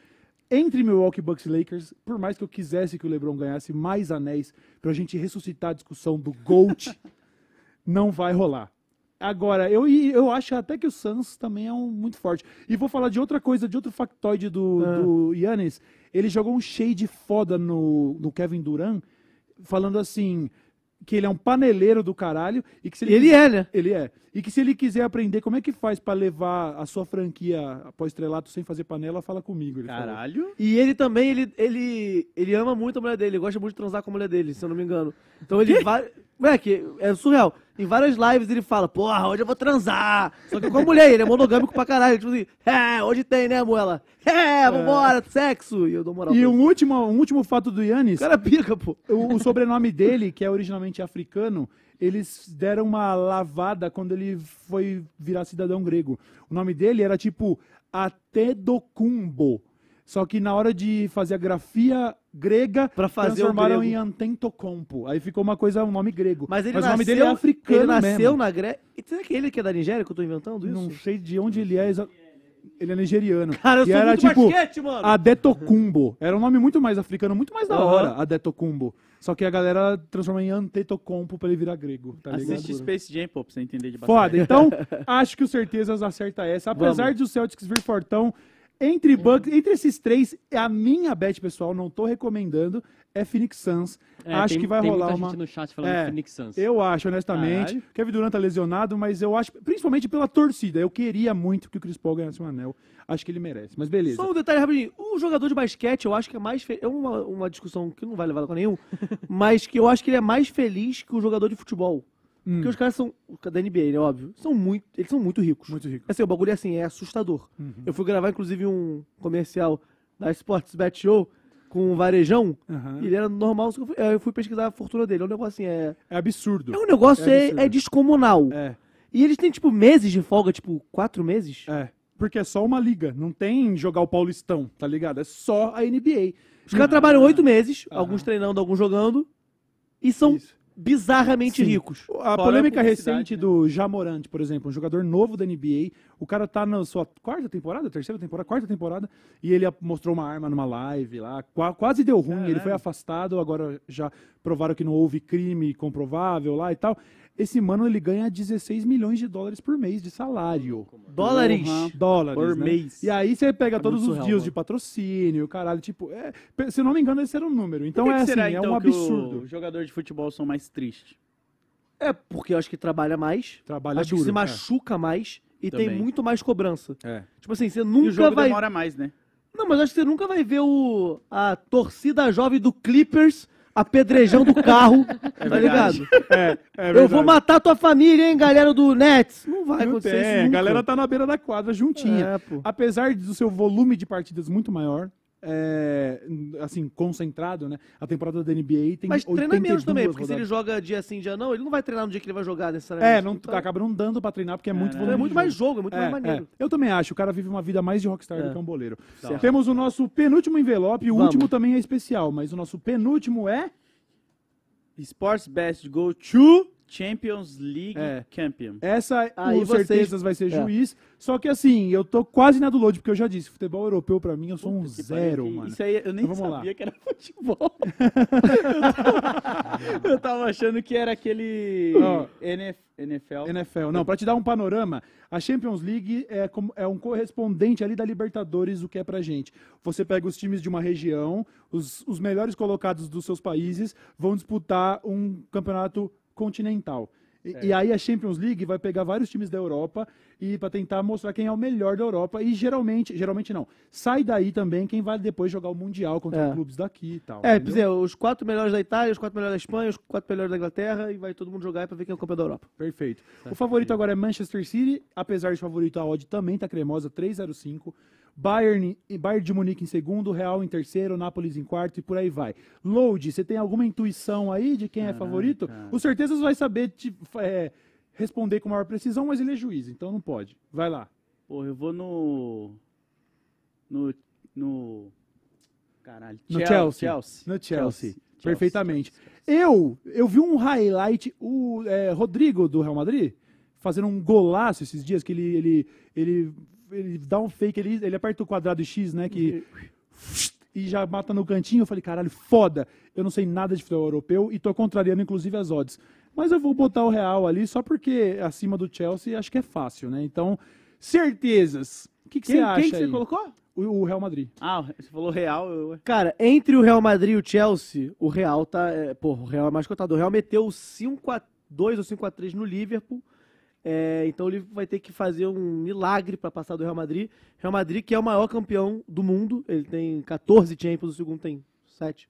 Entre Milwaukee Bucks e Lakers, por mais que eu quisesse que o LeBron ganhasse mais anéis pra gente ressuscitar a discussão do GOAT, não vai rolar. Agora, eu, eu acho até que o Suns também é um muito forte. E vou falar de outra coisa, de outro factoide do, Ah. do Yannis. Ele jogou um shade foda no, no Kevin Durant, falando assim, que ele é um paneleiro do caralho e que se ele, Ele é, né? ele é. E que se ele quiser aprender como é que faz pra levar a sua franquia após estrelato sem fazer panela, fala comigo. Ele falou. Caralho. E ele também, ele, ele, ele ama muito a mulher dele, ele gosta muito de transar com a mulher dele, se eu não me engano. Então ele vai. Moleque, é surreal. Em várias lives ele fala, porra, hoje eu vou transar. Só que com a mulher, ele é monogâmico pra caralho. Tipo assim, é, hoje tem, né, moela? É, vambora, sexo. E eu dou moral E pra um ele. último, um último fato do Yannis, O cara pica, pô. o, o sobrenome dele, que é originalmente africano, eles deram uma lavada quando ele foi virar cidadão grego. O nome dele era tipo Atedocumbo. Só que na hora de fazer a grafia grega, Pra fazer o transformaram grego. em Antentocompo. Aí ficou uma coisa, um nome grego. Mas ele o nasceu, nome dele é africano ele nasceu mesmo. na Grécia. Será que ele que é da Nigéria que eu tô inventando isso? Não sei de onde ele é. exa- Ele é nigeriano. Cara, eu e sou era muito tipo basquete, mano. Adetokumbo. Era um nome muito mais africano, muito mais da hora, Adetokumbo. Só que a galera transformou em Antetokounmpo pra ele virar grego, tá ligado? Assiste Space Jam, pô, pra você entender de basquete. Foda. Então, acho que o Certezas acerta essa. Apesar Vamos. de o Celtics vir fortão, entre Bucks, entre esses três, a minha bet, pessoal, não tô recomendando, é Phoenix Suns. É, acho tem- que vai tem rolar muita uma... gente no chat falando É, Phoenix Suns. Eu acho, honestamente. Caralho. Kevin Durant tá lesionado, mas eu acho, principalmente pela torcida, eu queria muito que o Chris Paul ganhasse um anel. Acho que ele merece, mas beleza. Só um detalhe rapidinho. O jogador de basquete, eu acho que é mais. Fe... É uma, uma discussão que não vai levar a nenhum, mas que eu acho que ele é mais feliz que o jogador de futebol. Hum, Porque os caras são. Da NBA, né? Óbvio. São muito, eles são muito ricos. muito rico. Assim, o bagulho é assim, é assustador. Uhum. Eu fui gravar, inclusive, um comercial da Sports Bet Show com o Varejão. E ele era normal, eu fui, eu fui pesquisar a fortuna dele. É um negócio assim, é. É absurdo. É um negócio, É é, é descomunal. É, E eles têm, tipo, meses de folga, tipo, quatro meses. é. porque é só uma liga. Não tem jogar o Paulistão, tá ligado? É só a NBA. Os caras trabalham oito meses, alguns treinando, alguns jogando, e são Isso. Bizarramente Sim. ricos. A Fora polêmica a recente né? do Jamorant, por exemplo, um jogador novo da NBA. O cara tá na sua quarta temporada, terceira temporada, quarta temporada, e ele mostrou uma arma numa live lá. qua- quase deu ruim, ele foi afastado. Agora já provaram que não houve crime comprovável lá e tal. Esse mano ele ganha 16 milhões de dólares por mês de salário. Dólares. Porra. Dólares, Por né? mês. E aí você pega É todos os surreal, dias mano. de patrocínio, caralho, tipo, é, se eu não me engano, esse era o número. Então que é que assim, será, é então, um que absurdo. os jogadores de futebol são mais tristes? É, porque eu acho que trabalha mais, Trabalha acho duro. que se é. machuca mais e tem Também. muito mais cobrança. É. Tipo assim, você E o nunca jogo vai. demora mais, né? Não, mas acho que você nunca vai ver o a torcida jovem do Clippers apedrejando o carro, tá verdade. ligado? É, é Eu vou matar tua família, hein, galera do Nets. Não vai Não acontecer tem, isso a nunca. galera tá na beira da quadra juntinha. É. Apesar do seu volume de partidas muito maior, é, assim, concentrado, né? A temporada da NBA tem Mas treina 82 menos também, porque se ele rodadas. joga dia sim, dia não, ele não vai treinar no dia que ele vai jogar necessariamente. É, não, Então, acaba não dando pra treinar porque é muito É, volume É muito mais jogo, é muito É, mais maneiro. é. Eu também acho. O cara vive uma vida mais de rockstar É. do que um boleiro. Certo. Temos o nosso penúltimo envelope. O Vamos. último também é especial, mas o nosso penúltimo é... Sports Best Go to Champions League É. Champion. Essa, Aí com vocês- certezas, vai ser é. juiz. Só que assim, eu tô quase na do load, porque eu já disse, futebol europeu pra mim, eu sou um Que zero, que- mano. Isso aí eu nem Então vamos lá. sabia que era futebol. eu tava achando que era aquele. NF NFL. NFL. Não, pra te dar um panorama, a Champions League é, como- é um correspondente ali da Libertadores, o que é pra gente. Você pega os times de uma região, os, os melhores colocados dos seus países vão disputar um campeonato continental. E, e aí a Champions League vai pegar vários times da Europa e para tentar mostrar quem é o melhor da Europa e geralmente, geralmente não, sai daí também quem vai depois jogar o mundial contra É. clubes daqui e tal. É, exemplo, os quatro melhores da Itália, os quatro melhores da Espanha, os quatro melhores da Inglaterra, e vai todo mundo jogar pra ver quem é o campeão da Europa. Perfeito. O favorito agora é Manchester City, apesar de favorito a odd também tá cremosa, 3,05. Bayern, Bayern de Munique em segundo, Real em terceiro, Nápoles em quarto e por aí vai. Load, você tem alguma intuição aí de quem é favorito? O Certezas vai saber te, é, responder com maior precisão, mas ele é juiz, então não pode. Vai lá. Pô, eu vou no. No. No. Caralho. No Chel- Chelsea. Chelsea. No Chelsea. Chelsea. Perfeitamente. Eu, eu vi um highlight, o é, Rodrigo do Real Madrid, fazendo um golaço esses dias, que ele, ele, ele, ele dá um fake, ele, ele aperta o quadrado X, né, que... E já mata no cantinho, eu falei, caralho, foda. Eu não sei nada de futebol europeu e tô contrariando, inclusive, as odds. Mas eu vou botar o Real ali só porque acima do Chelsea acho que é fácil, né? Então, certezas. O que, que Quem, você acha quem que você aí? colocou? O, o Real Madrid. Ah, você falou Real. Eu... Cara, entre o Real Madrid e o Chelsea, o Real tá. É, pô, o Real é mais cotado. O Real meteu 5x2 ou 5x3 no Liverpool. É, então ele vai ter que fazer um milagre pra passar do Real Madrid. Real Madrid, que é o maior campeão do mundo. Ele tem 14 Champions, o segundo tem 7.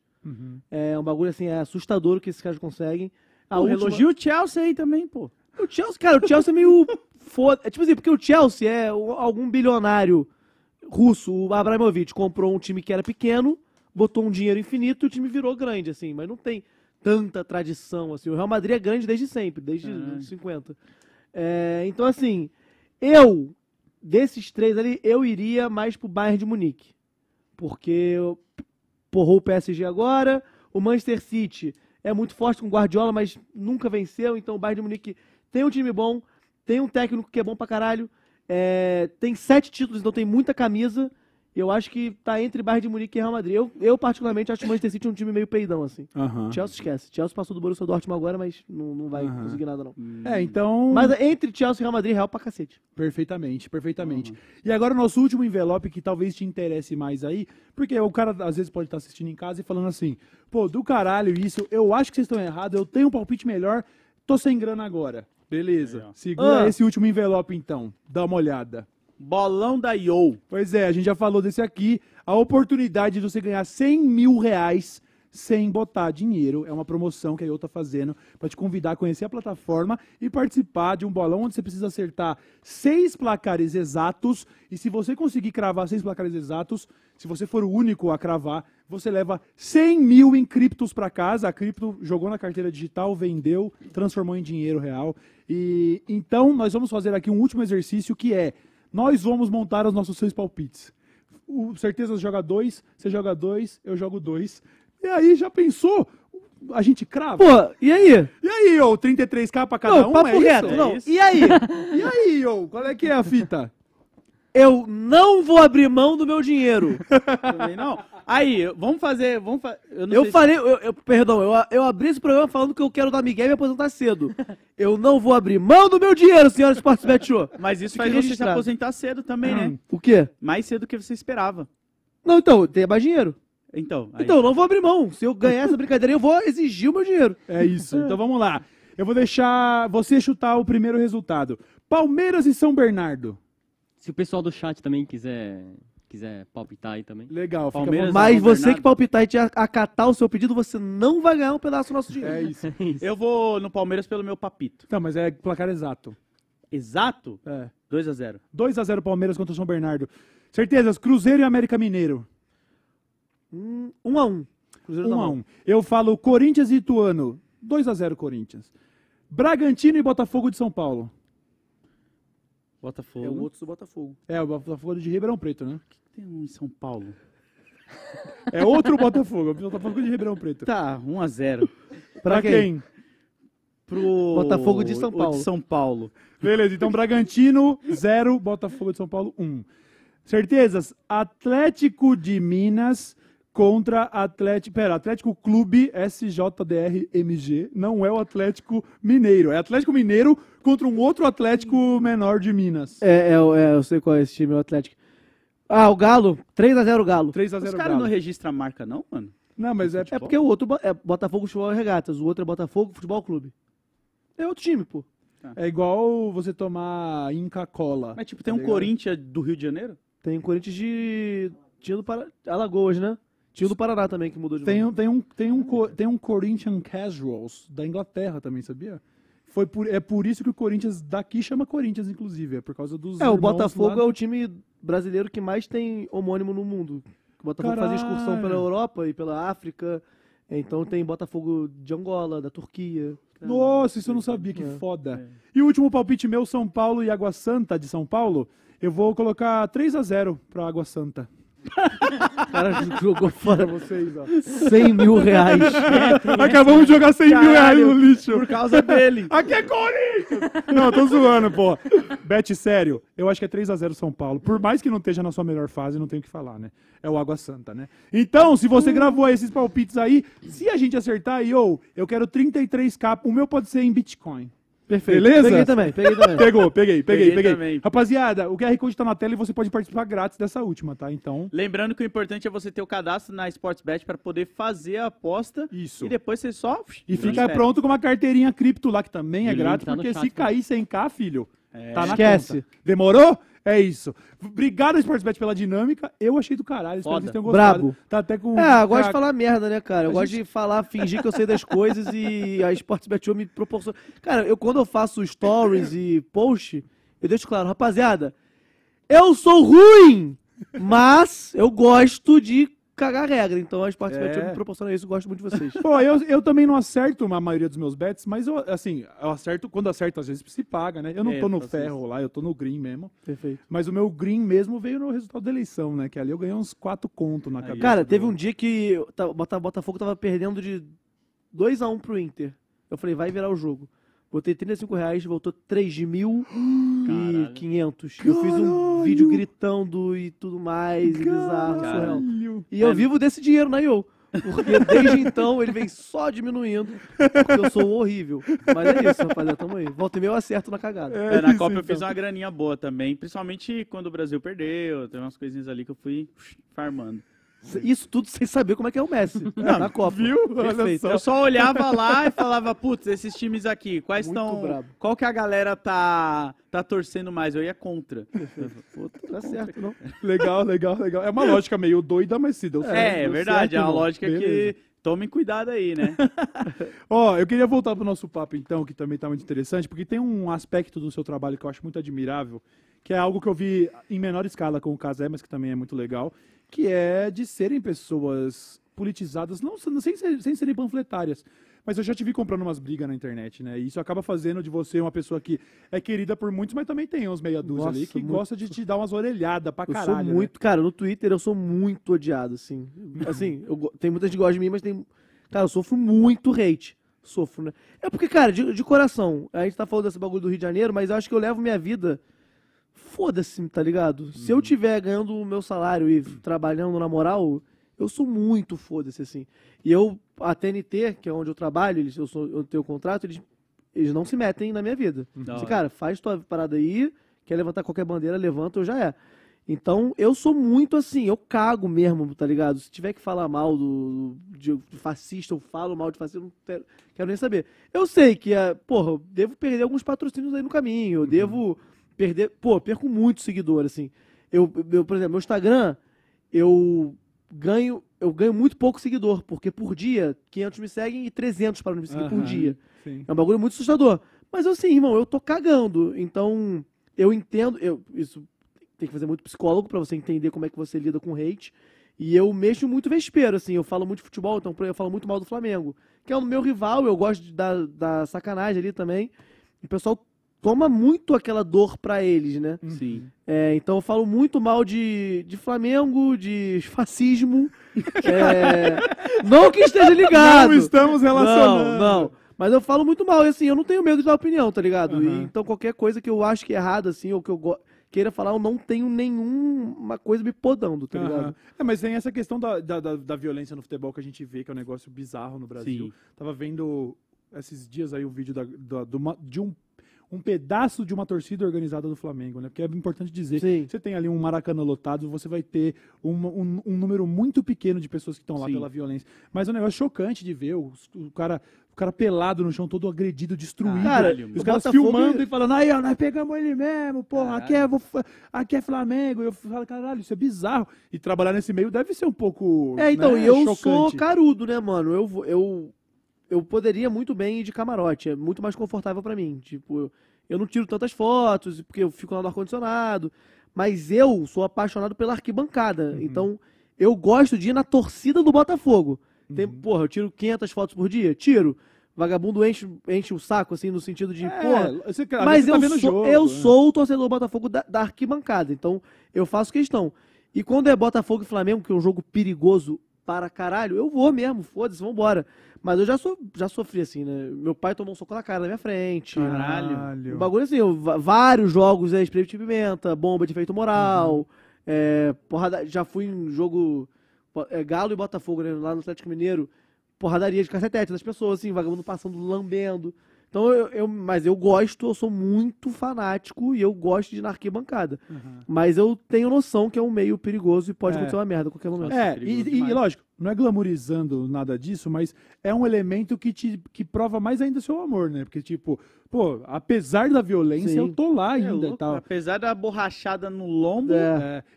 É um bagulho assim, é assustador o que esses caras conseguem. Ah, última- elogio o Chelsea aí também, pô. O Chelsea, cara, o Chelsea é meio foda. É tipo assim, porque o Chelsea é o- algum bilionário russo, o Abramovich, comprou um time que era pequeno, botou um dinheiro infinito e o time virou grande, assim, mas não tem tanta tradição, assim. O Real Madrid é grande desde sempre, desde Ah. os 50. É, então, assim, eu, desses três ali, eu iria mais pro Bayern de Munique. Porque porrou o PSG agora, o Manchester City é muito forte com o Guardiola, mas nunca venceu, então o Bayern de Munique tem um time bom, tem um técnico que é bom pra caralho, é, tem sete títulos, então tem muita camisa. Eu acho que tá entre Bayern de Munique e Real Madrid. Eu, eu particularmente, acho o Manchester City um time meio peidão, assim. Aham. Chelsea esquece. Chelsea passou do Borussia Dortmund agora, mas não, não vai conseguir nada, não. É, então... Mas entre Chelsea e Real Madrid, Real pra cacete. Perfeitamente, perfeitamente. E agora o nosso último envelope que talvez te interesse mais aí, porque o cara às vezes pode estar assistindo em casa e falando assim, pô, do caralho isso, eu acho que vocês estão errados, eu tenho um palpite melhor, tô sem grana agora. Beleza, segura Ah. esse último envelope então, dá uma olhada. Bolão da Yo. Pois é, a gente já falou desse aqui, a oportunidade de você ganhar 100 mil reais sem botar dinheiro. É uma promoção que a IO tá fazendo para te convidar a conhecer a plataforma e participar de um bolão onde você precisa acertar seis placares exatos. E se você conseguir cravar seis placares exatos, se você for o único a cravar, você leva 100 mil em criptos para casa. A cripto jogou na carteira digital, vendeu, transformou em dinheiro real. E então nós vamos fazer aqui um último exercício que é Nós vamos montar os nossos seis palpites. O Certeza joga dois, você joga dois, eu jogo dois. E aí, já pensou? A gente crava? Pô, e aí? E aí, ô, 33k pra cada não, um? papo é reto. isso? não. isso? E aí? E aí, ô, qual é que é a fita? Eu não vou abrir mão do meu dinheiro. Também não. Aí, vamos fazer. Vamos fa... Eu, não Eu sei se- falei, eu, eu- perdão, eu, eu abri esse programa falando que eu quero dar Miguel e me aposentar cedo. Eu não vou abrir mão do meu dinheiro, senhora Sportsbet Show. Mas isso faz você se aposentar cedo também, né? O quê? Mais cedo do que você esperava. Não, então, tem mais dinheiro. Então, aí- Então, eu não vou abrir mão. Se eu ganhar essa brincadeira, eu vou exigir o meu dinheiro. É isso. Então vamos lá. Eu vou deixar você chutar o primeiro resultado. Palmeiras e São Bernardo. Se o pessoal do chat também quiser, quiser palpitar aí também. Legal, fica Palmeiras-. Mas você Bernardo. que palpitar e te acatar o seu pedido, você não vai ganhar um pedaço do nosso dinheiro. É isso. eu vou no Palmeiras pelo meu papito. Não, mas é placar exato. Exato? É. 2 a 0 2x0 Palmeiras contra o São Bernardo. Certezas, Cruzeiro e América Mineiro. Hum, um a um. Cruzeiro 1 da a mão. 1 Eu falo Corinthians e Ituano. 2x0 Corinthians. Bragantino e Botafogo de São Paulo. Botafogo. É o outro do Botafogo. É, o Botafogo de Ribeirão Preto, né? Tem um em São Paulo. É outro Botafogo, o Botafogo de Ribeirão Preto. Tá, 1 a 0 Pra quem? Pro Botafogo de São o Paulo. de São Paulo. Beleza, então Bragantino, 0, Botafogo de São Paulo, 1. Certezas? Atlético de Minas contra Atlético. Pera, Atlético Clube SJDRMG. Não é o Atlético Mineiro. É Atlético Mineiro contra um outro Atlético menor de Minas. É, é, é, eu sei qual é esse time, o Atlético. Ah, o Galo. 3x0 Galo. 3x0 Os caras Galo. não registram a marca, não, mano? Não, mas é. É porque o outro é Botafogo Futebol e Regatas, o outro é Botafogo Futebol Clube. É outro time, pô. É igual você tomar Inca Cola. Mas, tipo, tem Tá um? Corinthians do Rio de Janeiro? Tem o Corinthians de. Tinha do Para... Alagoas, né? Tinha o do Paraná também que mudou de Tem, nome. um- tem, um, tem, um, tem um Corinthians Casuals da Inglaterra também, sabia? Foi por, é por isso que o Corinthians daqui chama Corinthians, inclusive. É por causa dos. É, o Botafogo lá- é o time brasileiro que mais tem homônimo no mundo. O Botafogo fazia excursão Caralho. pela Europa e pela África. Então tem Botafogo de Angola, da Turquia. Nossa, isso eu não sabia, que É. foda. E o último palpite meu, São Paulo e Água Santa de São Paulo, eu vou colocar 3 a 0 pra Água Santa. O cara jogou Pra fora vocês, ó. 100 mil reais. Acabamos de jogar 100 mil reais no lixo. Por causa dele. Aqui é Corinthians! Não, tô zoando, pô. Bet, sério, eu acho que é 3x0 São Paulo. Por mais que não esteja na sua melhor fase, não tem o que falar, né? É o Água Santa, né? Então, se você gravou aí esses palpites aí, se a gente acertar aí, ô, eu quero 33k, o meu pode ser em Bitcoin. Perfeito. Beleza? Peguei também, peguei também. Pegou, peguei, peguei, Peguei peguei. também. Rapaziada, o QR Code tá na tela e você pode participar grátis dessa última, tá? Então, Lembrando que o importante é você ter o cadastro na Sportsbet para poder fazer a aposta isso. e depois você só. E fica pronto com uma carteirinha cripto lá, que também é link grátis, tá porque chat se também. cair 100k, filho, É. tá na Esquece. conta. Demorou? É isso. Obrigado, Sportsbet, pela dinâmica. Eu achei do caralho. Espero que vocês tenham gostado. Brabo. Tá até com... É, eu gosto de falar merda, né, cara? Eu A gosto gente- de falar, fingir que eu sei das coisas e a Sportsbet me proporciona. Cara, eu quando eu faço stories e post, eu deixo claro, rapaziada, eu sou ruim, mas eu gosto de cagar regra. Então a Sportsbet É. Me proporciona isso, eu gosto muito de vocês. Pô, eu, eu também não acerto a maioria dos meus bets, mas eu, assim, eu acerto, quando acerto, às vezes se paga, né? Eu não É, tô no ferro lá, eu tô no green mesmo. Perfeito. Mas o meu green mesmo veio no resultado da eleição, né? Que ali eu ganhei uns 4 conto na cabeça. Cara, do- teve um dia que Bota- Botafogo tava perdendo de 2x1 pro Inter. Eu falei, vai virar o jogo. Botei 35 reais, voltou 3.500. Eu fiz um vídeo gritando e tudo mais, e bizarro, surreal. Caralho. E eu vivo desse dinheiro na IO. Porque desde então ele vem só diminuindo, porque eu sou horrível. Mas é isso, rapaziada, tamo aí. Volta e meio eu acerto na cagada. É, na isso, Copa eu então. fiz uma graninha boa também, principalmente quando o Brasil perdeu. Tem umas coisinhas ali que eu fui farmando. Isso tudo sem saber como é que é o Messi na Copa. Viu? Só. Eu só olhava lá e falava, putz, esses times aqui, quais estão. Qual que a galera tá, tá torcendo mais? Eu ia contra. Pô, tá certo, não. Legal, legal, legal. É uma lógica meio doida, mas se deu certo. É, é verdade. certo, a irmão. lógica é Beleza. que. Tomem cuidado aí, né? Ó, eu queria voltar pro nosso papo, então, que também tá muito interessante, porque tem um aspecto do seu trabalho que eu acho muito admirável, que é algo que eu vi em menor escala com o Casé, mas que também é muito legal, que é de serem pessoas politizadas, não sem, sem serem panfletárias, Mas eu já te vi comprando umas brigas na internet, né? E isso acaba fazendo de você uma pessoa que é querida por muitos, mas também tem uns meia dúzia ali Nossa, que muito. gosta de te dar umas orelhadas pra Eu caralho. sou né? muito, cara, no Twitter eu sou muito odiado, assim. Assim, eu, tem muita gente que gosta de mim, mas tem. Cara, eu sofro muito hate. Sofro, né? É porque, cara, de, de coração, a gente tá falando desse bagulho do Rio de Janeiro, mas eu acho que eu levo minha vida. Foda-se, tá ligado? Se Uhum. eu tiver ganhando o meu salário e trabalhando na moral, eu sou muito foda-se, assim. E eu, a TNT, que é onde eu trabalho, eles, eu, sou, eu tenho contrato, eles, eles não se metem na minha vida. Da Assim, cara, faz tua parada aí, quer levantar qualquer bandeira, levanta, eu já é. Então, eu sou muito assim, eu cago mesmo, tá ligado? Se tiver que falar mal do, de, de fascista, eu falo mal de fascista, eu não quero, quero nem saber. Eu sei que, é, porra, eu devo perder alguns patrocínios aí no caminho, eu devo perder, pô, eu perco muito seguidor, assim. Eu, eu, por exemplo, meu Instagram, eu ganho, eu ganho muito pouco seguidor, porque por dia, 500 me seguem e 300 para me seguir por Aham. dia. Sim. É um bagulho muito assustador. Mas assim, irmão, eu tô cagando. Então, eu entendo. Eu, isso tem que fazer muito psicólogo pra você entender como é que você lida com hate. E eu mexo muito vespeiro, assim. Eu falo muito de futebol, então eu falo muito mal do Flamengo. Que é o meu rival, eu gosto de, da, da sacanagem ali também. E o pessoal toma muito aquela dor pra eles, né? Sim. É, então eu falo muito mal de, de Flamengo, de fascismo. É, não que esteja ligado. Não estamos relacionando. Não, não. Mas eu falo muito mal, e assim, eu não tenho medo de dar opinião, tá ligado? E, Aham. então qualquer coisa que eu acho que é errada, assim, ou que eu queira falar, eu não tenho nenhuma coisa me podando, tá ligado? É, mas tem essa questão da, da, da, violência no futebol que a gente vê, que é um negócio bizarro no Brasil. Sim. Tava vendo esses dias aí o vídeo da, da- de um, um pedaço de uma torcida organizada do Flamengo, né? Porque é importante dizer. Sim. Você tem ali um Maracanã lotado, você vai ter uma- um, um número muito pequeno de pessoas que estão lá Sim. pela violência. Mas é um negócio chocante de ver o, o cara. O cara pelado no chão, todo agredido, destruído. Cara, Caralho, os caras Botafogo- filmando e falando, aí, ó, nós pegamos ele mesmo, porra, aqui é, Caralho. vo- aqui é Flamengo. E eu falo, caralho, isso é bizarro. E trabalhar nesse meio deve ser um pouco. É, então, né, e eu chocante. sou carudo, né, mano? Eu, vou- eu, eu poderia muito bem ir de camarote, é muito mais confortável pra mim. Tipo, eu, eu não tiro tantas fotos, porque eu fico lá no ar-condicionado. Mas eu sou apaixonado pela arquibancada. Uhum. Então, eu gosto de ir na torcida do Botafogo. Tem, Uhum. Porra, eu tiro 500 fotos por dia? Tiro. Vagabundo enche, enche o saco, assim, no sentido de, É, porra, você, às mas você eu, tá sou, jogo, eu né? sou o torcedor do Botafogo da, da arquibancada, então eu faço questão. E quando é Botafogo e Flamengo, que é um jogo perigoso para caralho, eu vou mesmo, foda-se, vambora. Mas eu já, so, já sofri assim, né? Meu pai tomou um soco na cara na minha frente. Caralho. Um bagulho assim, eu- vários jogos é spray de pimenta, bomba de efeito moral, Uhum. é, porrada, já fui em jogo é, Galo e Botafogo, né, lá no Atlético Mineiro, porradaria de cacetete das pessoas, assim, vagabundo passando, lambendo. Então, eu, eu- mas eu gosto, eu sou muito fanático e eu gosto de ir na arquibancada. Uhum. Mas eu tenho noção que é um meio perigoso e pode É. acontecer uma merda a qualquer momento. É, perigoso e, e, demais. lógico, não é glamorizando nada disso, mas é um elemento que te que prova mais ainda seu amor, né? Porque, tipo, pô, apesar da violência, Sim. eu tô lá É ainda e louco, tal. Apesar da borrachada no lombo, É.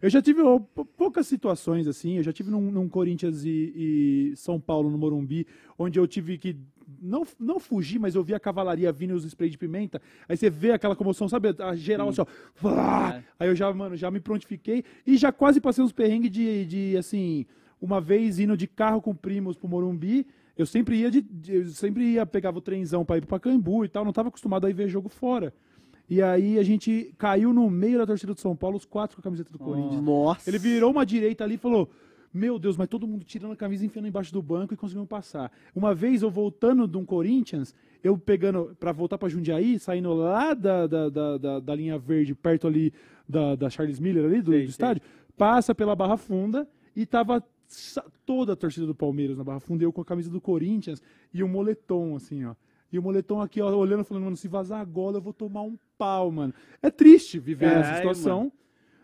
É, eu já tive ó, poucas situações assim. Eu já tive num, num Corinthians e, e São Paulo, no Morumbi, onde eu tive que não, não fugir, mas eu vi a cavalaria vindo e os spray de pimenta. Aí você vê aquela comoção, sabe? A geral assim, ó. Vá! É. Aí eu já, mano, já me prontifiquei e já quase passei uns perrengues de, de assim. Uma vez indo de carro com primos pro Morumbi, eu sempre ia de, de- eu sempre ia pegava o trenzão pra ir pro Pacaembu e tal, não tava acostumado a ir ver jogo fora. E aí a gente caiu no meio da torcida do São Paulo, os quatro com a camiseta do Corinthians. Nossa. Ele virou uma direita ali e falou: Meu Deus, mas todo mundo tirando a camisa enfiando embaixo do banco e conseguimos passar. Uma vez eu voltando de um Corinthians, eu pegando pra voltar pra Jundiaí, saindo lá da, da, da, da- da linha verde, perto ali da, da Charles Miller, ali do, Sei, do sei. estádio, passa pela Barra Funda e tava toda a torcida do Palmeiras na Barra Funda, eu com a camisa do Corinthians e o moletom, assim, ó. E o moletom aqui, ó, olhando, falando, mano, se vazar agora eu vou tomar um pau, mano. É triste viver essa Caralho, situação,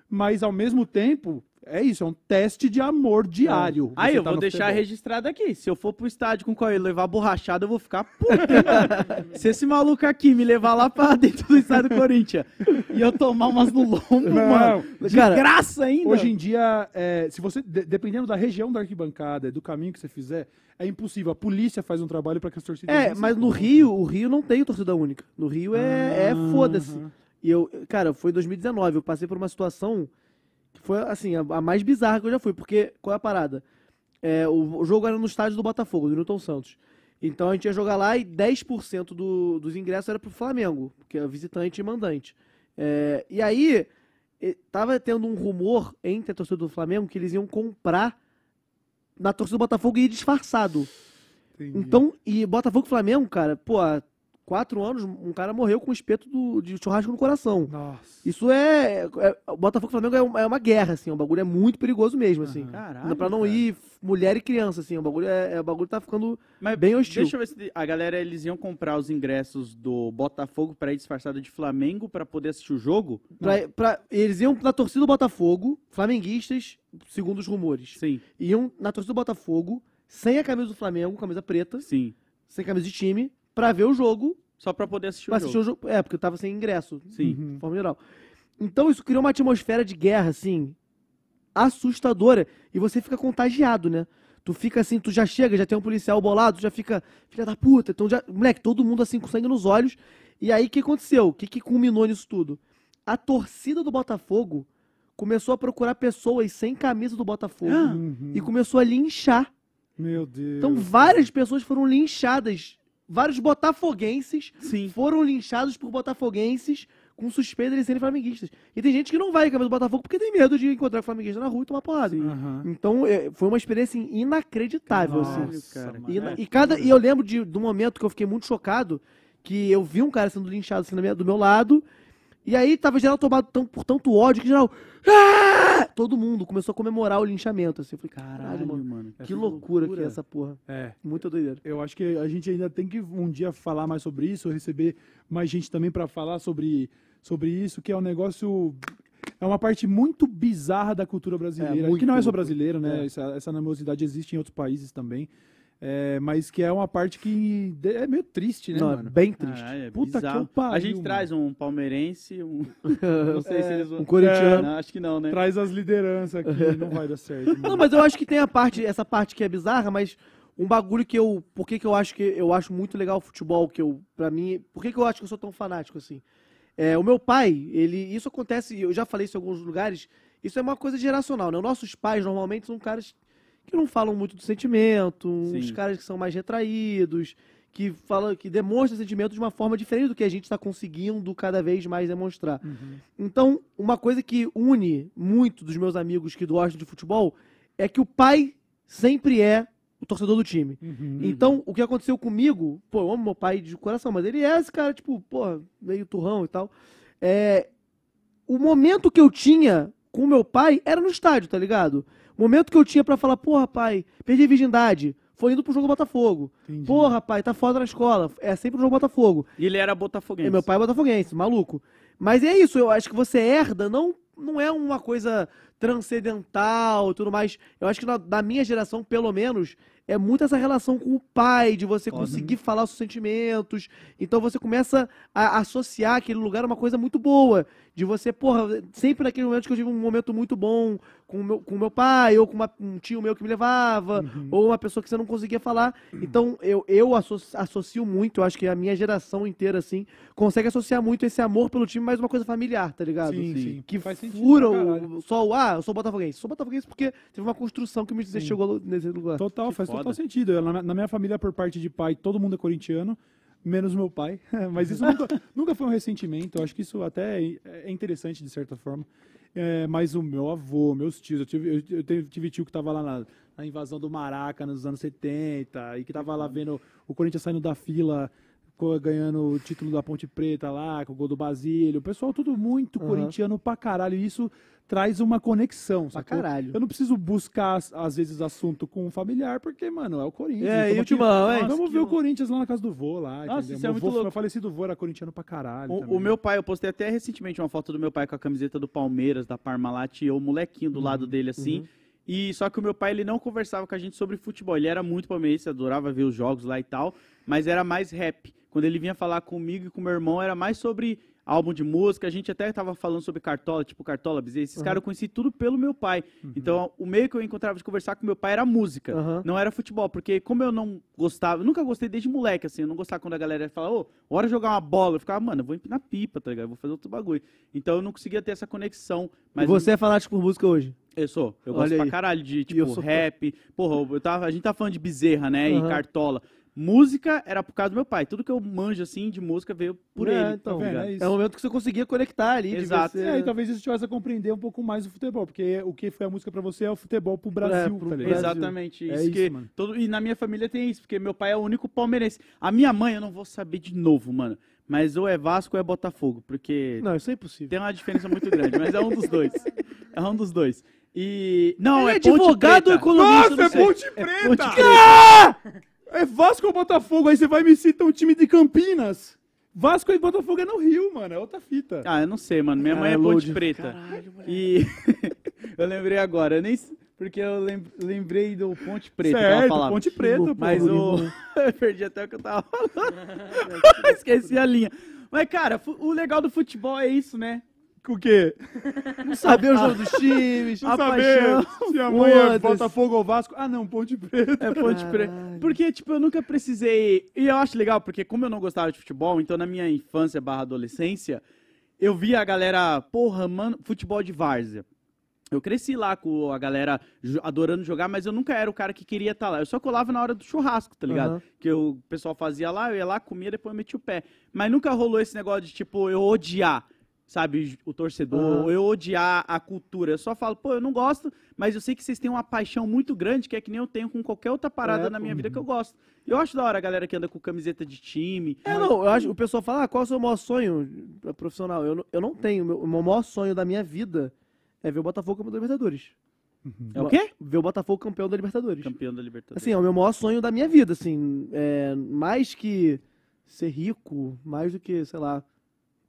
mas ao mesmo tempo, é isso, é um teste de amor diário. Aí eu tá vou deixar futebol. registrado aqui. Se eu for pro estádio com o Cauê levar borrachada, eu vou ficar puto. Se esse maluco aqui me levar lá pra dentro do estádio do Corinthians e eu tomar umas no lombo, Não, mano. De cara, graça ainda. Hoje em dia, é, se você, de- dependendo da região da arquibancada, do caminho que você fizer, é impossível. A polícia faz um trabalho para que as torcidas. É, mas no. Rio, o Rio não tem torcida única. No Rio é, é Ah, foda-se. aham. E eu, cara, foi em 2019, eu passei por uma situação que foi, assim, a, a mais bizarra que eu já fui, porque, qual é a parada? É, o, o jogo era no estádio do Botafogo, do Newton Santos. Então a gente ia jogar lá e 10% do, dos ingressos era pro Flamengo, que é visitante e mandante. É, e aí, tava tendo um rumor entre a torcida do Flamengo que eles iam comprar na torcida do Botafogo e ir disfarçado. Então, e Botafogo e Flamengo, cara, pô, quatro anos um cara morreu com um espeto do, de churrasco no coração. Nossa. Isso é, é- Botafogo e Flamengo é, um- é uma guerra, assim, o bagulho é muito perigoso mesmo, assim. Caralho, pra não cara. ir mulher e criança, assim, o bagulho, é, é- o bagulho tá ficando Mas bem hostil. Deixa eu ver se a galera eles iam comprar os ingressos do Botafogo pra ir disfarçado de Flamengo pra poder assistir o jogo? Pra, pra- eles iam na torcida do Botafogo, flamenguistas, segundo os rumores. Sim, Iam na torcida do Botafogo, sem a camisa do Flamengo, camisa preta, sim. sem camisa de time, pra ver o jogo, Só pra poder assistir pra o assistir jogo. o jogo. É, porque eu tava sem ingresso, Sim. de forma geral. Então isso criou uma atmosfera de guerra, assim, assustadora. E você fica contagiado, né? Tu fica assim, tu já chega, já tem um policial bolado, tu já fica, filha da puta. Então já, moleque, todo mundo assim com sangue nos olhos. E aí o que aconteceu? O que, que culminou nisso tudo? A torcida do Botafogo começou a procurar pessoas sem camisa do Botafogo Uhum. e começou a linchar. Meu Deus. Então várias pessoas foram linchadas. Vários botafoguenses Sim. foram linchados por botafoguenses com suspeita de serem flamenguistas. E tem gente que não vai em camisa do Botafogo porque tem medo de encontrar flamenguista na rua e tomar porrada. Aham. Então, é, foi uma experiência inacreditável, assim. Nossa, cara. mano. E, cada, e eu lembro de, do momento que eu fiquei muito chocado, que eu vi um cara sendo linchado assim na minha- do meu lado, e aí tava geral tomado tão- por tanto ódio que geral. "Ah!" Todo mundo começou a comemorar o linchamento. Assim. Eu falei, caralho, mano. mano. Que loucura, que loucura. é essa porra. É. Muita doideira. Eu acho que a gente ainda tem que um dia falar mais sobre isso, receber mais gente também para falar sobre, sobre isso, que é um negócio. É uma parte muito bizarra da cultura brasileira. muito que não é só louco. brasileiro, né? É. Essa, essa animosidade existe em outros países também. É, mas que é uma parte que é meio triste, né, Não, é mano? bem triste. Caralho, é Puta que bizarro. eu pariu, A gente mano. traz um palmeirense, um. Não sei se eles vão. um corintiano. Acho que não, né? Traz as lideranças aqui, não vai dar certo. mano. Não, mas eu acho que tem a parte, essa parte que é bizarra, mas um bagulho que eu, por que que eu acho que eu acho muito legal o futebol, que eu, pra mim, por que que eu acho que eu sou tão fanático assim? É, o meu pai, ele, isso acontece, eu já falei isso em alguns lugares, isso é uma coisa geracional, né? Os nossos pais normalmente são caras que não falam muito do sentimento, uns Sim. caras que são mais retraídos, que falam, que demonstram sentimento de uma forma diferente do que a gente está conseguindo cada vez mais demonstrar. Uhum. Então, uma coisa que une muito dos meus amigos que gostam de futebol é que o pai sempre é o torcedor do time. Uhum. Então, o que aconteceu comigo, pô, eu amo meu pai de coração, mas ele é esse cara, tipo, pô, meio turrão e tal. É, o momento que eu tinha com meu pai era no estádio, tá ligado? Momento que eu tinha pra falar, porra, pai, perdi a virgindade, foi indo pro jogo Botafogo. Entendi. Porra, pai, tá foda na escola, é sempre o jogo Botafogo. E ele era botafoguense. E meu pai é botafoguense, maluco. Mas é isso, eu acho que você herda, não, não é uma coisa transcendental e tudo mais. Eu acho que na, na minha geração, pelo menos, é muito essa relação com o pai, de você conseguir falar os seus sentimentos. Então você começa a associar aquele lugar a uma coisa muito boa. De você, porra, sempre naquele momento que eu tive um momento muito bom com o meu, com meu pai, ou com uma- um tio meu que me levava, ou uma pessoa que você não conseguia falar. Então eu, eu asso- associo muito, eu acho que a minha geração inteira, assim, consegue associar muito esse amor pelo time, mais uma coisa familiar, tá ligado? Sim, sim. Que Faz fura o, só o, ah, eu sou botafoguense. Sou botafoguense porque teve uma construção que me chegou nesse lugar. Total, faz foda. total sentido. Na, na minha família, por parte de pai, todo mundo é corintiano, menos meu pai. Mas isso nunca, nunca foi um ressentimento. Eu acho que isso até é, é interessante, de certa forma. É, mas o meu avô, meus tios, eu tive, eu, eu tive- tio que tava lá na, na invasão do Maraca nos anos 70 e que tava lá vendo o Corinthians saindo da fila, ganhando o título da Ponte Preta lá, com o gol do Basílio. O pessoal tudo muito Aham. corintiano pra caralho. E isso traz uma conexão, Pra sacou? caralho. Eu não preciso buscar, às vezes, assunto com um familiar, porque, mano, é o Corinthians. É, Tamo e o aqui- Timão, hein? Vamos ver o Corinthians lá na casa do vô lá. Nossa, entendeu? isso é muito vô, louco. meu falecido vô era corintiano pra caralho. O, também. o meu pai, eu postei até recentemente uma foto do meu pai com a camiseta do Palmeiras, da Parmalat, e o molequinho do lado dele assim. E só que o meu pai, ele não conversava com a gente sobre futebol. Ele era muito palmeirense, adorava ver os jogos lá e tal, mas era mais rap. Quando ele vinha falar comigo e com meu irmão, era mais sobre álbum de música. A gente até tava falando sobre Cartola, tipo Cartola, Bezerra. Esses caras eu conheci tudo pelo meu pai. Então, o meio que eu encontrava de conversar com meu pai era música. Aham. Não era futebol, porque como eu não gostava, eu nunca gostei desde moleque, assim, eu não gostava quando a galera falava, ô, hora de jogar uma bola. Eu ficava, mano, eu vou empinar pipa, tá ligado? Eu vou fazer outro bagulho. Então eu não conseguia ter essa conexão. Mas e você é fanático por música hoje? eu sou. Eu Olha gosto pra aí. caralho de, eu tipo, rap. Porra, eu tava, a gente tá falando de Bezerra, né? E Cartola. Música era por causa do meu pai. Tudo que eu manjo, assim, de música veio por É, ele. então, tá ligado? é isso. É o momento que você conseguia conectar ali. Exato. você- É, e talvez isso te faça compreender um pouco mais o futebol, porque o que foi a música pra você é o futebol pro Brasil, pro tá? Brasil. Exatamente. É Isso que mano. todo- e na minha família tem isso, porque meu pai é o único palmeirense. A minha mãe, eu não vou saber de novo, mano. Mas ou é Vasco ou é Botafogo, porque Não, isso é impossível. tem uma diferença muito grande, mas é um dos dois. É um dos dois. E. Não, Ele é, é advogado economista, Nossa, é. Ponte Preta! Ponte Preta. É Vasco ou Botafogo? Aí você vai me cita um time de Campinas. Vasco e Botafogo é no Rio, mano. É outra fita. Ah, eu não sei, mano. Minha mãe Ah, é Ponte Load. Preta. Caralho, moleque. E eu lembrei agora, eu nem porque eu lem- lembrei do Ponte Preta que ela certo, falava. Ponte Preta, pô. Mas o eu perdi até o que eu tava falando. Esqueci a linha. Mas cara, o legal do futebol é isso, né? O quê? Não saber o jogo dos times. Não A saber paixão. se a mãe é. Botafogo ou Vasco. Ah, não, Ponte Preta. É Ponte Preta. Porque, tipo, eu nunca precisei. E eu acho legal, porque como eu não gostava de futebol, então na minha infância barra adolescência, eu via a galera, porra, mano, futebol de várzea. Eu cresci lá com a galera adorando jogar, mas eu nunca era o cara que queria estar lá. Eu só colava na hora do churrasco, tá ligado? Aham. Que o pessoal fazia lá, eu ia lá, comia, depois eu metia o pé. Mas nunca rolou esse negócio de, tipo, eu odiar, sabe, o torcedor, ou eu odiar a cultura. Eu só falo, pô, eu não gosto, mas eu sei que vocês têm uma paixão muito grande, que é que nem eu tenho com qualquer outra parada É, na minha vida que eu gosto. E eu acho da hora a galera que anda com camiseta de time. É, não, eu acho, o pessoal fala, ah, qual é o seu maior sonho eh, profissional? Eu, não- eu não tenho, meu- o meu maior sonho da minha vida é ver o Botafogo campeão da Libertadores. É o quê? Ver o Botafogo campeão da Libertadores. Campeão da Libertadores. Assim, é o meu maior sonho da minha vida, assim, é, mais que ser rico, mais do que, sei lá,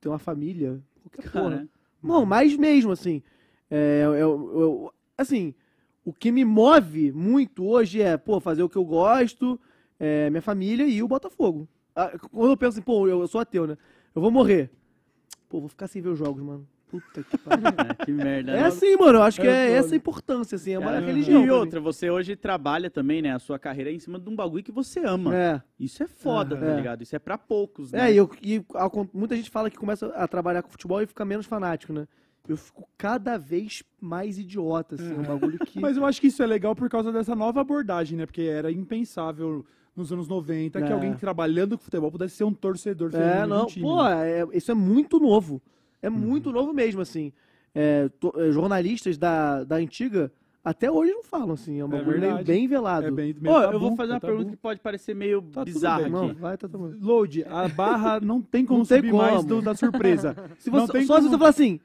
ter uma família, qualquer porra. Cara, Não, mais mesmo, assim. É, eu- eu- eu- assim, o que me move muito hoje é, pô, fazer o que eu gosto, é, minha família e o Botafogo. Ah, Quando eu penso assim, pô, eu, eu sou ateu, né? Eu vou morrer. Pô, vou ficar sem ver os jogos, mano. Puta que pariu. é, que merda. é né? assim, mano, eu acho que É é essa a importância, assim, é uma Cara, religião. E pra mim. outra, você hoje trabalha também, né? A sua carreira é em cima de um bagulho que você ama. É. Isso é foda, tá É. ligado? Isso é pra poucos, né? É, e, eu, e con- muita gente fala que começa a trabalhar com futebol e fica menos fanático, né? Eu fico cada vez mais idiota, assim, é um bagulho que... Mas eu acho que isso é legal por causa dessa nova abordagem, né? Porque era impensável nos anos 90 que É. alguém trabalhando com futebol pudesse ser um torcedor É, de um não, time. pô, é- isso é muito novo. É muito novo mesmo, assim. É, to- é, jornalistas da, da antiga até hoje não falam, assim. É um É bagulho meio bem velado. É bem, meio Ô, eu vou fazer é uma tabu. pergunta que pode parecer meio Tá tudo bizarra. Não, vai, tá tomando. Load, a barra não tem como Não tem subir mais como. do- da surpresa. Se Não você, tem só se como- você falar assim,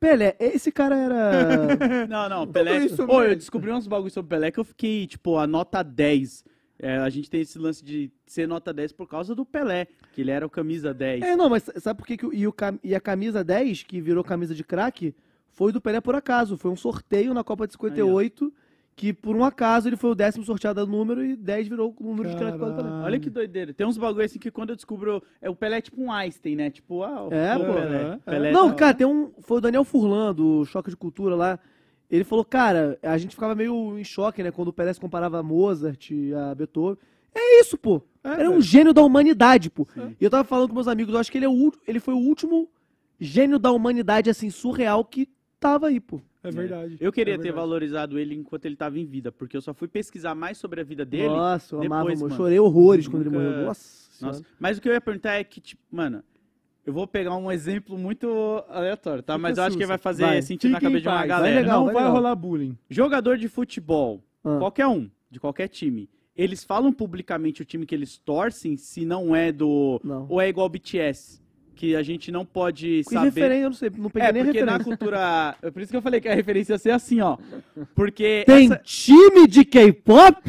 Pelé, esse cara era... Não, não, Pelé. Pô, eu descobri uns bagulhos sobre Pelé que eu fiquei, tipo, a nota 10. É, a gente tem esse lance de ser nota 10 por causa do Pelé, que ele era o camisa 10. é, não, mas sabe por que, que e, o e a camisa 10, que virou camisa de craque, foi do Pelé por acaso. Foi um sorteio na Copa de 58, que por um acaso ele foi o décimo sorteado do número e 10 virou o número de craque do Pelé. Caralho. Olha que doideira. Tem uns bagulho assim que quando eu descubro. É, o Pelé é tipo um Einstein, né? Tipo, ah, o É, o pô. Pelé. É. Pelé Não, tá- cara, tem um. Foi o Daniel Furlan, do Choque de Cultura lá. Ele falou, cara, a gente ficava meio em choque, né? Quando o se comparava a Mozart, a Beethoven. É isso, pô. É, Era um gênio da humanidade, pô. E eu tava falando com meus amigos, eu acho que ele, é o, ele foi o último gênio da humanidade, assim, surreal que tava aí, pô. É verdade. Eu queria É ter verdade. valorizado ele enquanto ele tava em vida, porque eu só fui pesquisar mais sobre a vida dele. Nossa, eu amava, depois, mano. mano. Chorei horrores quando ele Nunca- morreu. Nossa, Nossa. Senhora. Mas o que eu ia perguntar é que, tipo, mano, eu vou pegar um exemplo muito aleatório, tá? Fica Mas eu acho que vai fazer Vai. sentido na Fique em cabeça de uma paz. galera. Vai legal, não vai vai rolar bullying. Jogador de futebol, Ah. qualquer um, de qualquer time, eles falam publicamente o time que eles torcem, se não é do. Não. Ou é igual BTS, que a gente não pode Que saber. referência, eu não sei, não peguei É, nem porque na referência. cultura. É por isso que eu falei que a referência ia ser assim, ó. Porque. Tem essa- time de K-pop?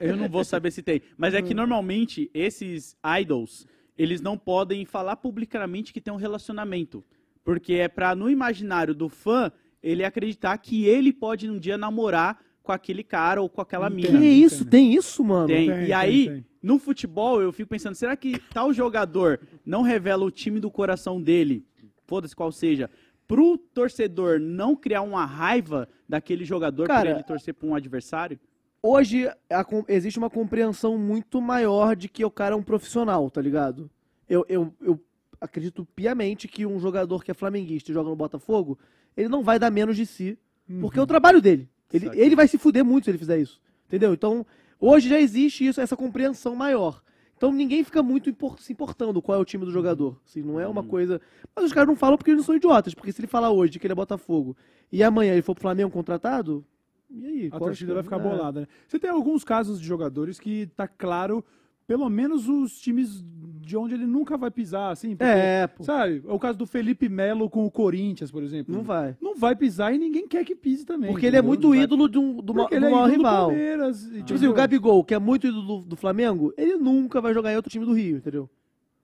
Eu não vou saber se tem. Mas é que normalmente esses idols, eles não podem falar publicamente que tem um relacionamento. Porque é pra, no imaginário do fã, ele acreditar que ele pode um dia namorar com aquele cara ou com aquela. Que mina. isso? entendo. Tem isso, mano? Tem. Tem, e tem, aí, tem. no futebol, eu fico pensando, será que tal jogador não revela o time do coração dele, foda-se qual seja, pro torcedor não criar uma raiva daquele jogador Cara, por ele torcer pra um adversário? Hoje a existe uma compreensão muito maior de que o cara é um profissional, tá ligado? Eu, eu, eu acredito piamente que um jogador que é flamenguista e joga no Botafogo, ele não vai dar menos de si, porque é o trabalho dele. Ele, ele vai se fuder muito se ele fizer isso. Entendeu? Então, Hoje já existe isso, essa compreensão maior. Então ninguém fica muito impor- se importando qual é o time do jogador. Assim, não é uma Hum. coisa. Mas os caras não falam porque eles não são idiotas. Porque se ele falar hoje que ele é Botafogo e amanhã ele for pro Flamengo contratado, e aí? A torcida que- vai ficar é. bolada, né? Você tem alguns casos de jogadores que tá claro, pelo menos os times de onde ele nunca vai pisar, assim. porque, É, pô. Sabe? É o caso do Felipe Melo com o Corinthians, por exemplo. Não vai. Não vai pisar e ninguém quer que pise também. Porque ele é entendeu? muito Não vai- ídolo de um, do, ma- Porque do ele é maior ídolo do rival. Palmeiras, Tipo entendeu? assim, o Gabigol, que é muito ídolo do, do Flamengo, ele nunca vai jogar em outro time do Rio, entendeu?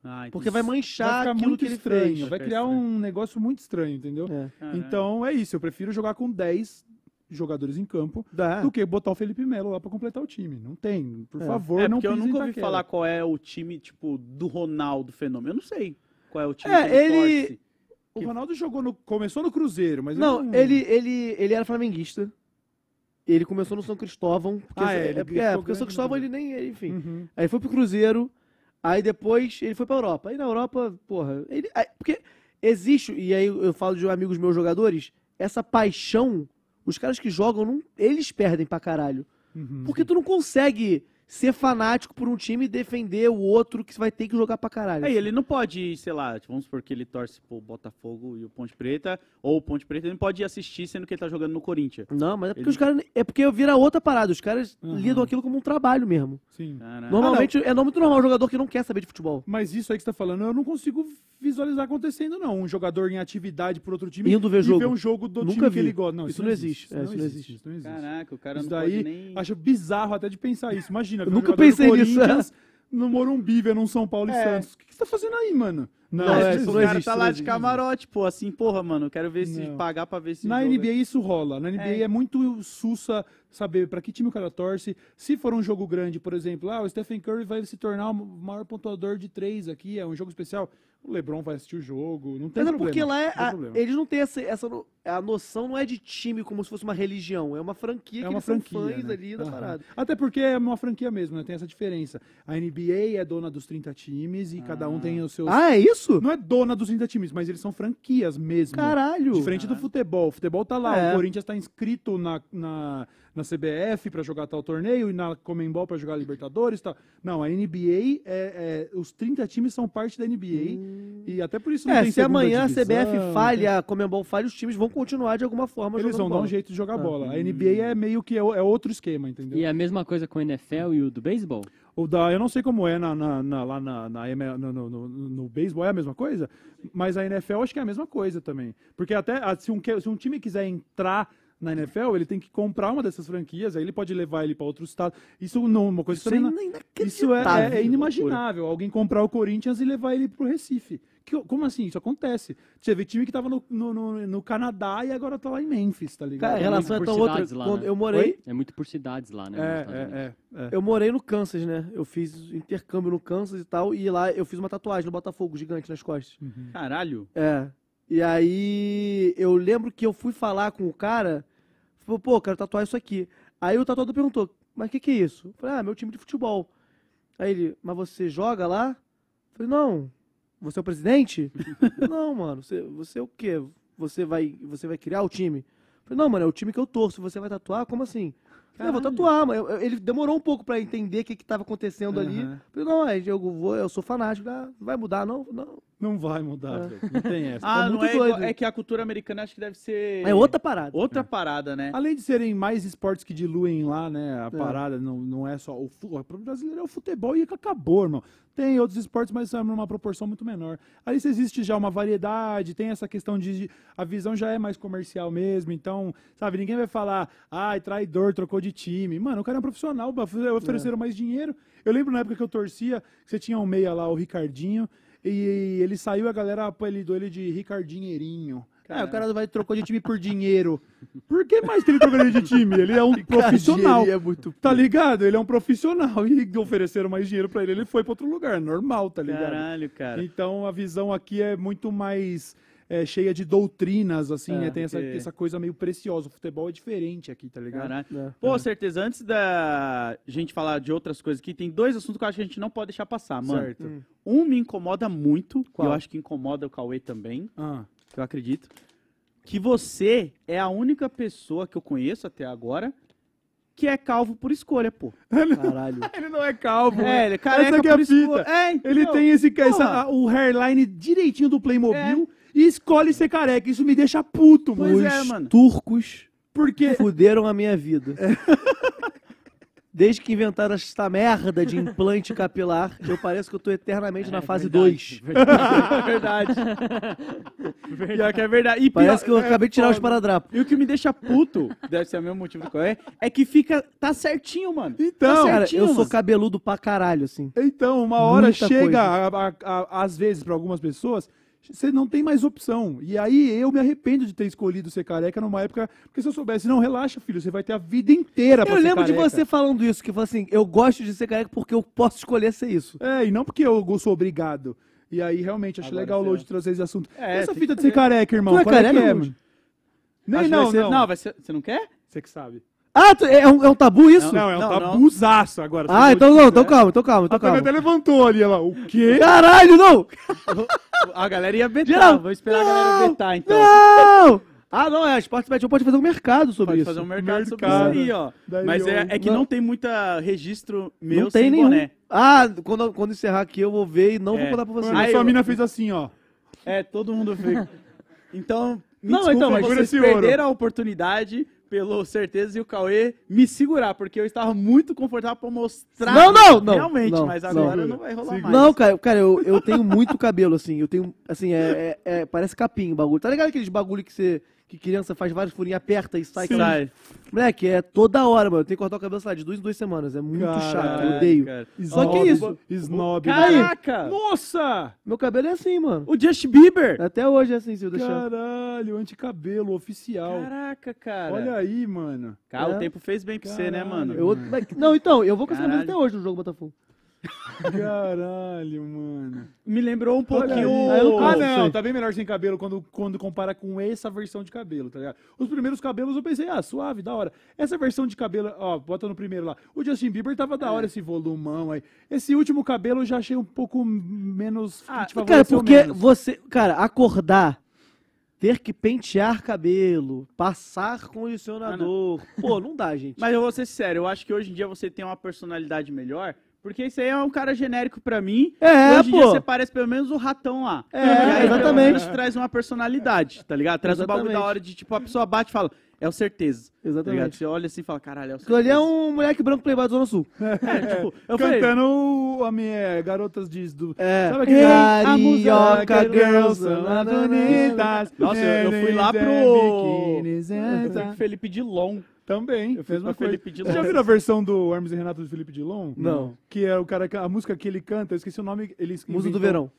Ah, Porque vai Vai manchar ficar aquilo muito que ele estranho, fez. vai Vai criar um negócio muito estranho, entendeu? É. Então é isso, eu prefiro jogar com 10 jogadores em campo Dá. do que botar o Felipe Melo lá pra completar o time. Não tem, por É. favor, É, não porque eu nunca ouvi falar qual é o time, tipo, do Ronaldo Fenômeno. Eu não sei qual é o time É, que ele, ele- torce. O Ronaldo jogou no, começou no Cruzeiro, mas Não, não... ele, ele, ele era flamenguista. Ele começou no São Cristóvão. Porque, Ah, é, é, ele porque, é, ficou porque o São Cristóvão ele nem. Enfim. Uhum. Aí foi pro Cruzeiro. Aí depois ele foi pra Europa. Aí na Europa, porra. Ele, aí- porque existe, e aí eu falo de amigos meus jogadores, essa paixão. Os caras que jogam, não, eles perdem pra caralho. Uhum. Porque tu não consegue ser fanático por um time e defender o outro que vai ter que jogar pra caralho. Aí ele não pode, sei lá, tipo, vamos supor que ele torce pro Botafogo e o Ponte Preta, ou o Ponte Preta ele não pode ir assistir sendo que ele tá jogando no Corinthians. Não, mas é porque Ele- os caras. É porque vira outra parada. Os caras Uhum. lidam aquilo como um trabalho mesmo. Sim. Normalmente é muito normal o jogador que não quer saber de futebol. Mas isso aí que você tá falando, eu não consigo visualizar acontecendo, não. Um jogador em atividade por outro time Indo ver e jogo. ver um jogo do Nunca time que vi. ele gosta. Não, Isso não existe. É, isso não existe. Isso não existe. Caraca, o cara Isso não daí, pode nem... acho bizarro até de pensar isso. Imagina, ver um nunca jogador do pensei nisso, Corinthians no Morumbi, vendo um São Paulo e É. Santos. O que que você tá fazendo aí, mano? Não, Não, é, esse isso não cara existe, tá lá de camarote, pô, assim, porra, mano, quero ver se Não. pagar pra ver se Na NBA isso rola. Na NBA é, É. muito sussa saber pra que time o cara torce. Se for um jogo grande, por exemplo, ah, o Stephen Curry vai se tornar o maior pontuador de três aqui, é um jogo especial. O LeBron vai assistir o jogo, não tem Mas é problema. porque lá é. não a- problema. eles não têm essa, essa. no- A noção não é de time como se fosse uma religião. É uma franquia É que uma eles franquia, são fãs né? ali da Aham. parada. Até porque é uma franquia mesmo, né? Tem essa diferença. A NBA é dona dos 30 times e cada um tem os seus. Ah, é isso? Não é dona dos 30 times, mas eles são franquias mesmo. Caralho. Diferente do futebol. O futebol tá lá. É. O Corinthians tá inscrito na, na, na CBF pra jogar tal torneio e na Comembol pra jogar Libertadores. Tá. Não, a NBA, é, é- os 30 times são parte da NBA. E até por isso não É, tem se amanhã divisão, a CBF falha, a Comembol falha, os times vão continuar de alguma forma Eles jogando vão dar bola. um jeito de jogar Ah. bola. A NBA é meio que é, é outro esquema, entendeu? E é a mesma coisa com o NFL e o do beisebol? O da, eu não sei como é na, na- na- lá na, na no, no, no, no beisebol, é a mesma coisa? Mas a NFL acho que é a mesma coisa também. Porque até ah, se um, se um time quiser entrar na NFL, ele tem que comprar uma dessas franquias, aí ele pode levar ele para outro estado. Isso não uma coisa Isso que é também inacreditável. isso é, é- é inimaginável. Alguém comprar o Corinthians e levar ele pro Recife. Que- como assim? Isso acontece. Você vê time que tava no, no, no- no Canadá e agora tá lá em Memphis, tá ligado? Cara, a relação é outra. cidades lá, Quando né? eu morei, Oi? É muito por cidades lá, né? É, é, é, é. eu morei no Kansas, né? Eu fiz intercâmbio no Kansas e tal, e lá eu fiz uma tatuagem no Botafogo gigante nas costas. Caralho. É. E aí eu lembro que eu fui falar com o cara, falou, pô, quero tatuar isso aqui. Aí o tatuador perguntou, mas o que, que é isso? Eu falei, ah, meu time de futebol. Aí ele, mas você joga lá? Eu falei, não. Você é o presidente? Não, mano. Você, você é o quê? Você vai, você vai criar o time? Eu falei, não, mano, é o time que eu torço. Você vai tatuar? Como assim? Eu eu vou tatuar, mas eu- ele demorou um pouco pra entender o que, que tava acontecendo ali. Aham. Eu falei, não, é, eu, vou, eu sou fanático. Ah, não vai mudar, não? Não. Não vai mudar, É. velho. Não tem essa. Ah, É não é igual-. É que a cultura americana acho que deve ser... É outra parada. Outra parada, né? Além de serem mais esportes que diluem lá, né? A É. parada não, não é só. O, o brasileiro é o futebol e acabou, irmão. Tem outros esportes, mas são numa proporção muito menor. Ali se existe já uma variedade, tem essa questão de. A visão já é mais comercial mesmo. Então, sabe, ninguém vai falar, ai, traidor, trocou de time. Mano, o cara é um profissional, ofereceram mais dinheiro. Eu lembro na época que eu torcia, que você tinha um meia lá, o Ricardinho, e ele saiu, a galera apelidou ele de Ricardinheirinho. Ah, o cara vai trocou de time por dinheiro. Por que mais que ele trocaria de time? Ele é um profissional. Ele é muito... Tá ligado? Ele é um profissional e ofereceram mais dinheiro pra ele, ele foi pra outro lugar, normal, tá ligado? Caralho, cara. Então a visão aqui é muito mais é, cheia de doutrinas, assim, É, né? Tem essa, porque- essa coisa meio preciosa. O futebol é diferente aqui, tá ligado? Caralho. É. Pô, certeza, antes da gente falar de outras coisas aqui, tem dois assuntos que eu acho que a gente não pode deixar passar, mano. Certo. Hum. Um me incomoda muito, e Qual? eu acho que incomoda o Cauê também, Ah, que eu acredito. Que você é a única pessoa que eu conheço até agora que é calvo por escolha, pô. Caralho. Ele não é calvo. É, ele é careca Essa que é a fita. É, Ele entendeu? tem esse, essa, o hairline direitinho do Playmobil e escolhe ser careca. Isso me deixa puto, Pois mano. é, Os mano. turcos Porque fuderam a minha vida. Desde que inventaram esta merda de implante capilar, eu pareço que eu tô eternamente na fase 2. É verdade. Pior que é verdade. E pior, Parece que eu acabei de tirar os paradrapos. E o que me deixa puto, deve ser o mesmo motivo do qual é, é que fica. Tá certinho, mano. Então, tá Cara, certinho, eu sou mano. cabeludo pra caralho, assim. Então, uma hora Muita chega, coisa. a- a- a- às vezes, pra algumas pessoas, você não tem mais opção. E aí eu me arrependo de ter escolhido ser careca numa época. Porque se eu soubesse, não, relaxa, filho, você vai ter a vida inteira pra Eu ser lembro de careca. você falando isso, que falou assim, eu gosto de ser careca porque eu posso escolher ser isso. É, e não porque eu sou obrigado. E aí, realmente, achei Agora legal o Load trazer esse assunto. É, Essa tem fita que de ser careca, irmão. Tu é qual é que careca, é, Load? mano? Nem, Acho que não, vai ser- não. Não, vai ser. Você não quer? Você que sabe. Ah, tu- é um, é um tabu isso? Não, é um Não, não. tabuzaço agora. Ah, Se então não, então calma, então calma, então A Tânia até calma. levantou ali, ela. O quê? Caralho, não! A galera ia betar. Geral, Vou esperar a galera não, betar, então. Não! Ah, não, é, a Sportsbet pode fazer um mercado sobre Pode isso. fazer um mercado, sobre Mercado. isso aí, ó. Daí Mas é, eu- é que Não. não, tem muita registro meu não tem sem nenhum. boné. Ah, quando, quando encerrar aqui eu vou ver e não vou É. contar pra você. Mano, Aí a sua eu- mina fez assim, ó. É, todo mundo vê. Então, me Não, desculpa, então, mas vocês perderam a oportunidade pelo certeza e o Cauê me segurar, porque eu estava muito confortável pra mostrar. Não, não, não, Realmente, não, mas não. agora não, vai rolar mais. Não, cara, cara eu, eu tenho muito cabelo, assim. Eu tenho, assim, é, é- é- parece capim o bagulho. Tá ligado aqueles bagulho que você. Que criança faz vários furinhos, aperta e sai. aquela- Sai. Moleque, é toda hora, mano. Eu tenho que cortar o cabelo, sei lá, de duas em duas semanas. É muito Caralho, chato, eu odeio. cara. Só que isso. Snob. Caraca! Nossa! Meu cabelo é assim, mano. O Justin Bieber! Até hoje é assim, se eu deixar. Caralho, anticabelo oficial. Caraca, cara. Olha aí, mano. Cara, É. o tempo fez bem pra você, né, Caralho. mano? Eu- mas- não, então, eu vou com cabelo Caralho. até hoje no jogo Botafogo. Caralho, mano. Me lembrou um pouquinho. Ah, Ah, Não tá bem melhor sem cabelo quando, quando compara com essa versão de cabelo, tá ligado? Os primeiros cabelos eu pensei, ah, suave, da hora. Essa versão de cabelo, ó, bota no primeiro lá. O Justin Bieber tava da hora esse volumão aí. Esse último cabelo eu já achei um pouco menos. Ah, Cara, porque você, cara, acordar, ter que pentear cabelo, passar condicionador. Pô, não dá, gente. Mas eu vou ser sério, eu acho que hoje em dia você tem uma personalidade melhor, porque isso aí é um cara genérico pra mim. É, hoje em pô. dia você parece pelo menos o ratão lá. É, e aí, pelo exatamente. menos, traz uma personalidade, tá ligado? Traz um bagulho Exatamente. da hora de, tipo, a pessoa bate e fala, é o certeza. Tá? Exatamente. Você olha assim e fala, caralho, é o Aquilo ali certeza. é um moleque branco playboy da Zona Sul. É, tipo, eu falei, Cantando a minha Garotas diz do. É. Sabe aquele. Carioca Girls, são bonitas. Nossa, eu- eu fui lá pro- tá. Felipe Dilon. Também, Eu pra coisa. Felipe Dilon. Você já viu a versão do Hermes e Renato do Felipe Dilon? Não. Que é o cara, que- a música que ele canta, eu esqueci o nome. Ele Musa do verão.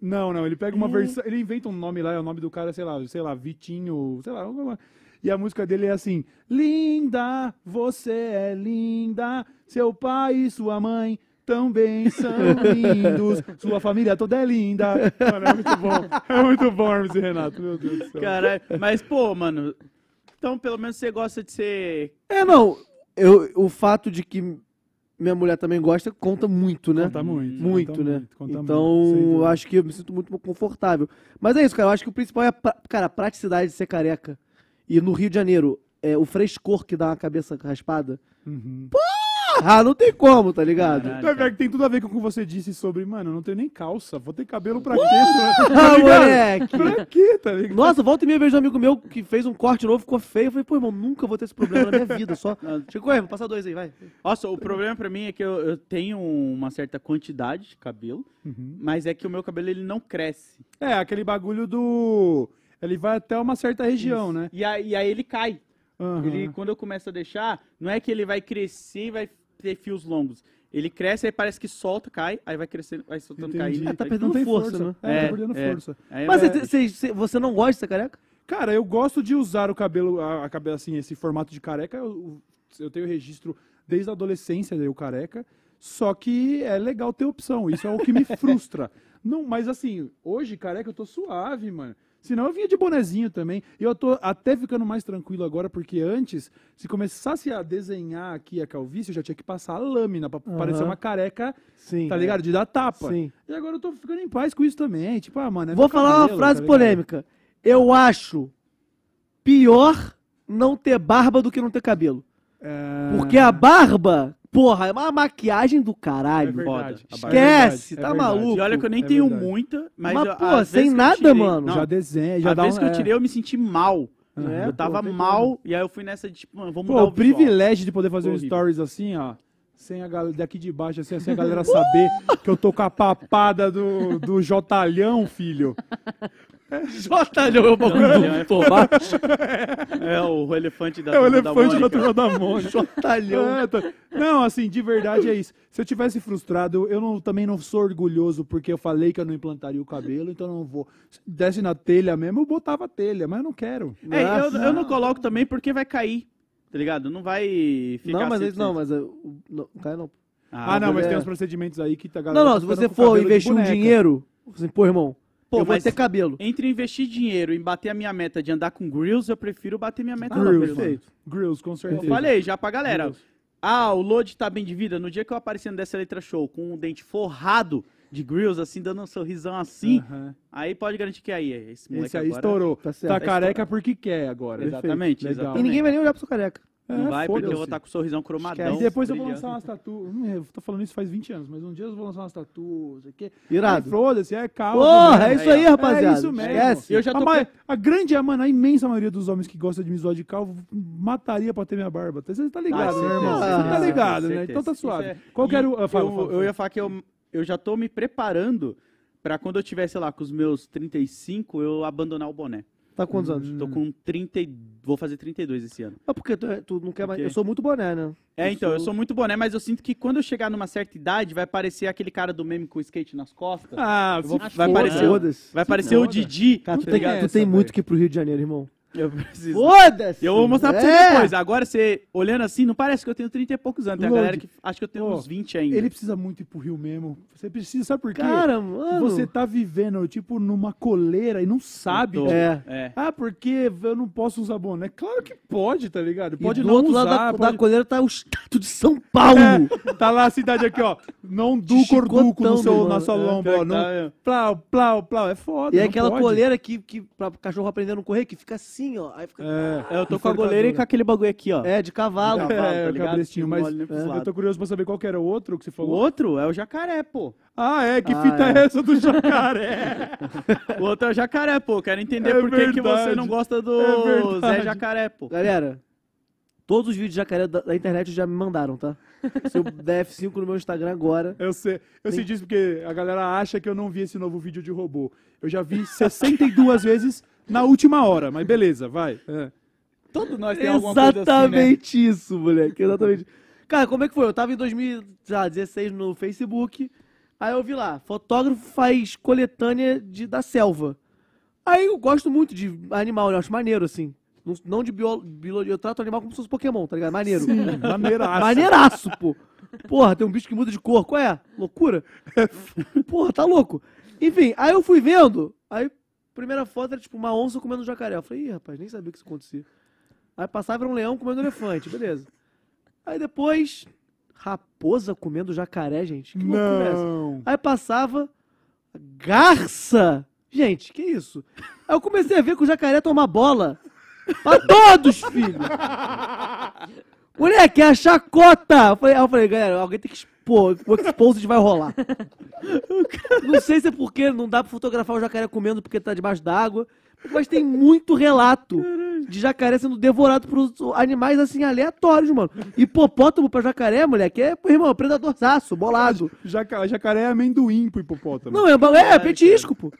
Não, não, ele pega uma versão, ele inventa um nome lá, é o nome do cara, sei lá, sei lá, Vitinho, sei lá, alguma- e a música dele é assim: Linda, você é linda, seu pai e sua mãe também são lindos, sua família toda é linda. Mano, é muito bom, é muito bom, Hermes e Renato, meu Deus do céu. Caralho, mas, pô, mano, então pelo menos você gosta de ser... É, não. Eu, o fato de que minha mulher também gosta conta muito, né? Conta muito. Muito, conta né? muito, conta então, muito, acho que eu me sinto muito confortável. Mas é isso, cara. Eu acho que o principal é, a pra- cara, a praticidade de ser careca. E no Rio de Janeiro, é, o frescor que dá uma cabeça raspada. Uhum. Ah, não tem como, tá ligado? Caralho. Tem tudo a ver com o que você disse sobre, mano, eu não tenho nem calça, vou ter cabelo pra quê? Ah, tá ligado? moleque! Pra quê, tá ligado? Nossa, volta e meia vejo um amigo meu que fez um corte novo, ficou feio. Eu falei, pô, irmão, nunca vou ter esse problema na minha vida. Só. Chico, vou passar dois aí, vai. Nossa, o problema pra mim é que eu, eu tenho uma certa quantidade de cabelo, Uhum. mas é que o meu cabelo ele não cresce. É, aquele bagulho do. Ele vai até uma certa região, né? E aí, e aí ele cai. Aham. Ele, quando eu começo a deixar, não é que ele vai crescer e vai ter fios longos. Ele cresce, aí parece que solta, cai, aí vai crescendo, vai soltando, Entendi. caindo. tá aí- perdendo Não tem força, né? É, É, tá perdendo é. força. aí Mas vai- você- você você- você não gosta de ser careca? Cara, eu gosto de usar o cabelo, a, a cabelo assim, esse formato de careca. Eu, eu tenho registro desde a adolescência, eu careca. Só que é legal ter opção. Isso é o que me frustra. Não, mas assim, hoje, careca, eu tô suave, mano. Senão eu vinha de bonezinho também. E eu tô até ficando mais tranquilo agora, porque antes, se começasse a desenhar aqui a calvície, eu já tinha que passar a lâmina pra Aham. parecer uma careca, Sim. tá ligado? De dar tapa. Sim. E agora eu tô ficando em paz com isso também. Tipo, ah, mano. é Vou falar uma cabelo, frase tá polêmica. Eu acho pior não ter barba do que não ter cabelo. É... Porque a barba, porra, é uma maquiagem do É caralho. verdade. Foda. Esquece, É tá verdade. maluco? E olha que eu nem É tenho verdade. muita, mas, Mas, pô, sem nada, tirei- mano. Não, Já desenha, já a dá vez um... que eu é. tirei, eu me senti mal. É, eu tava pô, mal, e aí eu fui nessa de, tipo, vamos Pô, mudar o o privilégio de poder fazer um stories assim, ó. Sem a galera daqui de baixo, assim, sem a galera saber que eu tô com a papada do, do Jotalhão, filho. Jotalhão é o bagulho do tomate. É o elefante da É o elefante da turma da Mônica. Jotalhão. É, tá- Não, assim, de verdade é isso. Se eu tivesse frustrado, eu não- também não sou orgulhoso porque eu falei que eu não implantaria o cabelo, então eu não vou. Se desse na telha mesmo, eu botava a telha, mas eu não quero. É, eu, eu não coloco também porque vai cair, tá ligado? Não vai ficar Não, mas, aí- 100%. não, mas... eu- Não, cai não. Ah, não, mas é. tem uns procedimentos aí que tá galera. Não, não, tá se ficando você for investir um dinheiro, assim, pô, irmão, Pô, eu vou ter cabelo. entre investir dinheiro e bater a minha meta de andar com grills, eu prefiro bater minha meta Ah, lá, Grills, perfeito. Grills, com Eu certeza. falei já pra galera. Ah, o Load tá bem de vida. No dia que eu apareci no Dessa Letra Show com o dente forrado de grills, assim, dando um sorrisão assim, Aham. aí pode garantir que aí, esse moleque Esse aí agora... estourou. Tá Tá, careca porque quer agora. Exatamente, legal. E ninguém vai nem olhar pro seu careca. Não É, vai, porque eu vou estar com o sorrisão cromadão. E depois eu vou brilhando. lançar umas tatu. Hum, Eu tô falando isso faz 20 anos, mas um dia eu vou lançar umas tatu, não sei o quê. Irado. Foda-se, é calma. Porra, é isso aí, ó. rapaziada. É isso mesmo. Esquece. Eu já tô a, ma- a grande, a, mano, a imensa maioria dos homens que gostam de me zoar de calvo mataria pra ter minha barba. Você tá ligado, Ah, né, irmão? Você tá ligado, né? Então tá suave. É- Qual que era o... ah, fala, eu, fala, eu ia falar que eu, eu já tô me preparando pra quando eu tiver, sei lá, com os meus 35, eu abandonar o boné. Tá com quantos anos? Tô com 30 e... Vou fazer 32 esse ano. É porque tu, é- tu não quer mais. Eu sou muito boné, né? É, Eu então, eu sou- sou muito boné, mas eu sinto que quando eu chegar numa certa idade, vai parecer aquele cara do meme com o skate nas costas. Ah, vou- vai parecer, vai parecer o. Didi. Cara, tu Não tem, tu tem muito que ir pro Rio de Janeiro, irmão. Eu preciso. Foda-se! Eu vou mostrar pra você É. depois. Agora, você olhando assim, não parece que eu tenho 30 e poucos anos. Tem a galera que acha que eu tenho ó, uns 20 ainda. Ele precisa muito ir pro Rio mesmo. Você precisa, sabe por quê? Cara, mano. Você tá vivendo, tipo, numa coleira e não sabe. Tô. É. É. Ah, porque eu não posso usar boné. Claro que pode, tá ligado? E Pode do não outro usar. lado da, pode- da coleira tá o estátua de São Paulo. É, tá lá a cidade aqui, ó. Não do corduco no seu, mano. na sua É, lomba, ó. Não, Tá, plau, plau, plau. É foda. E é aquela pode. coleira que, que pra cachorro aprender a não correr, que fica assim, ó. Aí fica... É, É, eu tô com a goleira e com aquele bagulho aqui, ó. É, de cavalo. Cavalo, é, tá o ligado? cabrestinho, Que mas é, eu tô curioso pra saber qual que era o outro que você O falou. outro é o jacaré, pô. Ah, é? Que Ah, fita é. é. essa do jacaré? O outro é o jacaré, pô. Quero entender É por que, que você não gosta do É. Zé Jacaré, pô. Galera, todos os vídeos de jacaré da, da internet já me mandaram, tá? Se eu der F5 no meu Instagram agora. Eu sei, eu sei disso porque a galera acha que eu não vi esse novo vídeo de robô. Eu já vi 62 vezes na última hora, mas beleza, vai. É. Todos nós Exatamente isso, moleque. Exatamente. Cara, como é que foi? Eu tava em 2016 no Facebook. Aí eu vi lá, fotógrafo faz coletânea de, da selva. Aí eu gosto muito de animal, eu acho maneiro, assim. Não, não de bio- biologia, eu trato animal como se fosse Pokémon, tá ligado? Maneiro. Maneiraço. Maneiraço, pô. Porra, tem um bicho que muda de cor. Qual é? Loucura? Porra, tá louco. Enfim, aí eu fui vendo. Aí, primeira foto era tipo uma onça comendo um jacaré. Eu falei, ih, rapaz, nem sabia que isso acontecia. Aí passava era um leão comendo um elefante, beleza. Aí depois, raposa comendo jacaré, gente. Que loucura é essa? Não. Aí passava garça. Gente, que isso? Aí eu comecei a ver que o jacaré toma bola pra todos, filho. Moleque, é a chacota. Eu falei, aí eu falei, galera, alguém tem que expor. O exposed vai rolar. Não sei se é porque não dá pra fotografar o jacaré comendo porque tá debaixo d'água. Mas tem muito relato de jacaré sendo devorado por animais assim aleatórios, mano. Hipopótamo pra jacaré, moleque, é, irmão, predadorzaço, bolado. Jaca- jacaré é amendoim pro hipopótamo. Não, é, ba- é, petisco, pô.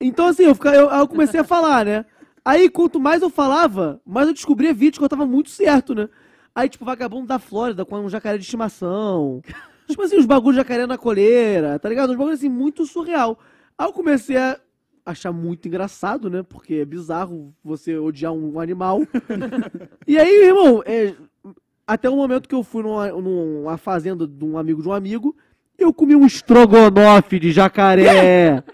Então, assim, eu, fica- eu, eu comecei a falar, né? Aí, quanto mais eu falava, mais eu descobria vídeos que eu tava muito certo, né? Aí, tipo, vagabundo da Flórida com um jacaré de estimação. tipo assim, os bagulhos de jacaré na coleira, tá ligado? Uns bagulhos, assim, muito surreal. Aí eu comecei a achar muito engraçado, né? Porque é bizarro você odiar um animal. e aí, irmão, é, até o momento que eu fui numa, numa fazenda de um amigo de um amigo, eu comi um estrogonofe de jacaré.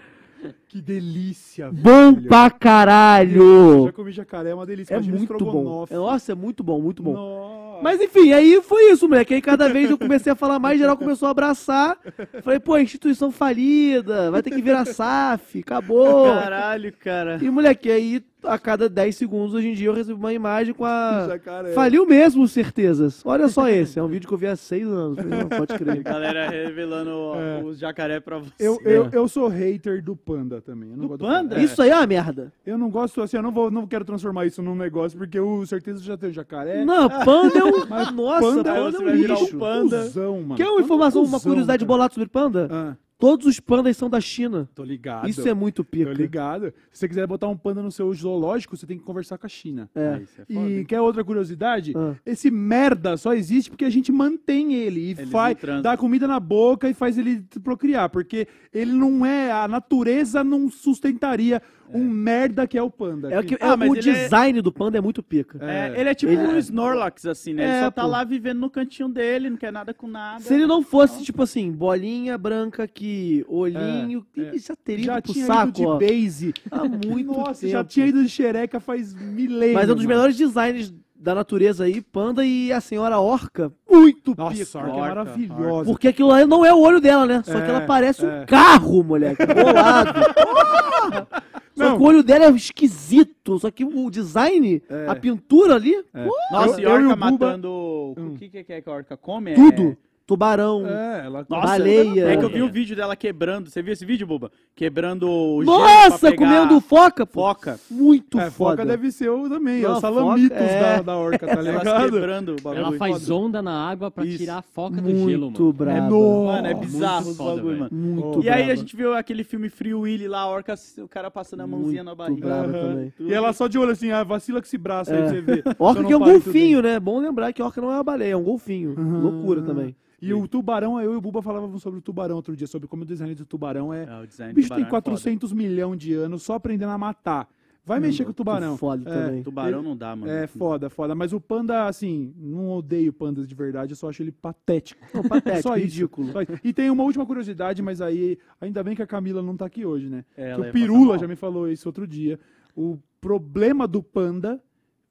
Que delícia, Bom velho. pra caralho. já comi jacaré, é uma delícia. É Imagina muito bom. Nossa, é muito bom, muito bom. Nossa. Mas enfim, aí foi isso, moleque. Aí cada vez eu comecei a falar mais, geral começou a abraçar. Falei, pô, instituição falida, vai ter que virar SAF, acabou. Caralho, cara. E moleque, aí a cada 10 segundos, hoje em dia, eu recebo uma imagem com a. Jacaré. Faliu mesmo, certezas. Olha só esse. É um vídeo que eu vi há seis anos. Falei, Não, pode crer. Galera revelando É. os jacaré pra você. Eu, eu, eu sou hater do panda também. Do gosto panda? Isso aí é uma merda. Eu não gosto assim, eu não, vou, não quero transformar isso num negócio, porque eu certeza já tenho jacaré. Não, panda é um. Mas Nossa, panda, é um lixo. panda. Cusão, mano. Quer uma Panda é informação, uma cuzão, curiosidade cara. bolada sobre panda? Ah, Todos os pandas são da China. tô ligado. Isso é muito Tô pica. ligado. Se você quiser botar um panda no seu zoológico, você tem que conversar com a China. É. Isso é foda, E hein? quer outra curiosidade? Ah. Esse merda só existe porque a gente mantém ele e faz, dá comida na boca e faz ele procriar, porque ele não é, a natureza não sustentaria um merda que é o panda. É o que, Ah, é, mas o é- design do panda é muito pica. É, ele é tipo Ele- um Snorlax, assim, né? Ele É, só tá pô. lá vivendo no cantinho dele, não quer nada com nada. Se ele não fosse, tipo assim, bolinha branca aqui, olhinho, É, ele já teria já ido pro tinha saco, ido de ó. base. Há muito Nossa, tempo. já tinha ido de xereca faz milênios. Mas é um dos mano. melhores designs da natureza aí, panda e a senhora orca, muito Nossa, pica. a orca é Orca, maravilhosa. Porque aquilo lá não é o olho dela, né? Só É, que ela parece é. um carro, moleque, bolado. Só Não. que o olho dela é esquisito. Só que o design, É. a pintura ali, Nossa, Eu- e orca matando... Hum. O que, que é que a orca come? tudo. É... Tubarão. É, ela Nossa, Baleia. É que eu vi É. um vídeo dela quebrando. Você viu esse vídeo, Buba? Quebrando o gelo pra Nossa, pegar comendo foca, pô. foca. Muito é, foda. foca deve ser o também, é Não, o salamitos foca é- da, da orca, tá ligado? quebrando o bagulho. Ela faz onda na água pra Isso. tirar a foca do Muito gelo, mano. brabo. É no- Mano, é Muito bizarro os foda, bagulho, mano. Muito E aí a gente viu aquele filme Free Willy lá, a orca, o cara passando a mãozinha na Muito barriga. braba Aham. também. E ela só de olho assim, ah, vacila com esse braço aí É. pra você ver. Orca que é um golfinho, né? Bom lembrar que orca não é uma baleia, é um golfinho. Loucura também. E o tubarão, eu e o Buba falávamos sobre o tubarão outro dia, sobre como o design do tubarão é. É, o design O bicho tubarão tem é foda. 400 milhões de anos só aprendendo a matar. Vai mexer com o tubarão. Foda É. também. Tubarão não dá, mano. É foda, foda. Mas o panda, assim, não odeio pandas de verdade, eu só acho ele patético. Não, patético, Só ridículo. Só. E tem uma última curiosidade, mas aí, ainda bem que a Camila não tá aqui hoje, né? É, o Pirula já me falou isso outro dia. O problema do panda,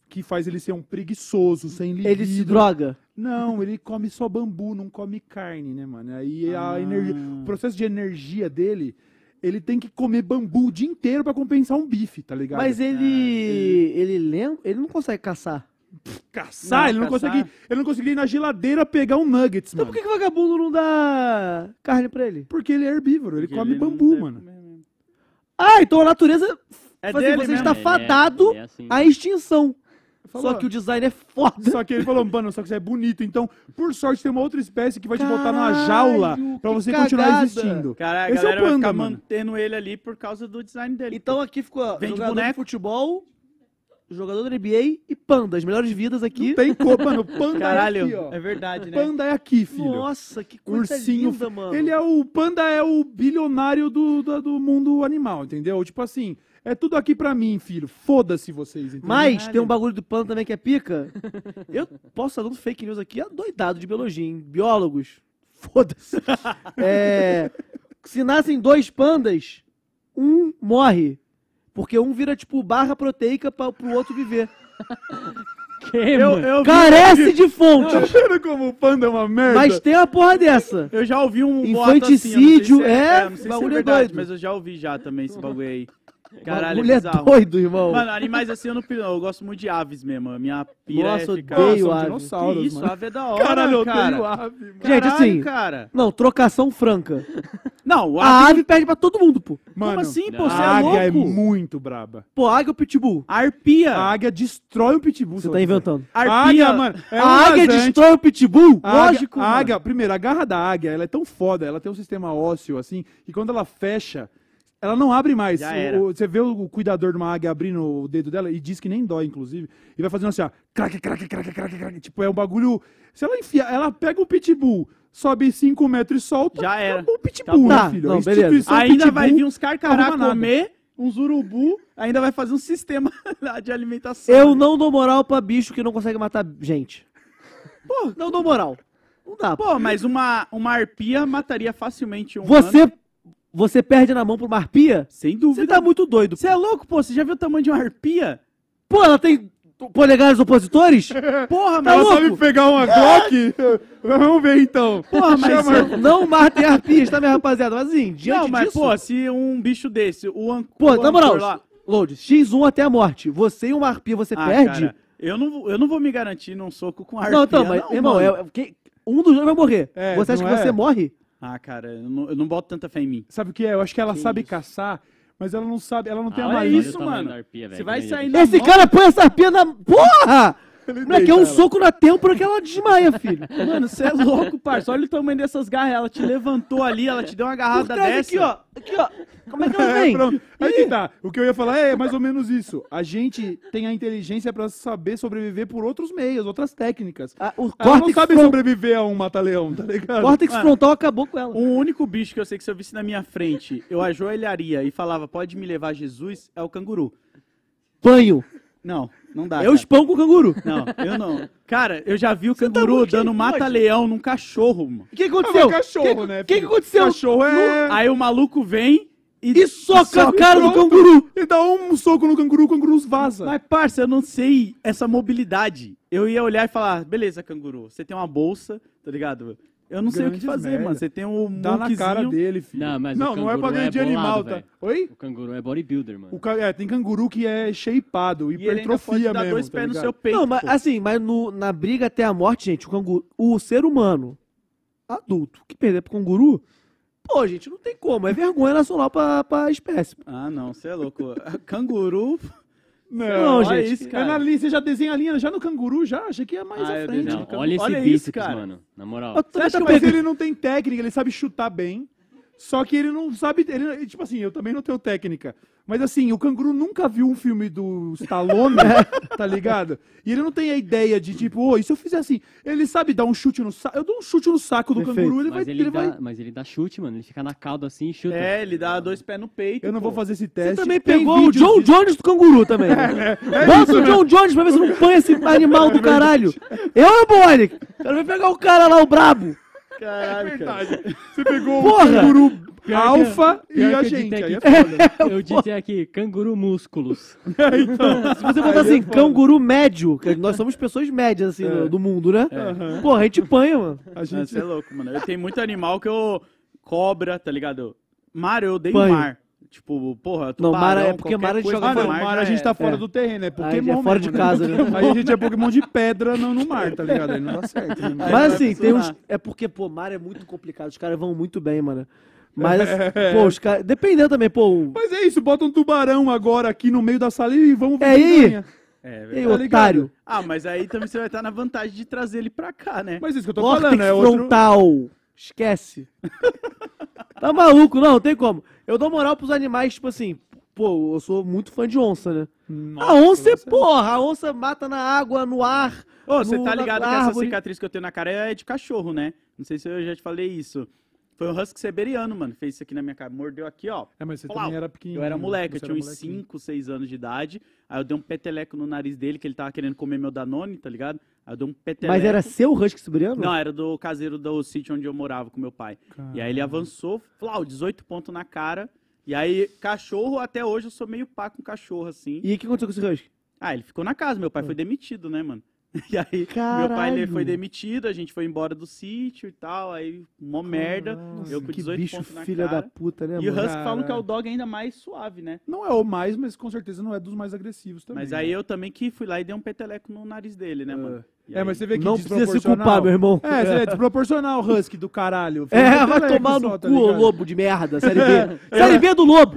que faz ele ser um preguiçoso, sem libido. Ele se droga. Não, ele come só bambu, não come carne, né, mano? Aí a Ah. energia, o processo de energia dele, ele tem que comer bambu o dia inteiro pra compensar um bife, tá ligado? Mas ele. Ele lembra. Ele não consegue caçar. caçar, Não, ele não caçar. consegue, ele não conseguiria ir na geladeira pegar um nuggets, Então mano. por que, que o vagabundo não dá carne pra ele? Porque ele é herbívoro, ele Porque come ele bambu, mano. comer. Ah, então a natureza. É Fazer dele você mesmo. está Ele é- fadado ele é assim. à extinção. Falou, Só que o design é foda. Só que ele falou, mano, só que você é bonito. Então, por sorte, tem uma outra espécie que vai te botar numa Caralho, jaula pra você continuar cagada. existindo. Cara, a Esse é o galera vai panda, ficar mano. mantendo ele ali por causa do design dele. Então aqui ficou Vende jogador de boneco. futebol, jogador da NBA e panda. As melhores vidas aqui. Não tem como, mano. Panda Caralho, é aqui, ó. é verdade, né? Panda é aqui, filho. Nossa, que coisa Ursinho. linda, mano. Ele é o. Panda é o bilionário do, do, do mundo animal, entendeu? Tipo assim, é tudo aqui pra mim, filho. Foda-se vocês, entendeu? Mas tem um bagulho do panda também que é pica. Eu posso estar dando fake news aqui, doidado de biologia, hein? Biólogos. Foda-se. É, se nascem dois pandas, um morre. Porque um vira, tipo, barra proteica pra, pro outro viver. Que, Eu, eu, vi- Carece de fonte. Tá vendo como o panda é uma merda? Mas tem uma porra dessa. eu já ouvi um Infanticídio, boato assim, eu não sei se é, não sei se é bagulho verdade, doido. mas eu já ouvi já também esse bagulho aí. Caralho, é é bizarro. doido, irmão. Mano, animais assim eu não piro, não. Eu gosto muito de aves mesmo. A minha pira Nossa, é ficar... odeio ave. dinossauros, Que isso, mano. ave é da hora, Caralho, eu cara. odeio ave, mano. Gente, Caralho, assim, cara. Não, trocação franca. Não, o A ave... ave perde pra todo mundo, pô. Mano, Como assim, pô? a Você a é águia é louco? muito braba. Pô, águia ou pitbull? Arpia. A águia destrói o pitbull. Você tá inventando. A Arpia. águia, mano, é a um águia rasante. destrói o pitbull? A Lógico, a mano. águia, primeiro, a garra da águia, ela é tão foda, ela tem um sistema ósseo, assim, que quando ela fecha, ela não abre mais. O- você vê o, cuidador de uma águia abrindo o dedo dela e diz que nem dói, inclusive, e vai fazendo assim, ó, craque, craque, craque, craque, craque. Tipo, é um bagulho. Se ela enfia, ela pega o pitbull, sobe 5 metros e solta. Já era. acabou o pitbull, Acabou. né, Tá, filho? não, beleza. Ainda pitbull vai vir uns carcará comer, uns urubu, ainda vai fazer um sistema de alimentação. Eu não dou moral pra bicho que não consegue matar gente. Pô, não dou moral. Não dá. Pô. Pô, mas uma, uma arpia mataria facilmente um humano. Você, você perde na mão pra uma arpia? Sem Você dúvida. tá muito doido. Você é louco, pô? Você já viu o tamanho de uma arpia? Pô, ela tem polegares opositores? Porra, Tá Ela mas... sabe pegar uma Glock? Vamos ver então. Porra, mas... Chama- não matem arpias, tá, minha rapaziada? Mas assim, diante Não, mas, disso... pô, se um bicho desse, o an... Pô, na moral, lá, Load, X1 até a morte. Você e uma arpia, você Ah, perde. cara, eu, não, vou- eu não vou me garantir num soco com arpia, não, então, mas, não, irmão, é, quem- um dos dois vai morrer. É, você acha que é? você morre? Ah, cara, eu não, eu não boto tanta fé em mim. Sabe o que é? Eu acho que ela Que sabe isso? caçar, mas ela não sabe, ela não tem Ah, a malícia. isso, mano. arpia, velho, Você vai sair Esse cara põe essa arpia na. Porra! Ele Moleque, é um ela. soco na têmpora que ela desmaia, filho. Mano, você é louco, parça. Olha o tamanho dessas garras. Ela te levantou ali, ela te deu uma agarrada dessa. aqui, ó. Aqui, ó. Como é que ela É, vem? pronto. Aí que tá. O que eu ia falar é mais ou menos isso. A gente tem a inteligência pra saber sobreviver por outros meios, outras técnicas. Ah, o Ela não sabe fron- sobreviver a um mata-leão, tá ligado? córtex Mano. frontal acabou com ela. O único bicho que eu sei que se eu visse na minha frente, eu ajoelharia e falava, pode me levar Jesus, é o canguru. Banho. Não, não dá. Eu cara. espanco o canguru. Não, eu não. Cara, eu já vi o tá canguru louco, dando mata-leão num cachorro, mano. O que Ah, aconteceu? mas cachorro, que, né? O que, que aconteceu? Cachorro é... Aí o maluco vem e, E soca a cara do canguru. E dá um soco no canguru, o canguru vaza. Mas, parça, eu não sei essa mobilidade. Eu ia olhar e falar, beleza, canguru, você tem uma bolsa, tá ligado? Eu não sei o que fazer, merda. mano. Você tem um Dá na cara dele, filho. Não, mas o não, não é pra ganhar é de animal, tá? Oi? O canguru é bodybuilder, mano. O ca- é, tem canguru que é shapeado, E ele ainda pode hipertrofia dar mesmo, dois tá pés no seu peito. Não, mas pô. assim, mas no- na briga até a morte, gente, o canguru, o ser humano adulto que perder pro canguru, pô, gente, não tem como. É vergonha nacional pra, pra espécie. Ah, não, você é louco. Canguru. Não, Não, olha gente, isso, É cara. na linha, você já desenha a linha já no canguru, já? Achei que ia mais Ah, à eu frente. Não, olha esse Olha bíceps, isso, cara. mano. Na moral. Tá mas ele não tem técnica, ele sabe chutar bem. Só que ele não sabe. Ele, tipo assim, eu também não tenho técnica. Mas assim, o canguru nunca viu um filme do Stallone, tá ligado? E ele não tem a ideia de, tipo, ô, e se eu fizer assim? Ele sabe dar um chute no saco. Eu dou um chute no saco do Perfeito. canguru, ele vai. Mas ele, Ele dá, vai... mas ele dá chute, mano. Ele fica na cauda assim e chuta. É, ele dá dois pés no peito. Eu não vou fazer esse Você teste. também Tem pegou o John de- Jones do canguru também. né? Bota o John Jones pra ver se não põe esse animal do caralho. Eu, Bonic, quero ver pegar o cara lá, o brabo. Caralho, cara. Verdade. Você pegou Porra! o canguru alfa e pior a gente. ditei Aí é aqui. foda. Eu disse aqui, canguru músculos. Se você botar é assim, foda. canguru médio, nós somos pessoas médias, assim, do, do mundo, né? Aham. Porra, a gente panha, mano. A Não, gente. Você é louco, mano. Eu tenho muito animal que eu. Cobra, tá ligado? Mar, eu odeio Banho. mar. Tipo, porra, Não, tubarão, mar é porque qualquer mar a gente coisa joga Ah, no não, fora. mar já a gente tá é. fora É. do terreno, é Aí Pokémon é fora mesmo, de casa, né? Aí a gente é Pokémon de pedra no, no mar, tá ligado? Aí não dá certo. né? Aí Mas assim, tem uns. É porque, pô, mar é muito complicado. Os caras vão muito bem, mano. Mas, assim, pô, os caras. Dependendo também, pô. Mas é isso, bota um tubarão agora aqui no meio da sala e vamos ver É quem aí? ganha. É, aí, verdade. Tá ligado? otário? Ah, mas aí também você vai estar na vantagem de trazer ele pra cá, né? Mas isso que eu tô falando, é outro... frontal. Esquece. tá maluco, não, não tem como. Eu dou moral pros animais, tipo assim. Pô, eu sou muito fã de onça, né? Nossa, a onça é nossa. porra. A onça mata na água, no ar. Ô, você tá na ligado que essa árvore. cicatriz que eu tenho na cara é de cachorro, né? Não sei se eu já te falei isso. Foi um husky siberiano, mano. Fez isso aqui na minha cara. Mordeu aqui, ó. É, mas você Plau. também era pequenininho. Eu era moleque, eu tinha uns molequinho. 5, 6 anos de idade. Aí eu dei um peteleco no nariz dele, que ele tava querendo comer meu Danone, tá ligado? Aí eu dei um peteleco. Mas era seu husky siberiano? Não, era do caseiro do sítio onde eu morava com meu pai. E aí ele avançou, flau, 18 pontos na cara. E aí, cachorro, até hoje eu sou meio pá com cachorro, assim. E o que aconteceu com esse husky? Ah, ele ficou na casa, meu pai foi demitido, né, mano? E aí, meu Caralho. pai ele foi demitido, a gente foi embora do sítio e tal, aí, mó merda. Nossa, eu com que 18 bicho pontos na filha cara. da puta, né, E o? Husky falam que é o dog ainda mais suave, né? Não é o mais, mas com certeza não é dos mais agressivos também. Mas aí eu também que fui lá e dei um peteleco no nariz dele, né, mano? É, mas você vê que Não precisa se culpar, meu irmão. É, você é desproporcional, Husky do caralho. Foi É, vai tomar no só, tá cu, ligado? lobo de merda, série B. série B do lobo.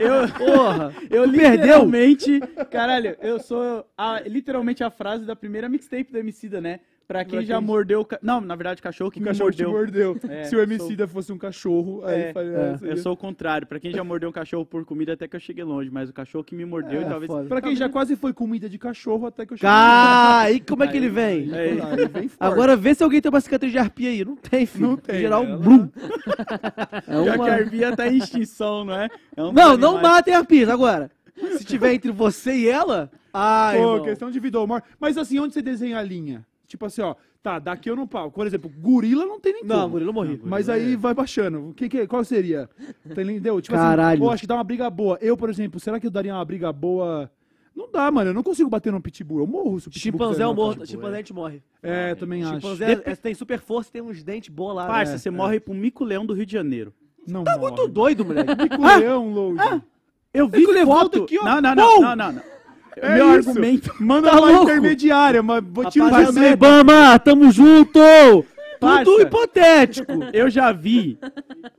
Eu, Porra, eu tu perdeu. literalmente, caralho, eu sou a- literalmente a frase da primeira mixtape do Emicida, né? Pra quem Pra já quem- mordeu, não, na verdade, o cachorro que O me cachorro te mordeu. mordeu. É, Se o Emicida fosse um cachorro, aí É, faria- é. Eu sou o contrário, pra quem já mordeu um cachorro por comida até que eu cheguei longe, mas o cachorro que me mordeu É, e talvez foda. Pra quem já quase foi comida de cachorro até que eu cheguei. Cá, e como é que ele vem? É, Ah, ele vem forte. Agora vê se alguém tem uma cicatriz de arpia aí. Não tem, filho. Não tem, Em geral, né? blum. É Já uma- que a arpia tá em extinção, não é? É um Não, não animais- matem arpias. Agora, se tiver entre você e ela... Ai, Pô, irmão. questão de vida ou morte. Mas assim, onde você desenha a linha? Tipo assim, ó, tá, daqui eu não pau. Por exemplo, gorila não tem nem Não, como. gorila eu morri. Mas aí vai baixando. O que, que qual seria? Entendeu? Tipo Caralho. assim, pô, acho que dá uma briga boa. Eu, por exemplo, será que eu daria uma briga boa? Não dá, mano. Eu não consigo bater num pitbull. Eu morro se o pitbull Chimpanzé quiser é me o matar. morto. Chimpanzé a gente morre. É, eu também acho. Chimpanzé é- tem super força e tem uns dentes lá. Parça, né? você morre pro mico-leão do Rio de Janeiro. Não Tá morre. muito doido, moleque. Pico-leão, Load. Eu vi que levanta foto. aqui, ó. Não, não, não, não, não. É Meu isso. argumento. Manda Tá uma louco? intermediária, mas vou ser meta. Ibama, tamo junto! Tudo hipotético. Eu já vi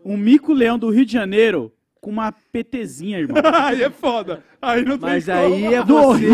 um mico-leão do Rio de Janeiro com uma PTzinha, irmão. Aí é foda. Aí não Mas tem aí como. é Do você.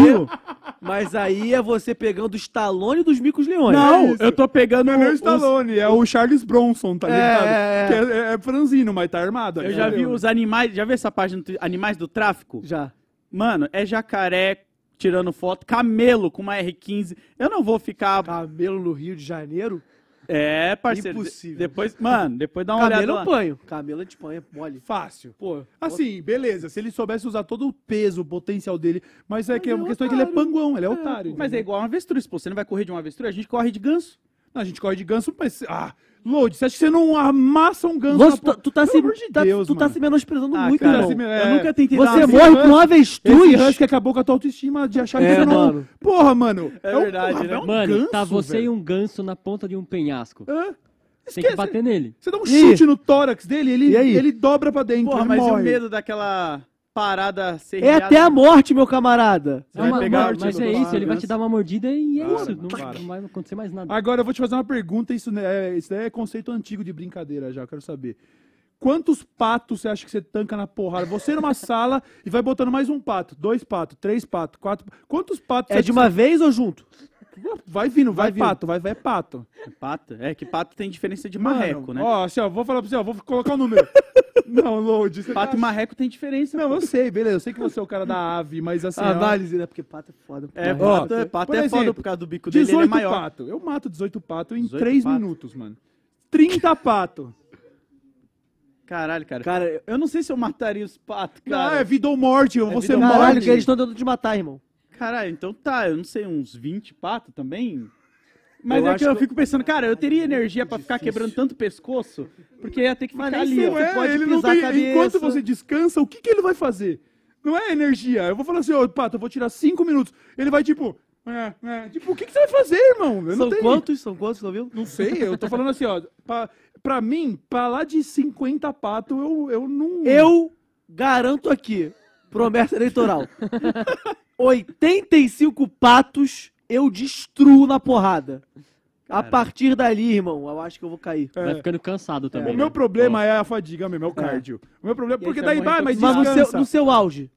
Mas aí é você pegando o Stallone dos micos leões. Não, isso. eu tô pegando Não é o os- Stallone, é o Charles Bronson, tá É, ligado? é, é. Que é, é franzino, mas tá armado. Eu já vi os animais, já viu essa página Animais do Tráfico? Já. Mano, é jacaré tirando foto, camelo com uma R15. Eu não vou ficar. Camelo no Rio de Janeiro? É, parceiro. Impossível. de- Depois, mano, depois dá uma Camelo olhada eu lá. panho. Camelo de panho, é mole. Fácil. Pô, Assim, beleza, se ele soubesse usar todo o peso, o potencial dele, mas é que a ele é questão é que ele é panguão, ele é otário. Mas é igual uma avestruz, pô. Você não vai correr de uma avestruz? A gente corre de ganso. Não, a gente corre de ganso, mas. Ah, Load, você acha que você não amassa um ganso? Você, na tu, porra? tu tá, se, de tá- Deus, tu tá se menosprezando Ah, muito, cara, me- Eu É. nunca tentei dar Você morre com um Esse avestruz. husky acabou com a tua autoestima de achar que É, você não. mano. Porra, mano. É um- verdade, né? é um Mano, ganso, tá você velho. e um ganso na ponta de um penhasco. Hã? Tem Esquece. que bater nele. Você dá um E chute no tórax dele, ele, E ele dobra pra dentro. Porra, ele mas e o morre. medo daquela parada É até a morte, meu camarada. Você vai Uma- pegar uma- mas é isso, ele vai te dar uma mordida e é Para, isso. Não, não vai acontecer mais nada. Agora eu vou te fazer uma pergunta, isso, né, é, isso daí é conceito antigo de brincadeira já, eu quero saber. Quantos patos você acha que você tanca na porrada? Você numa sala e vai botando mais um pato, dois patos, três patos, quatro. Quantos patos É você de uma vez ou junto? Vai vindo, vai, Vai vindo. pato, vai, vai pato. Pato? É que pato tem diferença de Mano, marreco, né? Ó, assim, ó, vou falar pra você, ó, vou colocar o número. Não, Load. você Pato tá- e marreco tem diferença. Não, pô. eu sei, beleza. Eu sei que você é o cara da ave, mas assim. ó, Análise, né? Porque pato é foda. É, Porra. pato, é, pato por é foda exemplo, por causa do bico dele, ele 18 é maior. pato. Eu mato 18 pato em 18 3 pato. minutos, mano. 30 pato. Caralho, cara. Cara, eu- não sei se eu mataria os patos, Não, cara. é vida ou morte. você vida ou morre. caralho, que eles estão tentando te matar, irmão. Caralho, então tá, eu não sei, uns 20 patos também? Mas Eu é que eu fico pensando, cara, eu teria energia pra ficar quebrando tanto pescoço, porque ia ter que ficar ali, ó. Não é, pode ele não pisar a tem, cabeça. enquanto você descansa, o que, que ele vai fazer? Não é energia. Eu vou falar assim, ô, Pato, eu vou tirar 5 minutos. Ele vai, tipo... É, é, tipo, o que, que você vai fazer, irmão? Eu não São quantos? São quantos, tá ouvindo? Não sei, eu tô falando assim, ó. Pra, pra mim, pra lá de 50 pato, eu, eu não... Eu garanto aqui, promessa eleitoral. 85 patos eu destruo na porrada. A partir dali, irmão, eu acho que eu vou cair. Vai ficando cansado também. O meu né? problema é a fadiga mesmo, é o cardio. O meu problema, aí porque daí vai mas Mas no descansa. seu, no seu auge.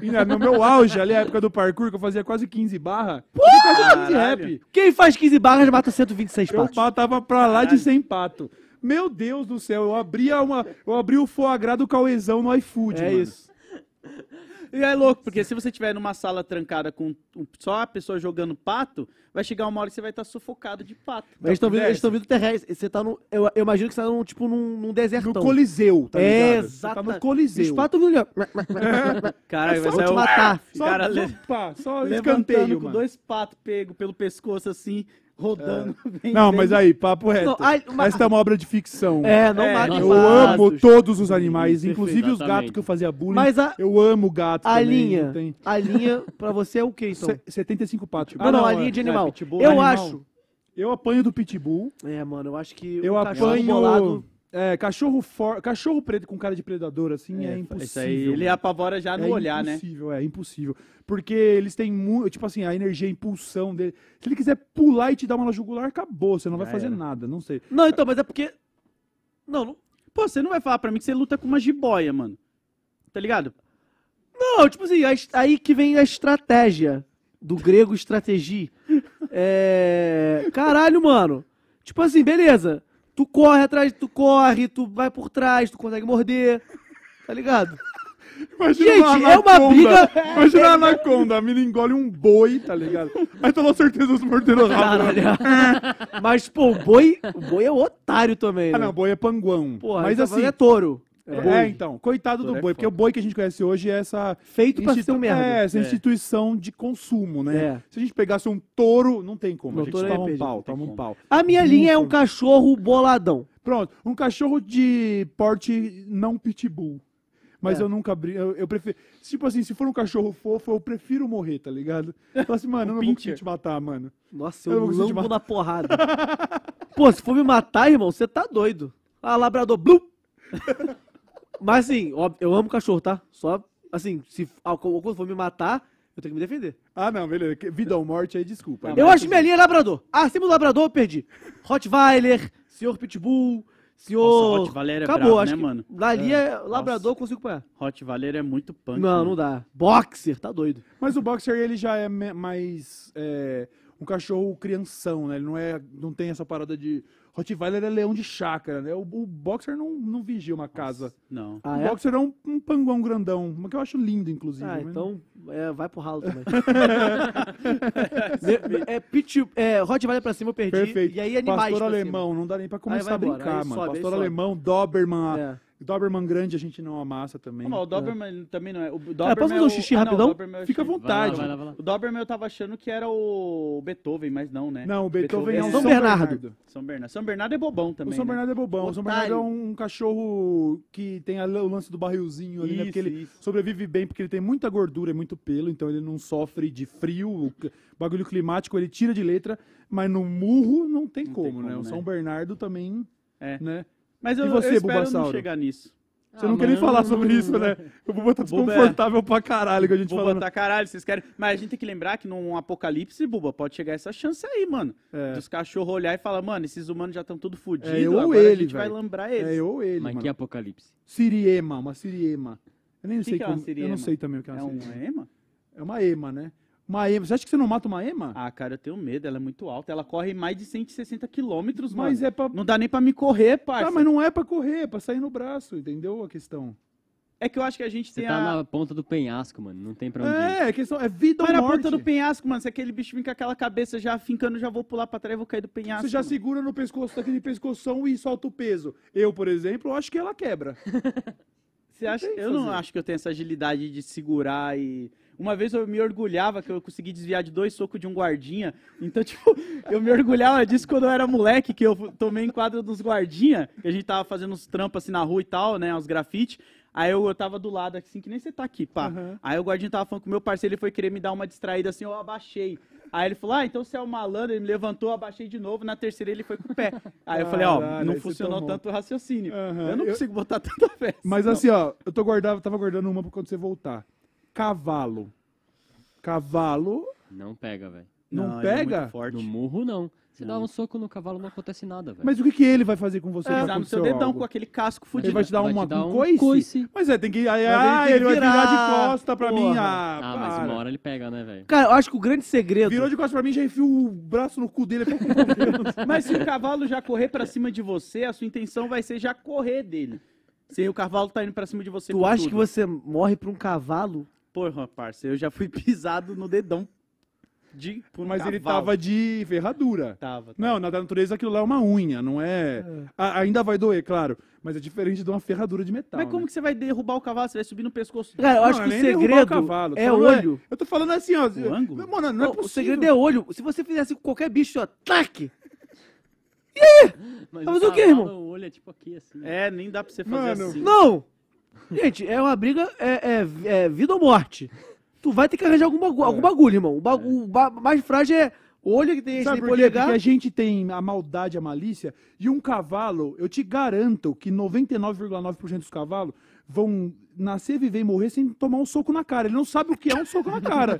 E, né, no meu auge, ali, a época do parkour, que eu fazia quase 15 barra, eu fazia quase 15 Caralho. rap. Quem faz 15 barras mata 126 Eu patos. tava pra lá de 100 pato. Meu Deus do céu, eu abria uma, eu abri o foie gras do Cauezão no iFood, É mano. isso. E é louco, porque se você estiver numa sala trancada com só a pessoa jogando pato, vai chegar uma hora que você vai estar sufocado de pato. Mas eles estão vindo, desce. eles estão vindo terrestre. Você tá no. Eu, eu imagino que você tá num, tipo, num, num No desertão. Coliseu, tá É, ligado? Você tá exato. no Coliseu. Os patos vindo. Caralho, vai te o matar. Só, cara só, le- só escanteio, com mano. dois patos pegos pelo pescoço assim, rodando. vem- Não, mas aí, papo reto. Não, ai, uma- Essa é uma obra de ficção. É, não É, mate Eu amo todos os animais, Perfeito, inclusive os gatos que eu fazia bullying. Mas a, Eu amo gato a também. linha, tem- a linha pra você é o quê, então? Se- 75 patos. não, não, a é- linha de é animal. pitbull, eu animal. acho. Eu apanho do pitbull. É, mano, eu acho que Eu o cachorro apanho. bolado... É, cachorro for... cachorro preto com cara de predador, assim, é, impossível. Isso aí, ele mano. apavora já no é olhar, né? impossível, é impossível. Porque eles têm muito, tipo assim, a energia, a impulsão dele. Se ele quiser pular e te dar uma na jugular, acabou. Você não vai fazer nada, não sei. Não, então, mas é porque... Não, não... Pô, você não vai falar pra mim que você luta com uma jiboia, mano. Tá ligado? Não, tipo assim, aí que vem a estratégia do grego estratégia. É. Caralho, mano. Tipo assim, beleza. Tu corre atrás, tu corre, tu vai por trás, tu consegue morder. Tá ligado? Imagina Gente, é uma briga- Imagina a anaconda, a mina engole um boi, tá ligado? Aí toda certeza os o rabo. Caralho. Mas, pô, o boi, o boi é otário também, Ah, né? não, boi é panguão. Porra, Mas assim, é touro. É, então, coitado do Touro é boi, porque o boi que a gente conhece hoje é essa, Feito pra ser um merda. é, essa É. instituição de consumo, né? É. Se a gente pegasse um touro, não tem como. Não, a gente toma um pau, toma um pau. A minha linha é um cachorro boladão. Pronto, um cachorro de porte não pitbull. Mas É. eu nunca abri. Eu, eu prefiro. Tipo assim, se for um cachorro fofo, eu prefiro morrer, tá ligado? Fala assim, mano, eu não vou conseguir te matar, mano. Nossa, Eu eu, lambo na porrada. Pô, se for me matar, irmão, você tá doido. Ah, labrador, blum. Mas assim, ó, eu amo cachorro, tá? Só Assim, se alguma coisa for me matar, eu tenho que me defender. Ah, não, beleza. Vida ou morte aí, desculpa. Eu acho que minha linha é labrador. Acima do labrador, eu perdi. Rottweiler, senhor Pitbull, senhor... Nossa, Rottweiler é Acabou, brabo, acho né, mano? Na linha, labrador, eu consigo apanhar. Rottweiler é muito punk. Não, mano. não dá. Boxer, tá doido. Mas o Boxer, ele já é mais... é, um cachorro crianção, né? Ele não, é, não tem essa parada de... Rottweiler é leão de chácara, né? O, o Boxer não, não vigia uma casa. Não. Ah, o é? Boxer é um, um panguão grandão, mas que eu acho lindo, inclusive. Ah, mas- então é, vai pro ralo também. é, pit, é, Rottweiler pra cima eu perdi. Perfeito. E aí animais Pastor alemão, não dá nem pra começar a brincar, aí mano. sobe, Pastor alemão, Doberman. Doberman grande a gente não amassa também. Não, o Doberman também não é. O Doberman Cara, posso fazer é um o- xixi Ah, não, rapidão? o Doberman é Fica à vontade. Vai lá, vai lá. O Doberman eu tava achando que era o Beethoven, mas não, né? Não, o Beethoven é um São São Bernardo. Bernardo. São Bernardo. São Bernardo é bobão também. O São né? Bernardo é bobão. O São Bernardo é um cachorro que tem a- o lance do barrilzinho ali, né? Porque Isso, ele isso. sobrevive bem, porque ele tem muita gordura e muito pelo, então ele não sofre de frio. O bagulho climático ele tira de letra, mas no murro não tem Não como, tem né? como, O né? São Bernardo também, É. né? Mas E eu, você, eu espero não Bulbasauro? chegar nisso. Você Ah, não quer nem falar sobre isso, né? Eu vou botar Buba é- desconfortável pra caralho com a gente Vou falando. botar caralho, vocês querem. Mas a gente tem que lembrar que num apocalipse, Buba, pode chegar essa chance aí, mano. É. Dos cachorros olhar e falar, mano, esses humanos já estão tudo fodidos. É, eu ou agora a ele, gente vai velho. lembrar eles. É eu ou ele, Mas mano. que apocalipse. Siriema, uma siriema. Eu nem Que sei que é uma como. Eu siriema? não sei também o que é É uma um siriema. ema? É uma ema, né? Uma ema. Você acha que você não mata uma ema? Ah, cara, eu tenho medo, ela é muito alta. Ela corre mais de 160 quilômetros, mano. mas é pra. Não dá nem pra me correr, parça. Tá, mas não é pra correr, é pra sair no braço, entendeu a questão? É que eu acho que a gente Você tem tá a... na ponta do penhasco, mano. Não tem pra onde ir. É, a questão é vida Mas ou na morte. ponta do penhasco, mano. Se aquele bicho vir com aquela cabeça já fincando, já vou pular pra trás e vou cair do penhasco. Você já mano. segura no pescoço daquele pescoção e solta o peso. Eu, por exemplo, eu acho que ela quebra. Você acha? Eu não acho que eu tenho essa agilidade de segurar e. Uma vez eu me orgulhava que eu consegui desviar de dois socos de um guardinha. Então, tipo, eu me orgulhava disso quando eu era moleque, que eu tomei enquadro dos guardinha, que a gente tava fazendo uns trampos assim na rua e tal, né? Uns grafite. Aí eu, eu tava do lado, assim, que nem você tá aqui, pá. Aham. Aí o guardinha tava falando com o meu parceiro, ele foi querer me dar uma distraída assim, eu abaixei. Aí ele falou, ah, então você é um malandro, ele me levantou, eu abaixei de novo, na terceira ele foi com o pé. Aí eu falei, ó, Caralho, não funcionou tanto o raciocínio. Aham, Eu não eu- consigo botar tanta fé. Mas assim, ó, eu tô guardando, tava guardando uma pra quando você voltar. Cavalo. Cavalo Não pega, velho. não, ele é pega? forte. No murro, não. Você Não. dá um soco no cavalo, não acontece nada, velho. Mas o que, que ele vai fazer com você? Pisar quando no seu dedão algo? com aquele casco Ele fudido. vai te dar Vai uma, te dar um um coice? coice. Mas é, tem que. Aí, ele ah, ele que vai virar de costa pra porra. mim. Ah, Ah, mas uma hora ele pega, né, velho? Cara, eu acho que o grande segredo. Virou de costas pra mim, já enfio o braço no cu dele. Mas se o cavalo já correr pra cima de você, a sua intenção vai ser já correr dele. Se o cavalo tá indo pra cima de você Tu acha tudo. que você morre pra um cavalo? Porra, parça, eu já fui pisado no dedão de por um Mas ele cavalo. tava de ferradura. Tava, tava. Não, na natureza aquilo lá é uma unha, não é. A- ainda vai doer, claro. Mas é diferente de uma ferradura de metal. Mas como né? que você vai derrubar o cavalo? Você vai subir no pescoço do Cara, eu Não, acho é que o derrubar segredo cavalo, tô é falando, olho. Eu tô falando assim, ó. O ângulo? Mano, não é possível. o segredo é olho. Se você fizesse com qualquer bicho, ó, taque! Mas Mas o o quê, cavalo, irmão? O olho é tipo aqui, assim. É, nem dá pra você fazer Mano, assim. Não! Gente, é uma briga, é, é- é vida ou morte. Tu vai ter que arranjar algum, bagu algum bagulho, irmão. O, bagu- o ba- mais frágil é olho que tem esse Sabe tem polegar. Porque a gente tem a maldade, a malícia, e um cavalo, eu te garanto que 99,9% dos cavalos vão nascer, viver e morrer sem tomar um soco na cara. Ele não sabe o que é um soco na cara.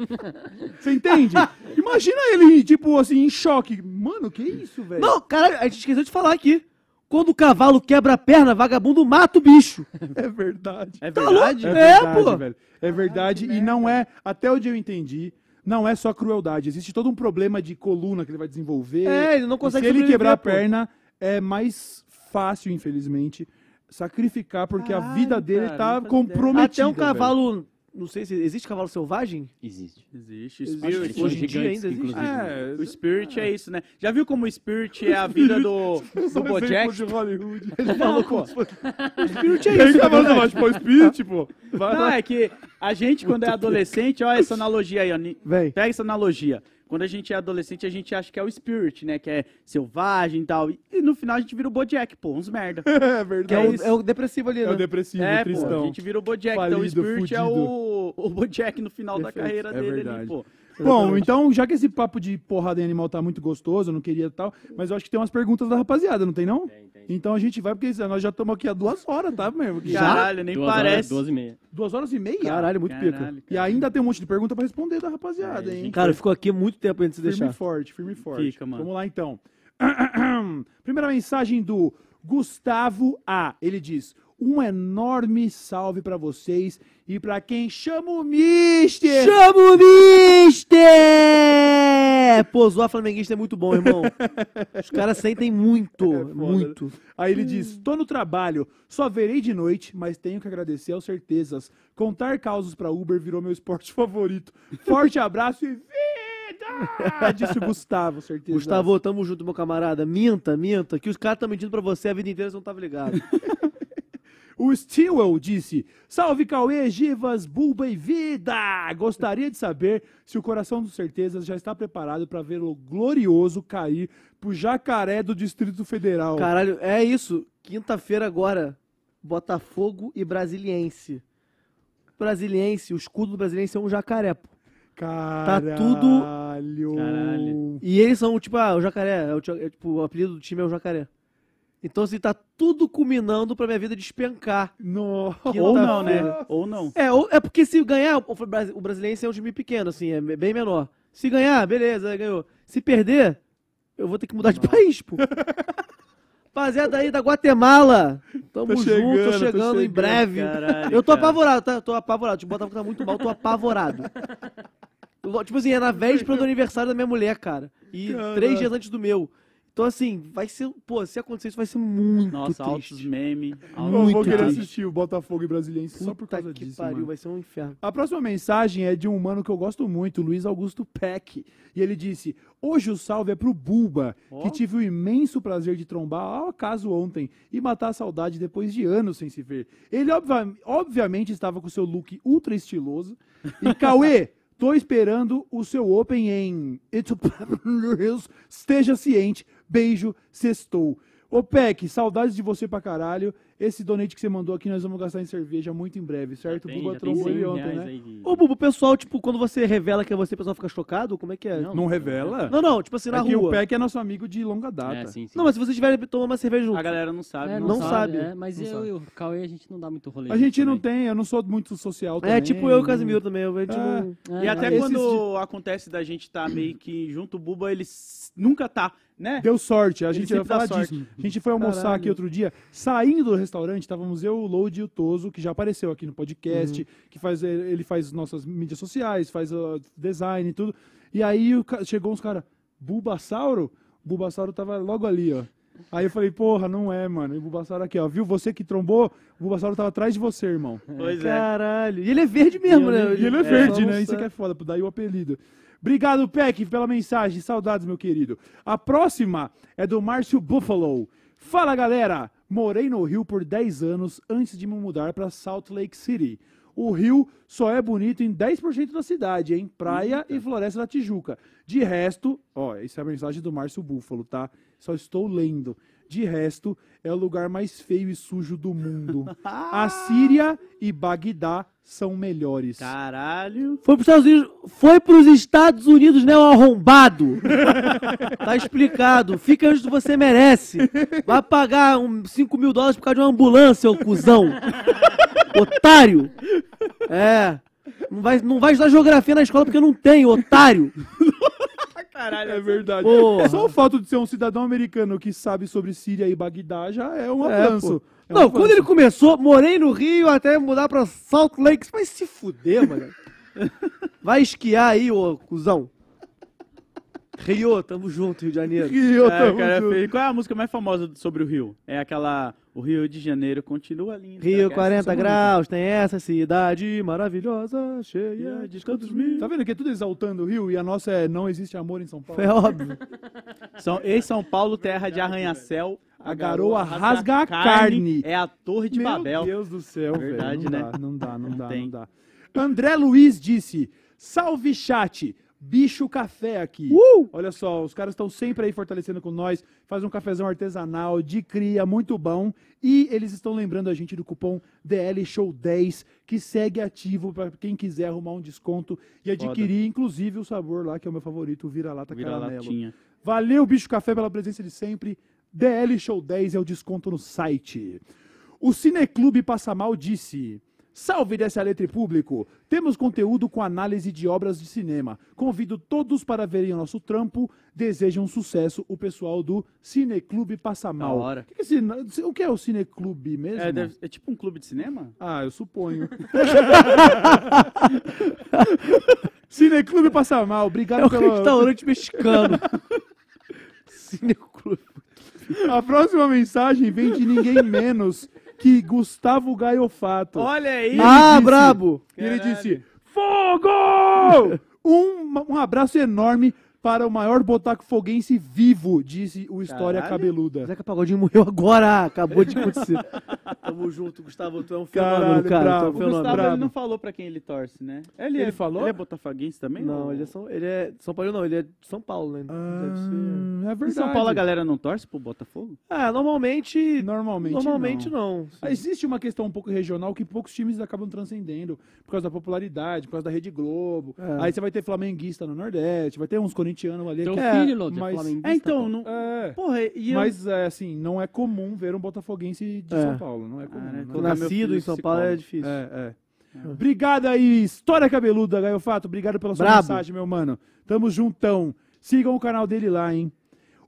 Você entende? Imagina ele, tipo assim, em choque. Mano, que isso, velho? Não, cara, a gente esqueceu de falar aqui. Quando o cavalo quebra a perna, vagabundo mata o bicho. É verdade. É Tá verdade? É É, verdade, pô. velho. É verdade. E não é, até onde eu entendi, não é só crueldade. Existe todo um problema de coluna que ele vai desenvolver. É, ele não E consegue Se ele quebrar a perna, é mais fácil, infelizmente, sacrificar, porque a vida Caralho, dele cara, tá não fazia comprometida. Até um velho. Não sei se existe cavalo selvagem. Existe. Existe. O. Spirit. Hoje em dia ainda existe. É, O Spirit é isso, né? Já viu como o Spirit é a vida do, do são Bojack? de Hollywood. Ele falou com o Spirit é Ele isso. tá falando, mas, pô, Spirit, pô. Vai Não, é que a gente, quando é adolescente, olha essa analogia aí, ó. Vem. Pega essa analogia. Quando a gente é adolescente, a gente acha que é o Spirit, né? Que é selvagem e tal. E no final a gente vira o Bojack, pô, uns merda. É Que é, verdade. o, isso. é o depressivo ali, É né? o depressivo, é, pô, tristão. a gente vira o Bojack. então o Falido, Spirit é fudido. o, o Bojack no final da carreira é dele verdade. ali, pô. Bom, então, já que esse papo de porrada em animal tá muito gostoso, eu não queria tal, mas eu acho que tem umas perguntas da rapaziada, não tem não? Tem, tem. Então a gente vai, porque nós já estamos aqui há duas horas, tá, mesmo? Já? Caralho, nem Duas horas, parece. duas e meia. Duas horas e meia? Caralho, muito pica. Caralho, E ainda tem um monte de pergunta pra responder da rapaziada, É, hein? Cara, ficou aqui muito tempo antes de Firme e deixar. forte, firme e forte. Fica, mano. Vamos lá, então. Primeira mensagem do Gustavo A. Ele diz: Um enorme salve pra vocês e pra quem chama o Mister. Chama o Mister! Pô, zoar flamenguista é muito bom, irmão. Os caras sentem muito, É foda, muito. Aí ele diz: Tô no trabalho, só verei de noite, mas tenho que agradecer aos certezas. Contar causos pra Uber virou meu esporte favorito. Forte abraço e vida! Disse o Gustavo, certeza. Gustavo, tamo junto, meu camarada. Minta, minta, que os caras estão mentindo pra você a vida inteira, você não tava ligado. O Stewell disse: Salve Cauê, Givas, Bulba e Vida! Gostaria de saber se o coração dos certezas já está preparado para ver o glorioso cair pro jacaré do Distrito Federal. Caralho, é isso. Quinta-feira agora, Botafogo e Brasiliense. Brasiliense, o escudo do Brasiliense é um jacaré, pô. Caralho. tá tudo- Caralho. E eles são, tipo, ah, o jacaré. É o, é, tipo, o apelido do time é o jacaré. Então, assim, tá tudo culminando pra minha vida despencar. Nossa. Ou não, né? Ou não. É, ou- é porque se ganhar, o, Bras- o Brasiliense é um time pequeno, assim, é bem menor. Se ganhar, beleza, ganhou. Se perder, eu vou ter que mudar de país, pô. Rapaziada aí da Guatemala, tamo Tô junto, chegando, tô tô chegando em breve. Caralho, eu tô cara. apavorado, tá? Tô apavorado. Tipo, o Botafogo tá muito mal, tô apavorado. Tipo assim, é na véspera do aniversário da minha mulher, cara. E Caralho. três dias antes do meu. Então, assim, vai ser. Pô, se acontecer isso, vai ser muito Nossa, altos triste. memes. Eu Muito vou querer triste. assistir o Botafogo e Brasiliense só por causa que disso. pariu, mano. vai ser um inferno. A próxima mensagem é de um mano que eu gosto muito, Luiz Augusto Peck. E ele disse: Hoje o salve é pro Bulba, Ó. que tive o imenso prazer de trombar ao acaso ontem e matar a saudade depois de anos sem se ver. Ele, obvia- obviamente, estava com seu look ultra estiloso. E Cauê, tô esperando o seu Open em It's- Esteja ciente. Beijo, sextou. Ô Peck, saudades de você pra caralho. Esse donate que você mandou aqui nós vamos gastar em cerveja muito em breve, certo? O Tem, Buba já tem trombou 100 ele ontem, né? de- Ô, Bubu, o pessoal, tipo, quando você revela que é você, o pessoal fica chocado? Como é que é? Não. Não, Não revela? não, tipo assim, na é que o rua. Peck é nosso amigo de longa data. É, sim, sim. Não, mas se vocês estiverem tomando uma cerveja junto. A galera não sabe. É, não sabe. é, mas Não eu sabe. e o Cauê, a gente não dá muito rolê. A gente não também. tem, eu não sou muito social também. É, tipo eu e o Casimiro também. A gente É. não... E É, até quando acontece da gente tá meio que junto, o Buba, ele nunca tá, né? Deu sorte, a gente ia dá falar sorte. disso. A gente foi almoçar Caralho. aqui outro dia, saindo do restaurante, estávamos eu, o Load e o Toso, que já apareceu aqui no podcast, Uhum. que faz, ele faz nossas mídias sociais, faz uh, design e tudo. E aí o chegou uns caras, Bulbasauro? O Bulbasauro tava logo ali, ó. Aí eu falei, porra, não é, mano. E o Bulbasauro aqui, ó. Viu você que trombou? O Bulbasauro tava atrás de você, irmão. Pois é. Caralho. E ele é verde mesmo, né? E ele é só verde, não né? Isso que é foda, daí o apelido. Obrigado, Peck, pela mensagem. Saudades, meu querido. A próxima é do Márcio Buffalo. Fala, galera! Morei no Rio por 10 anos antes de me mudar para Salt Lake City. O Rio só é bonito em 10% da cidade, hein? Praia e Floresta da Tijuca. De resto, ó, essa é a mensagem do Márcio Búfalo, tá? Só estou lendo. De resto, é o lugar mais feio e sujo do mundo. A Síria e Bagdá são melhores. Caralho. Foi pros Estados Unidos, foi pros Estados Unidos, né, o arrombado? tá explicado. Fica onde você merece. Vai pagar um 5 mil dólares por causa de uma ambulância, ô cuzão. Otário. É. Não vai, não vai estudar geografia na escola porque não tem, otário. Caralho. É verdade. Porra. Só o fato de ser um cidadão americano que sabe sobre Síria e Bagdá já é um É, avanço. É um Não, avanço. quando ele começou, morei no Rio até mudar pra Salt Lake. Vai se fuder, mano. Vai esquiar aí, ô cuzão. Rio, tamo junto, Rio de Janeiro. E eu É, tamo cara, é junto. Qual é a música mais famosa sobre o Rio? É aquela. O Rio de Janeiro continua lindo. Rio, Cara, 40 essa graus, tem essa cidade maravilhosa, cheia de cantos mil. Tá vendo que é tudo exaltando o Rio e a nossa é Não Existe Amor em São Paulo? É óbvio. São, em São Paulo, terra de arranha-céu. A garoa rasga a carne. É a Torre de Meu Babel. Deus do céu, Verdade, velho. Não né? dá, não dá, não dá, tem. não dá. André Luiz disse: Salve chat! Bicho Café aqui. Uh! Olha só, os caras estão sempre aí fortalecendo com nós, faz um cafezão artesanal de cria, muito bom. E eles estão lembrando a gente do cupom DL Show 10, que segue ativo para quem quiser arrumar um desconto e adquirir, inclusive, o sabor lá, que é o meu favorito, o vira-lata Vira caramelo. latinha. Valeu, Bicho Café, pela presença de sempre. DL Show 10 é o desconto no site. O Cineclube Passa Mal disse... Salve dessa letra e público! Temos conteúdo com análise de obras de cinema. Convido todos para verem o nosso trampo. Desejo um sucesso o pessoal do Cineclube Passa Mal. hora. O que, é o que é o Cineclube mesmo? É, deve- é tipo um clube de cinema? Ah, eu suponho. Cineclube Passa Mal, obrigado É um pelo... restaurante mexicano. Cineclube. A próxima mensagem vem de ninguém menos que Gustavo Gaiofato. Olha aí! Ah, disse- brabo! E ele Caralho. disse: Fogo! um, um abraço enorme para o maior botaco foguense vivo, disse o História Caralho. Cabeluda. Zeca Pagodinho morreu agora! Acabou de acontecer. Tamo junto, Gustavo. Tu é um fenômeno, Caralho, cara. Tu é bravo. um O fenômeno. Gustavo brabo. ele não falou pra quem ele torce, né? Ele, Ele é, falou? Ele é botafoguense também? Não, ou- ele é São, ele é São Paulo, não. Ele é de São Paulo, né? Deve ser. Ah, é Em verdade. São Paulo a galera não torce pro Botafogo? Ah, normalmente. Normalmente, Normalmente não. não. Ah, Existe uma questão um pouco regional que poucos times acabam transcendendo por causa da popularidade, por causa da Rede Globo. É. Aí você vai ter flamenguista no Nordeste, vai ter uns corintianos ali. Teu que- filho, é mas-. É, então, não... É. Porra, e eu... Mas, é, assim, não é comum ver um botafoguense de É. São Paulo. Não é comum. Ah, né? Nascido em São Paulo é difícil. É, é. Obrigado aí, História Cabeluda, Gaiofato. Obrigado pela sua Brabo. mensagem, meu mano. Tamo juntão. Sigam o canal dele lá, hein?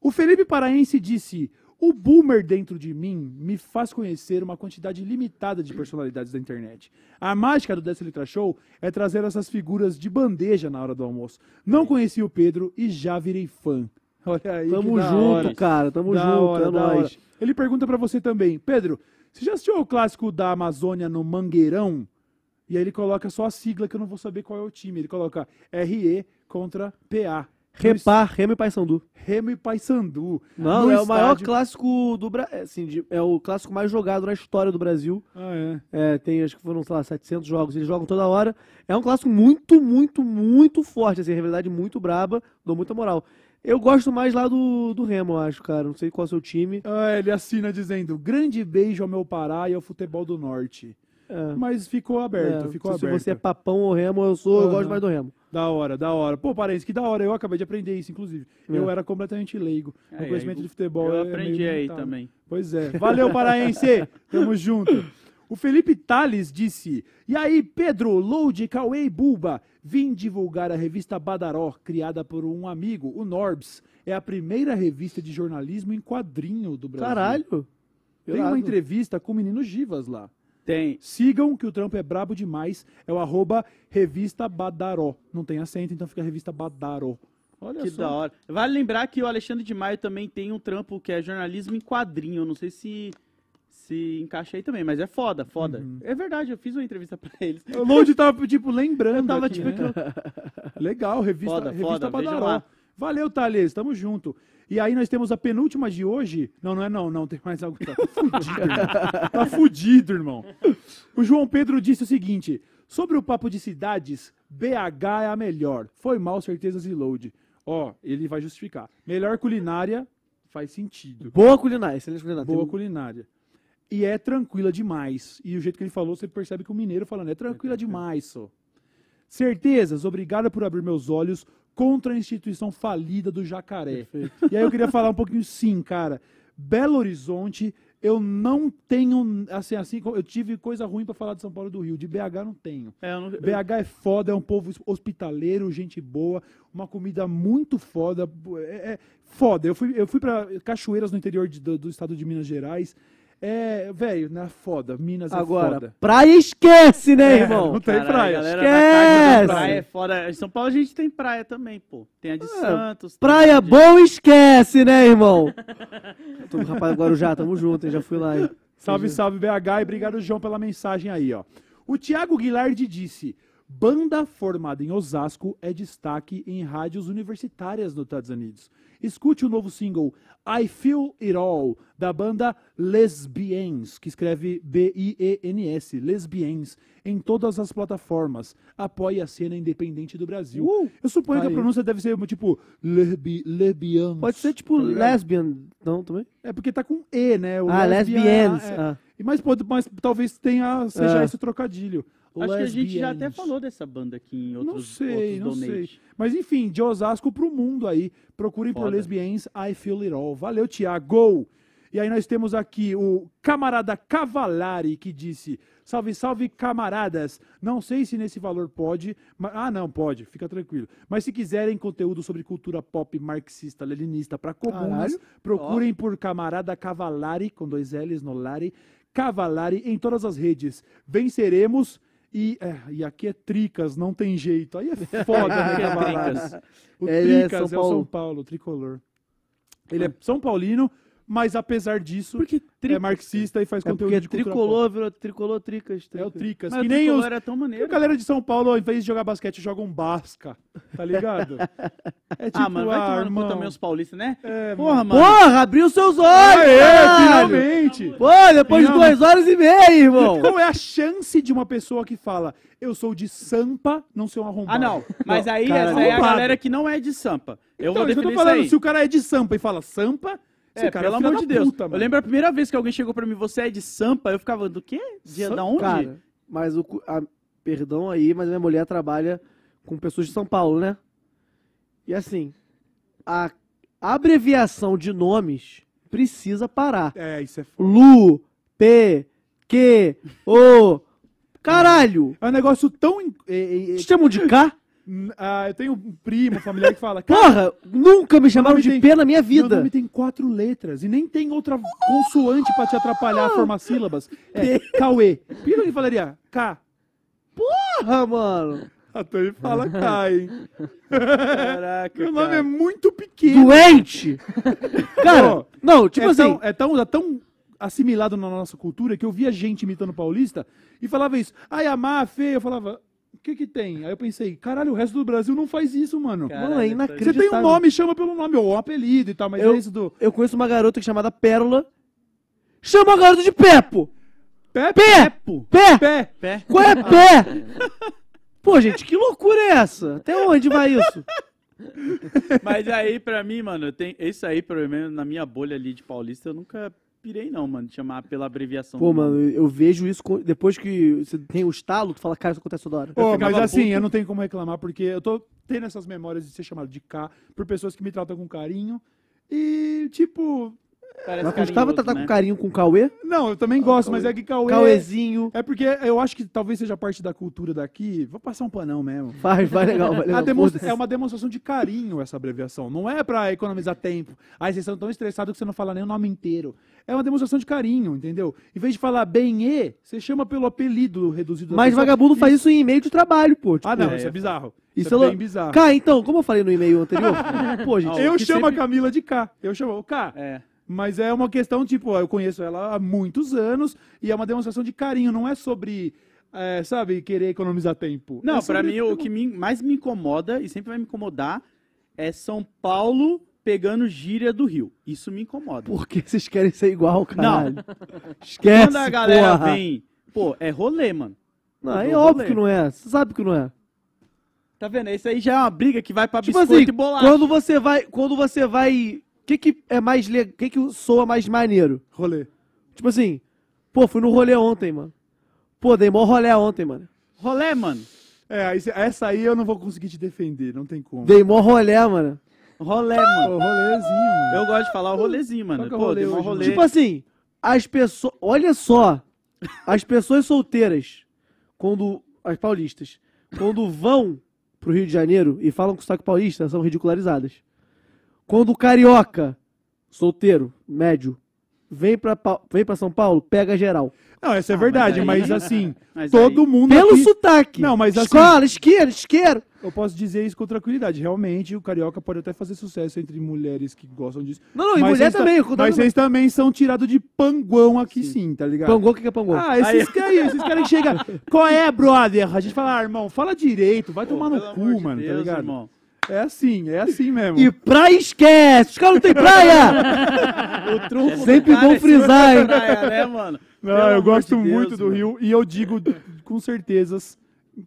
O Felipe Paraense disse: O boomer dentro de mim me faz conhecer uma quantidade limitada de personalidades da internet. A mágica do Dessa Litra Show é trazer essas figuras de bandeja na hora do almoço. Não conheci o Pedro e já virei fã. Olha aí. Tamo junto, hora. cara. Tamo Da junto. hora, é nóis. Ele pergunta pra você também, Pedro, você já assistiu o clássico da Amazônia no Mangueirão? E aí ele coloca só a sigla que eu não vou saber qual é o time. Ele coloca RE contra PA. Repar, Remo e Paysandu. Remo e Paysandu. Não, No é o maior estádio- clássico do Brasil. Assim, de- é o clássico mais jogado na história do Brasil. Ah, é. É, tem, acho que foram, sei lá, 700 jogos. Eles jogam toda hora. É um clássico muito, muito, muito forte. Assim, rivalidade muito braba. Dou muita moral. Eu gosto mais lá do, do Remo, eu acho, cara. Não sei qual é o seu time. Ah, ele assina dizendo, grande beijo ao meu Pará e ao futebol do Norte. É. Mas ficou aberto, É, ficou se aberto. você é papão ou Remo, eu sou, eu Aham. gosto mais do Remo. Da hora, da hora. Pô, parece que da hora. Eu acabei de aprender isso, inclusive. É. Eu era completamente leigo. É, Meu conhecimento aí de futebol Eu é aprendi aí limitado. também. Pois é. Valeu, Paraense! Tamo junto. O Felipe Tales disse: E aí, Pedro, Load, Cauê e Bulba, vim divulgar a revista Badaró, criada por um amigo, o Norbs. É a primeira revista de jornalismo em quadrinho do Brasil. Caralho. Tem uma entrevista com o menino Givas lá. Tem. Sigam, que o trampo é brabo demais. É o arroba revista Badaró. Não tem acento, então fica revista Badaró. Olha Que só. da hora. Vale lembrar que o Alexandre de Maio também tem um trampo que é jornalismo em quadrinho. Eu não sei se se encaixa aí também, mas é foda, foda. Uhum. É verdade, eu fiz uma entrevista pra eles. O Load tava, tipo, lembrando. Eu tava, aqui, tipo, né? Legal, revista, Foda, revista foda, Badaró. Valeu, Thales, tamo junto. E aí nós temos a penúltima de hoje. Não, não é não, não, tem mais algo. Tá fudido, irmão. Tá fudido, irmão. O João Pedro disse o seguinte: sobre o papo de cidades, BH é a melhor. Foi mal, certezas e load. Ó, ele vai justificar. Melhor culinária faz sentido. Boa culinária, excelente culinária. Boa Tem- culinária. E é tranquila demais. E o jeito que ele falou, você percebe que o mineiro falando é tranquila demais, só. Certezas, obrigado por abrir meus olhos contra a instituição falida do jacaré. E aí eu queria falar um pouquinho, sim, cara. Belo Horizonte, eu não tenho, assim, assim, eu tive coisa ruim pra falar de São Paulo e do Rio. De BH não tenho. É, eu não- BH é foda, é um povo hospitaleiro, gente boa, uma comida muito foda. É, é foda. Eu fui, eu fui pra Cachoeiras no interior de- do, do estado de Minas Gerais. É, velho, né? Foda. Minas é Agora, foda. praia esquece, né, É, irmão? não tem Caralho, praia. galera Esquece! da praia é foda. Em São Paulo a gente tem praia também, pô. Tem a de Santos. tem Praia de- bom esquece, né, irmão? Tô, rapaz, Guarujá, tamo junto, hein? Já fui lá, hein? Salve, salve, BH. E obrigado, João, pela mensagem aí, ó. O Thiago Guilardi disse: banda formada em Osasco é destaque em rádios universitárias nos Estados Unidos. Escute o novo single I Feel It All, da banda Lesbians, que escreve B-I-E-N-S, Lesbians, em todas as plataformas. Apoie a cena independente do Brasil. Uh, Eu suponho que a aí. pronúncia deve ser tipo lesbi, lesbians. Pode ser tipo tá lesbian, não, também? É porque tá com E, né? O ah, lesbian- lesbians. é. ah. E Mas, pode, mas talvez tenha, seja É. esse trocadilho. Acho que a gente já até falou dessa banda aqui em outros, Não sei, outros não donate. sei. Mas enfim, de Osasco pro mundo aí. Procurem por Foda. Lesbians, I Feel It All. Valeu, Tiago! E aí nós temos aqui o camarada Cavalari que disse: Salve, salve, camaradas! Não sei se nesse valor pode. ma- Ah, não, pode, fica tranquilo. Mas se quiserem conteúdo sobre cultura pop marxista, leninista para Caralho. procurem por camarada Cavalari, com dois L's no Lari, Cavalari em todas as redes. Venceremos. E, é, e aqui é Tricas, não tem jeito. Aí é foda, né, é? Tricas. O Ele é Tricas é, São o São Paulo. Paulo, tricolor. Ele é São Paulino, mas apesar disso, Porque é marxista e faz É conteúdo porque de cultura tricolor virou tricolor tricas. pop. É o tricas. Tricas. Mas que o nem tricolor os, era tão que maneiro. a galera de São Paulo, ao invés de jogar basquete, joga um basca. Tá ligado? É tipo, ah, mano, vai tomar no cu também os paulistas, né? É, Porra, mano. Porra, abriu seus olhos! Aê, caralho! finalmente! Pô, depois de duas horas e meia, irmão! Qual é a chance de uma pessoa que fala, eu sou de Sampa, não ser um arrombado? Ah, não. Mas aí essa é a galera que não é de Sampa. Eu Então, vou que eu definir tô isso falando, aí. se o cara é de Sampa e fala Sampa, É, cara pelo amor de Deus. puta, eu lembro a primeira vez que alguém chegou pra mim, você é de Sampa, eu ficava do quê? Dia Sam- da onde? Cara, mas o. a- perdão aí, mas minha mulher trabalha com pessoas de São Paulo, né? E assim, a abreviação de nomes precisa parar. É, isso é foda. Lu, P, Q, O. Caralho! É um negócio tão... é, é, é, Te chamam de K? Ah, eu tenho um primo, familiar que fala. "Cara, Porra, nunca me chamaram de tem- P na minha Meu vida. nome tem quatro letras e nem tem outra consoante pra te atrapalhar a formar sílabas. É Cauê. Por que falaria K? Porra, mano. Até ele fala K, hein? Caraca, Meu nome cara. é muito pequeno. Doente! Cara, Pô, não, tipo é, assim. tão, é, tão, é tão assimilado na nossa cultura que eu via gente imitando paulista e falava isso. Ai, amar, feio. Eu falava, o que que tem? Aí eu pensei, caralho, o resto do Brasil não faz isso, mano. Caralho, Mano, é Você inacreditável. tem um nome, chama pelo nome, ou um apelido e tal, mas Eu- é isso do... Eu conheço uma garota chamada Pérola. Chama a garota de Pepo! Pé, Pé! Pé! pé. Pé. Qual é pé? Pô, gente, que loucura é essa? Até onde vai isso? Mas aí, pra mim, mano, tem isso aí, pelo menos na minha bolha ali de paulista, eu nunca pirei, não, mano, de chamar pela abreviação. Pô, mano, eu vejo isso co- depois que você tem o estalo, tu fala, cara, isso acontece toda hora. Pô, mas assim, puto. eu não tenho como reclamar, porque eu tô tendo essas memórias de ser chamado de K por pessoas que me tratam com carinho. E, tipo, Parece Mas custava tratar né? com carinho com o Cauê? não, eu também gosto, mas é que Cauê. Cauêzinho. É porque eu acho que talvez seja parte da cultura daqui. Vou passar um panão mesmo. Vai, vai legal, vai A legal. demonstra- é uma demonstração de carinho essa abreviação. Não é pra economizar tempo. Aí vocês estão tão estressados que você não fala nem o nome inteiro. É uma demonstração de carinho, entendeu? Em vez de falar bem e, você chama pelo apelido reduzido Mas pessoa. vagabundo faz isso em e-mail de trabalho, pô. tipo, Ah, não, É, isso é bizarro. Isso é é bem bizarro. Cá, então, como eu falei no e-mail anterior, pô, gente, Ah, Eu chamo sempre- a Camila de K. Eu chamo o K. É. Mas é uma questão, tipo, eu conheço ela há muitos anos e é uma demonstração de carinho. Não é sobre, é, sabe, querer economizar tempo. Não, é pra sobre- mim, o que me- mais me incomoda, e sempre vai me incomodar, é São Paulo pegando gíria do Rio. Isso me incomoda. por que vocês querem ser igual, caralho? Não. Esquece, Quando a galera porra. vem, pô, é rolê, mano. Não, é dou óbvio que não é. Você sabe que não é. Tá vendo? Isso aí já é uma briga que vai pra Tipo biscoito assim, e bolacha. quando você vai, quando você vai, que que é mais legal, o que que soa mais maneiro? Rolê. Tipo assim, pô, fui no rolê ontem, mano. Pô, dei mó rolê ontem, mano. Rolê, mano. É, essa aí eu não vou conseguir te defender, não tem como. Dei mó rolê, mano. Rolê, mano. Ô, rolezinho, mano. Eu gosto de falar o rolezinho, mano. É o Pô, rolê dei hoje, rolê. Tipo assim, as pessoas, olha só, as pessoas solteiras, quando, as paulistas, quando vão pro Rio de Janeiro e falam com sotaque paulista, são ridicularizadas. Quando o carioca, solteiro, médio, vem pra, vem pra São Paulo, pega geral. Não, essa é Ah, verdade, mas aí- mas assim, Mas todo aí- mundo Pelo aqui... sotaque. Não, mas assim- Escola, isqueiro, isqueiro. Eu posso dizer isso com tranquilidade. Realmente, o carioca pode até fazer sucesso entre mulheres que gostam disso. Não, não, e Mas mulher vocês ta- também. eu Mas vocês também são tirados de panguão aqui sim, tá ligado? Pangô, o que que é pangô? Ah, esses que aí, esses caras que chegam. Qual é, brother? A gente fala, ah, irmão, fala direito, vai Pô, tomar no pelo cu, de mano, tá Deus, ligado? irmão. É assim, é assim mesmo. E praia esquece! Os caras não tem praia! O trunfo Sempre bom é frisar, hein? praia, né, mano? Não, Pelo eu gosto de Deus, muito do mano. Rio e eu digo com certezas,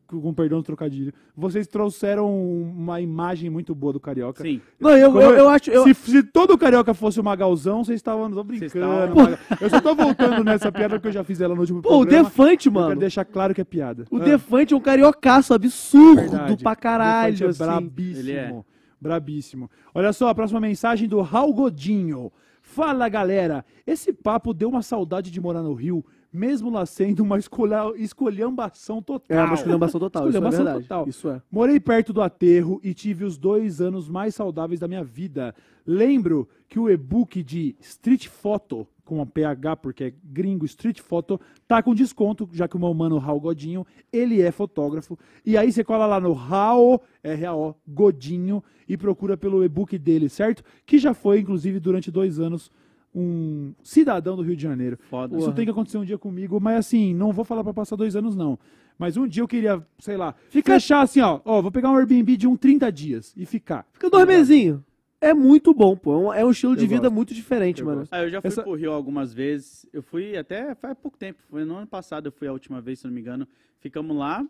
com perdão do trocadilho, vocês trouxeram uma imagem muito boa do Carioca. Sim. Não, eu, eu, eu acho. Eu, Se, se todo carioca fosse o Magalzão, vocês estavam brincando. Maga- Eu só tô voltando nessa piada porque eu já fiz ela no último pô, o programa. Defante, Eu quero mano. deixar claro que é piada. O Ah, Defante é um cariocaço absurdo verdade. pra caralho, Defante é assim. brabíssimo. Ele é. Brabíssimo. Olha só, a próxima mensagem do Raul Godinho. Fala, galera. Esse papo deu uma saudade de morar no Rio, mesmo lá sendo uma escolha, escolhambação total. É uma esculhambação total, isso é verdade. total. Isso é. Morei perto do aterro e tive os dois anos mais saudáveis da minha vida. Lembro que o e-book de Street Photo, com a PH, porque é gringo, Street Photo, tá com desconto, já que o meu mano Raul Godinho, ele é fotógrafo. E aí você cola lá no Raul, R-A-O, Godinho, e procura pelo e-book dele, certo? Que já foi, inclusive, durante dois anos, um cidadão do Rio de Janeiro. Foda. Isso tem que acontecer um dia comigo, mas assim, não vou falar pra passar dois anos, não. Mas um dia eu queria, sei lá, Fica- fechar assim, ó, ó, vou pegar um Airbnb de um 30 dias e ficar. Fica dois mesinhos. É muito bom, pô. É um, é um estilo de Eu vida gosto. muito diferente, Eu mano. Ah, eu já fui Essa- pro Rio algumas vezes. Eu fui até faz pouco tempo. Foi no ano passado, eu fui a última vez, se não me engano. Ficamos lá.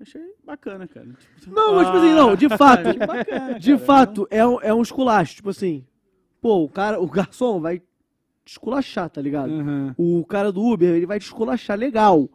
Achei bacana, cara. Tipo, Não, mas tipo assim, não, de fato. bacana, De cara. fato, é um, é um esculacho. Tipo assim, pô, o cara, o garçom vai esculachar, tá ligado? Aham. O cara do Uber, ele vai te esculachar legal.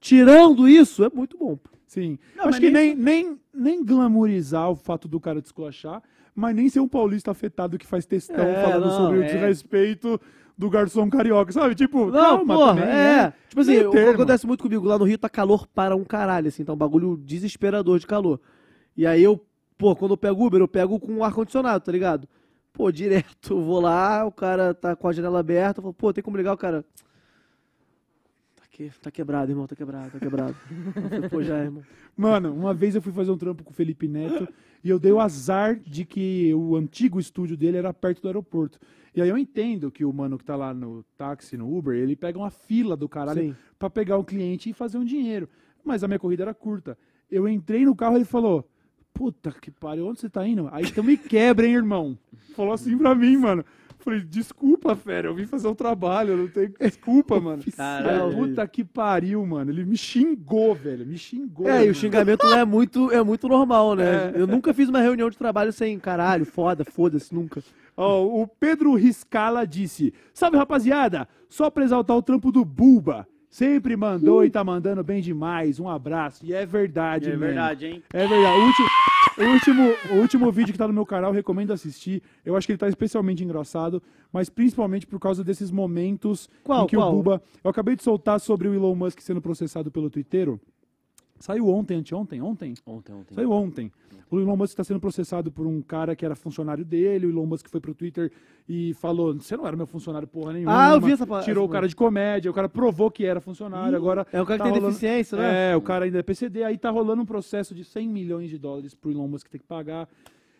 Tirando isso, é muito bom. Sim. Não, Acho que nem nem, nem, nem glamourizar o fato do cara desculachar, mas nem ser um paulista afetado que faz textão É, falando não, sobre o é. desrespeito do garçom carioca, sabe? Tipo, Não, calma porra, também, é. né? Tipo assim, o que acontece muito comigo, lá no Rio tá calor para um caralho, assim, tá um bagulho desesperador de calor. E aí eu, pô, quando eu pego Uber, eu pego com ar-condicionado, tá ligado? Pô, direto, vou lá, o cara tá com a janela aberta, eu falo, pô, tem como ligar o cara. Tá, que, tá quebrado, irmão, tá quebrado, tá quebrado. Falei, pô, já, irmão. Mano, uma vez eu fui fazer um trampo com o Felipe Neto e eu dei o azar de que o antigo estúdio dele era perto do aeroporto. E aí eu entendo que o mano que tá lá no táxi, no Uber, ele pega uma fila do caralho pra pegar um cliente e fazer um dinheiro. Mas a minha corrida era curta. Eu entrei no carro e ele falou: Puta que pariu, onde você tá indo? Aí então me quebra, hein, irmão? Falou assim pra mim, mano. Falei, desculpa, fera, eu vim fazer um trabalho, eu não tenho desculpa, mano. Caralho. Puta que pariu, mano. Ele me xingou, velho. Me xingou. É, e o xingamento é muito, é muito normal, né? É. Eu nunca fiz uma reunião de trabalho sem caralho, foda, foda-se, nunca. Ó, o Pedro Riscala disse: Salve rapaziada, só pra exaltar o trampo do Bulba. Sempre mandou e tá mandando bem demais. Um abraço. E é verdade, É mesmo. verdade, hein? É verdade. O último, o, último, o último vídeo que tá no meu canal, eu recomendo assistir. Eu acho que ele tá especialmente engraçado, mas principalmente por causa desses momentos Qual, em que qual? o Bulba. Eu acabei de soltar sobre o Elon Musk sendo processado pelo Twitter. Saiu ontem, anteontem? Ontem? Ontem, ontem. Saiu ontem. O Elon Musk está sendo processado por um cara que era funcionário dele. O Elon Musk foi pro Twitter e falou: Você não era meu funcionário porra nenhuma. Ah, eu vi essa pa- Tirou essa o cara de comédia. O cara provou que era funcionário. Agora. É o cara que tá tem rolando- deficiência, né? É, o cara ainda é PCD. Aí tá rolando um processo de 100 milhões de dólares pro Elon Musk ter que pagar.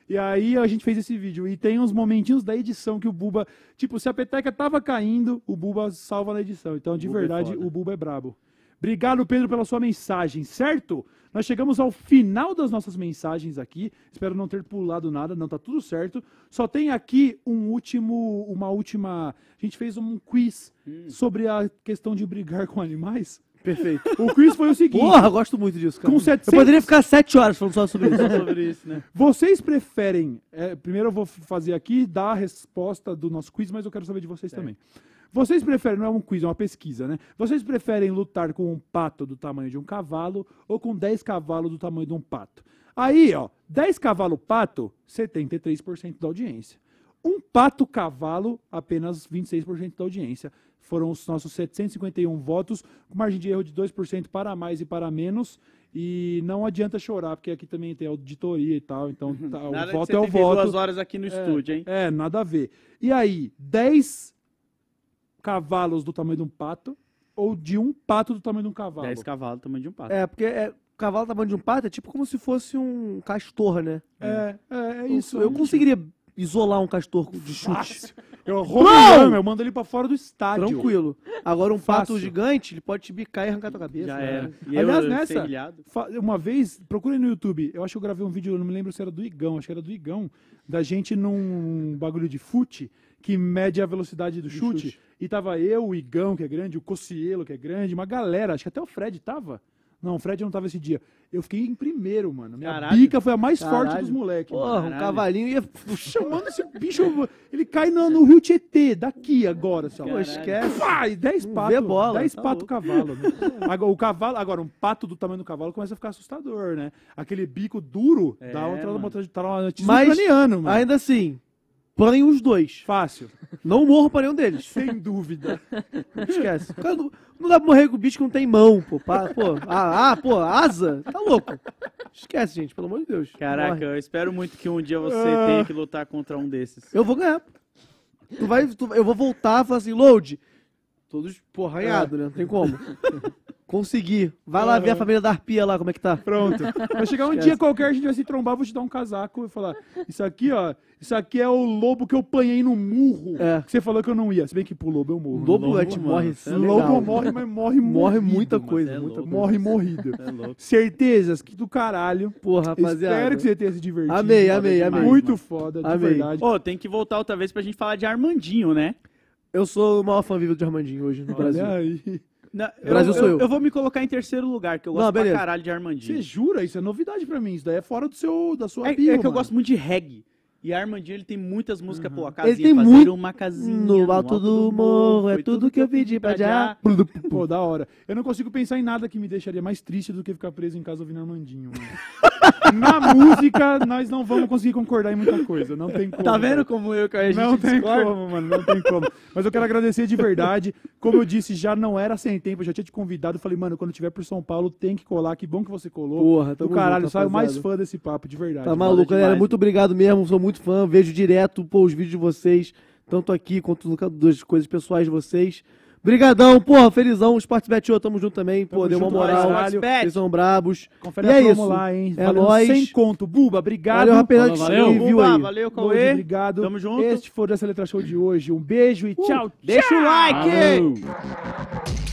E aí a gente fez esse vídeo. E tem uns momentinhos da edição que o Buba. Tipo, se a peteca tava caindo, o Buba salva na edição. Então, de Buba é verdade, foda. o Buba é brabo. Obrigado, Pedro, pela sua mensagem, certo? Nós chegamos ao final das nossas mensagens aqui. Espero não ter pulado nada, não tá tudo certo. Só tem aqui um último, uma última. A gente fez um quiz sobre a questão de brigar com animais. Perfeito. O quiz foi o seguinte: Porra, gosto muito disso, cara. Com 700 Eu poderia ficar sete horas falando só sobre isso. Sobre isso, né? vocês preferem. é, primeiro eu vou fazer aqui, dar a resposta do nosso quiz, mas eu quero saber de vocês também. Vocês preferem, não é um quiz, é uma pesquisa, né? Vocês preferem lutar com um pato do tamanho de um cavalo ou com 10 cavalos do tamanho de um pato? Aí, ó, 10 cavalo pato, 73% da audiência. Um pato cavalo, apenas 26% da audiência. Foram os nossos 751 votos, com margem de erro de 2% para mais e para menos. E não adianta chorar, porque aqui também tem auditoria e tal, então tá, o voto é o 72 voto. horas aqui no estúdio, hein? É, nada a ver. E aí, 10 cavalos do tamanho de um pato ou de um pato do tamanho de um cavalo? 10 cavalos, tamanho de um pato. É, porque é, o cavalo tamanho de um pato é tipo como se fosse um castor, né? É, é, é Eu- isso. Eu, conseguiria isolar um castor de chute. Fácil. Eu roubo o lama, eu mando ele pra fora do estádio. Tranquilo. Agora um pato Fácil. gigante, ele pode te bicar e arrancar tua cabeça. Já né? era. E Aliás, eu, nessa- Uma vez, procurem no YouTube, eu acho que eu gravei um vídeo, eu não me lembro se era do Igão, acho que era do Igão, da gente num bagulho de fute que mede a velocidade do chute, E tava eu, o Igão, que é grande, o Cocielo, que é grande, uma galera, acho que até o Fred tava. Não, o Fred não tava esse dia. Eu fiquei em primeiro, mano. Minha Caralho. bica foi a mais forte Caralho. dos moleques. Porra, um cavalinho ia. Chamando esse bicho, ele cai no, no Rio Tietê, daqui agora, assim, ó. Pô, esquece. Pá, e 10 Não patos. bola, 10 tá patos cavalo. né? Agora, o cavalo. Agora, um pato do tamanho do cavalo começa a ficar assustador, né? Aquele bico duro É, dá outra moto de traumatismo Mas mano. Ainda assim, banho os dois. Fácil, Não morro pra nenhum deles. sem dúvida. Esquece. Cara, não, não dá pra morrer com o bicho que não tem mão, pô. Pa- pô, ah, ah, pô, asa. Tá louco. Esquece, gente, pelo amor de Deus. Caraca, Morre. eu espero muito que um dia você Ah. tenha que lutar contra um desses. Eu vou ganhar. Tu vai, tu- eu vou voltar e falar assim, load. Todos, pô, arranhado, né? Não tem como. Consegui. Vai lá ver a família da arpia lá, como é que tá. Pronto. Vai chegar um Esquece. dia qualquer, a gente vai se trombar, vou te dar um casaco e falar: Isso aqui, ó, isso aqui é o lobo que eu panhei no murro. É. Que você falou que eu não ia. Se bem que pro lobo eu morro. Lobo, Lobo, a gente mano, morre. é. Lobo morre, mas morre Morre morrido, muita mano. coisa, é muita louco. Morre morrido. Você é louco. Certezas que do caralho. Pô, rapaziada. Espero que você tenha se divertido. Amei, amei, amei. Muito foda, de Amei. verdade. Ô, tem que voltar outra vez pra gente falar de Armandinho, né? Eu sou o maior fã vivo de Armandinho hoje no Brasil. Olha aí. Brasil sou eu. Eu vou me colocar em terceiro lugar, que eu gosto Não, pra caralho de Armandinho. Você jura? Isso é novidade pra mim. Isso daí é fora do seu, da sua É, bio, é que eu mano. gosto muito de reggae. E Armandinho, ele tem muitas músicas, pô, a Ele casinha, tem fazer muito- uma casinha No alto do morro, é tudo que eu pedi pra já. Pô, da hora. Eu não consigo pensar em nada que me deixaria mais triste do que ficar preso em casa ouvindo Armandinho, mano. Na música, nós não vamos conseguir concordar em muita coisa. Não tem como. Tá vendo como eu gente Não tem discorda? como, mano, não tem como. Mas eu quero agradecer de verdade. Como eu disse, já não era sem tempo, eu já tinha te convidado. Eu falei, mano, quando tiver por São Paulo, tem que colar. Que bom que você colou. Porra, tamo caralho, junto, saiu mais fã desse papo, de verdade. Tá maluco, galera. Muito obrigado mesmo. Sou muito fã. Vejo direto pô, os vídeos de vocês, tanto aqui quanto no canto das coisas pessoais de vocês. Brigadão, porra, felizão. Os Partibet Show, tamo junto também. Pô, deu uma moral. Eles são brabos. Confere E é isso. lá, hein? É Valendo nóis. Sem conto. Buba, obrigado. Valeu, rapaziada, Valeu. se viu Buba, aí. valeu, Cauê. obrigado. Tamo junto. Este foi o dessa Letra Show de hoje. Um beijo e tchau, Deixa o like! Falou.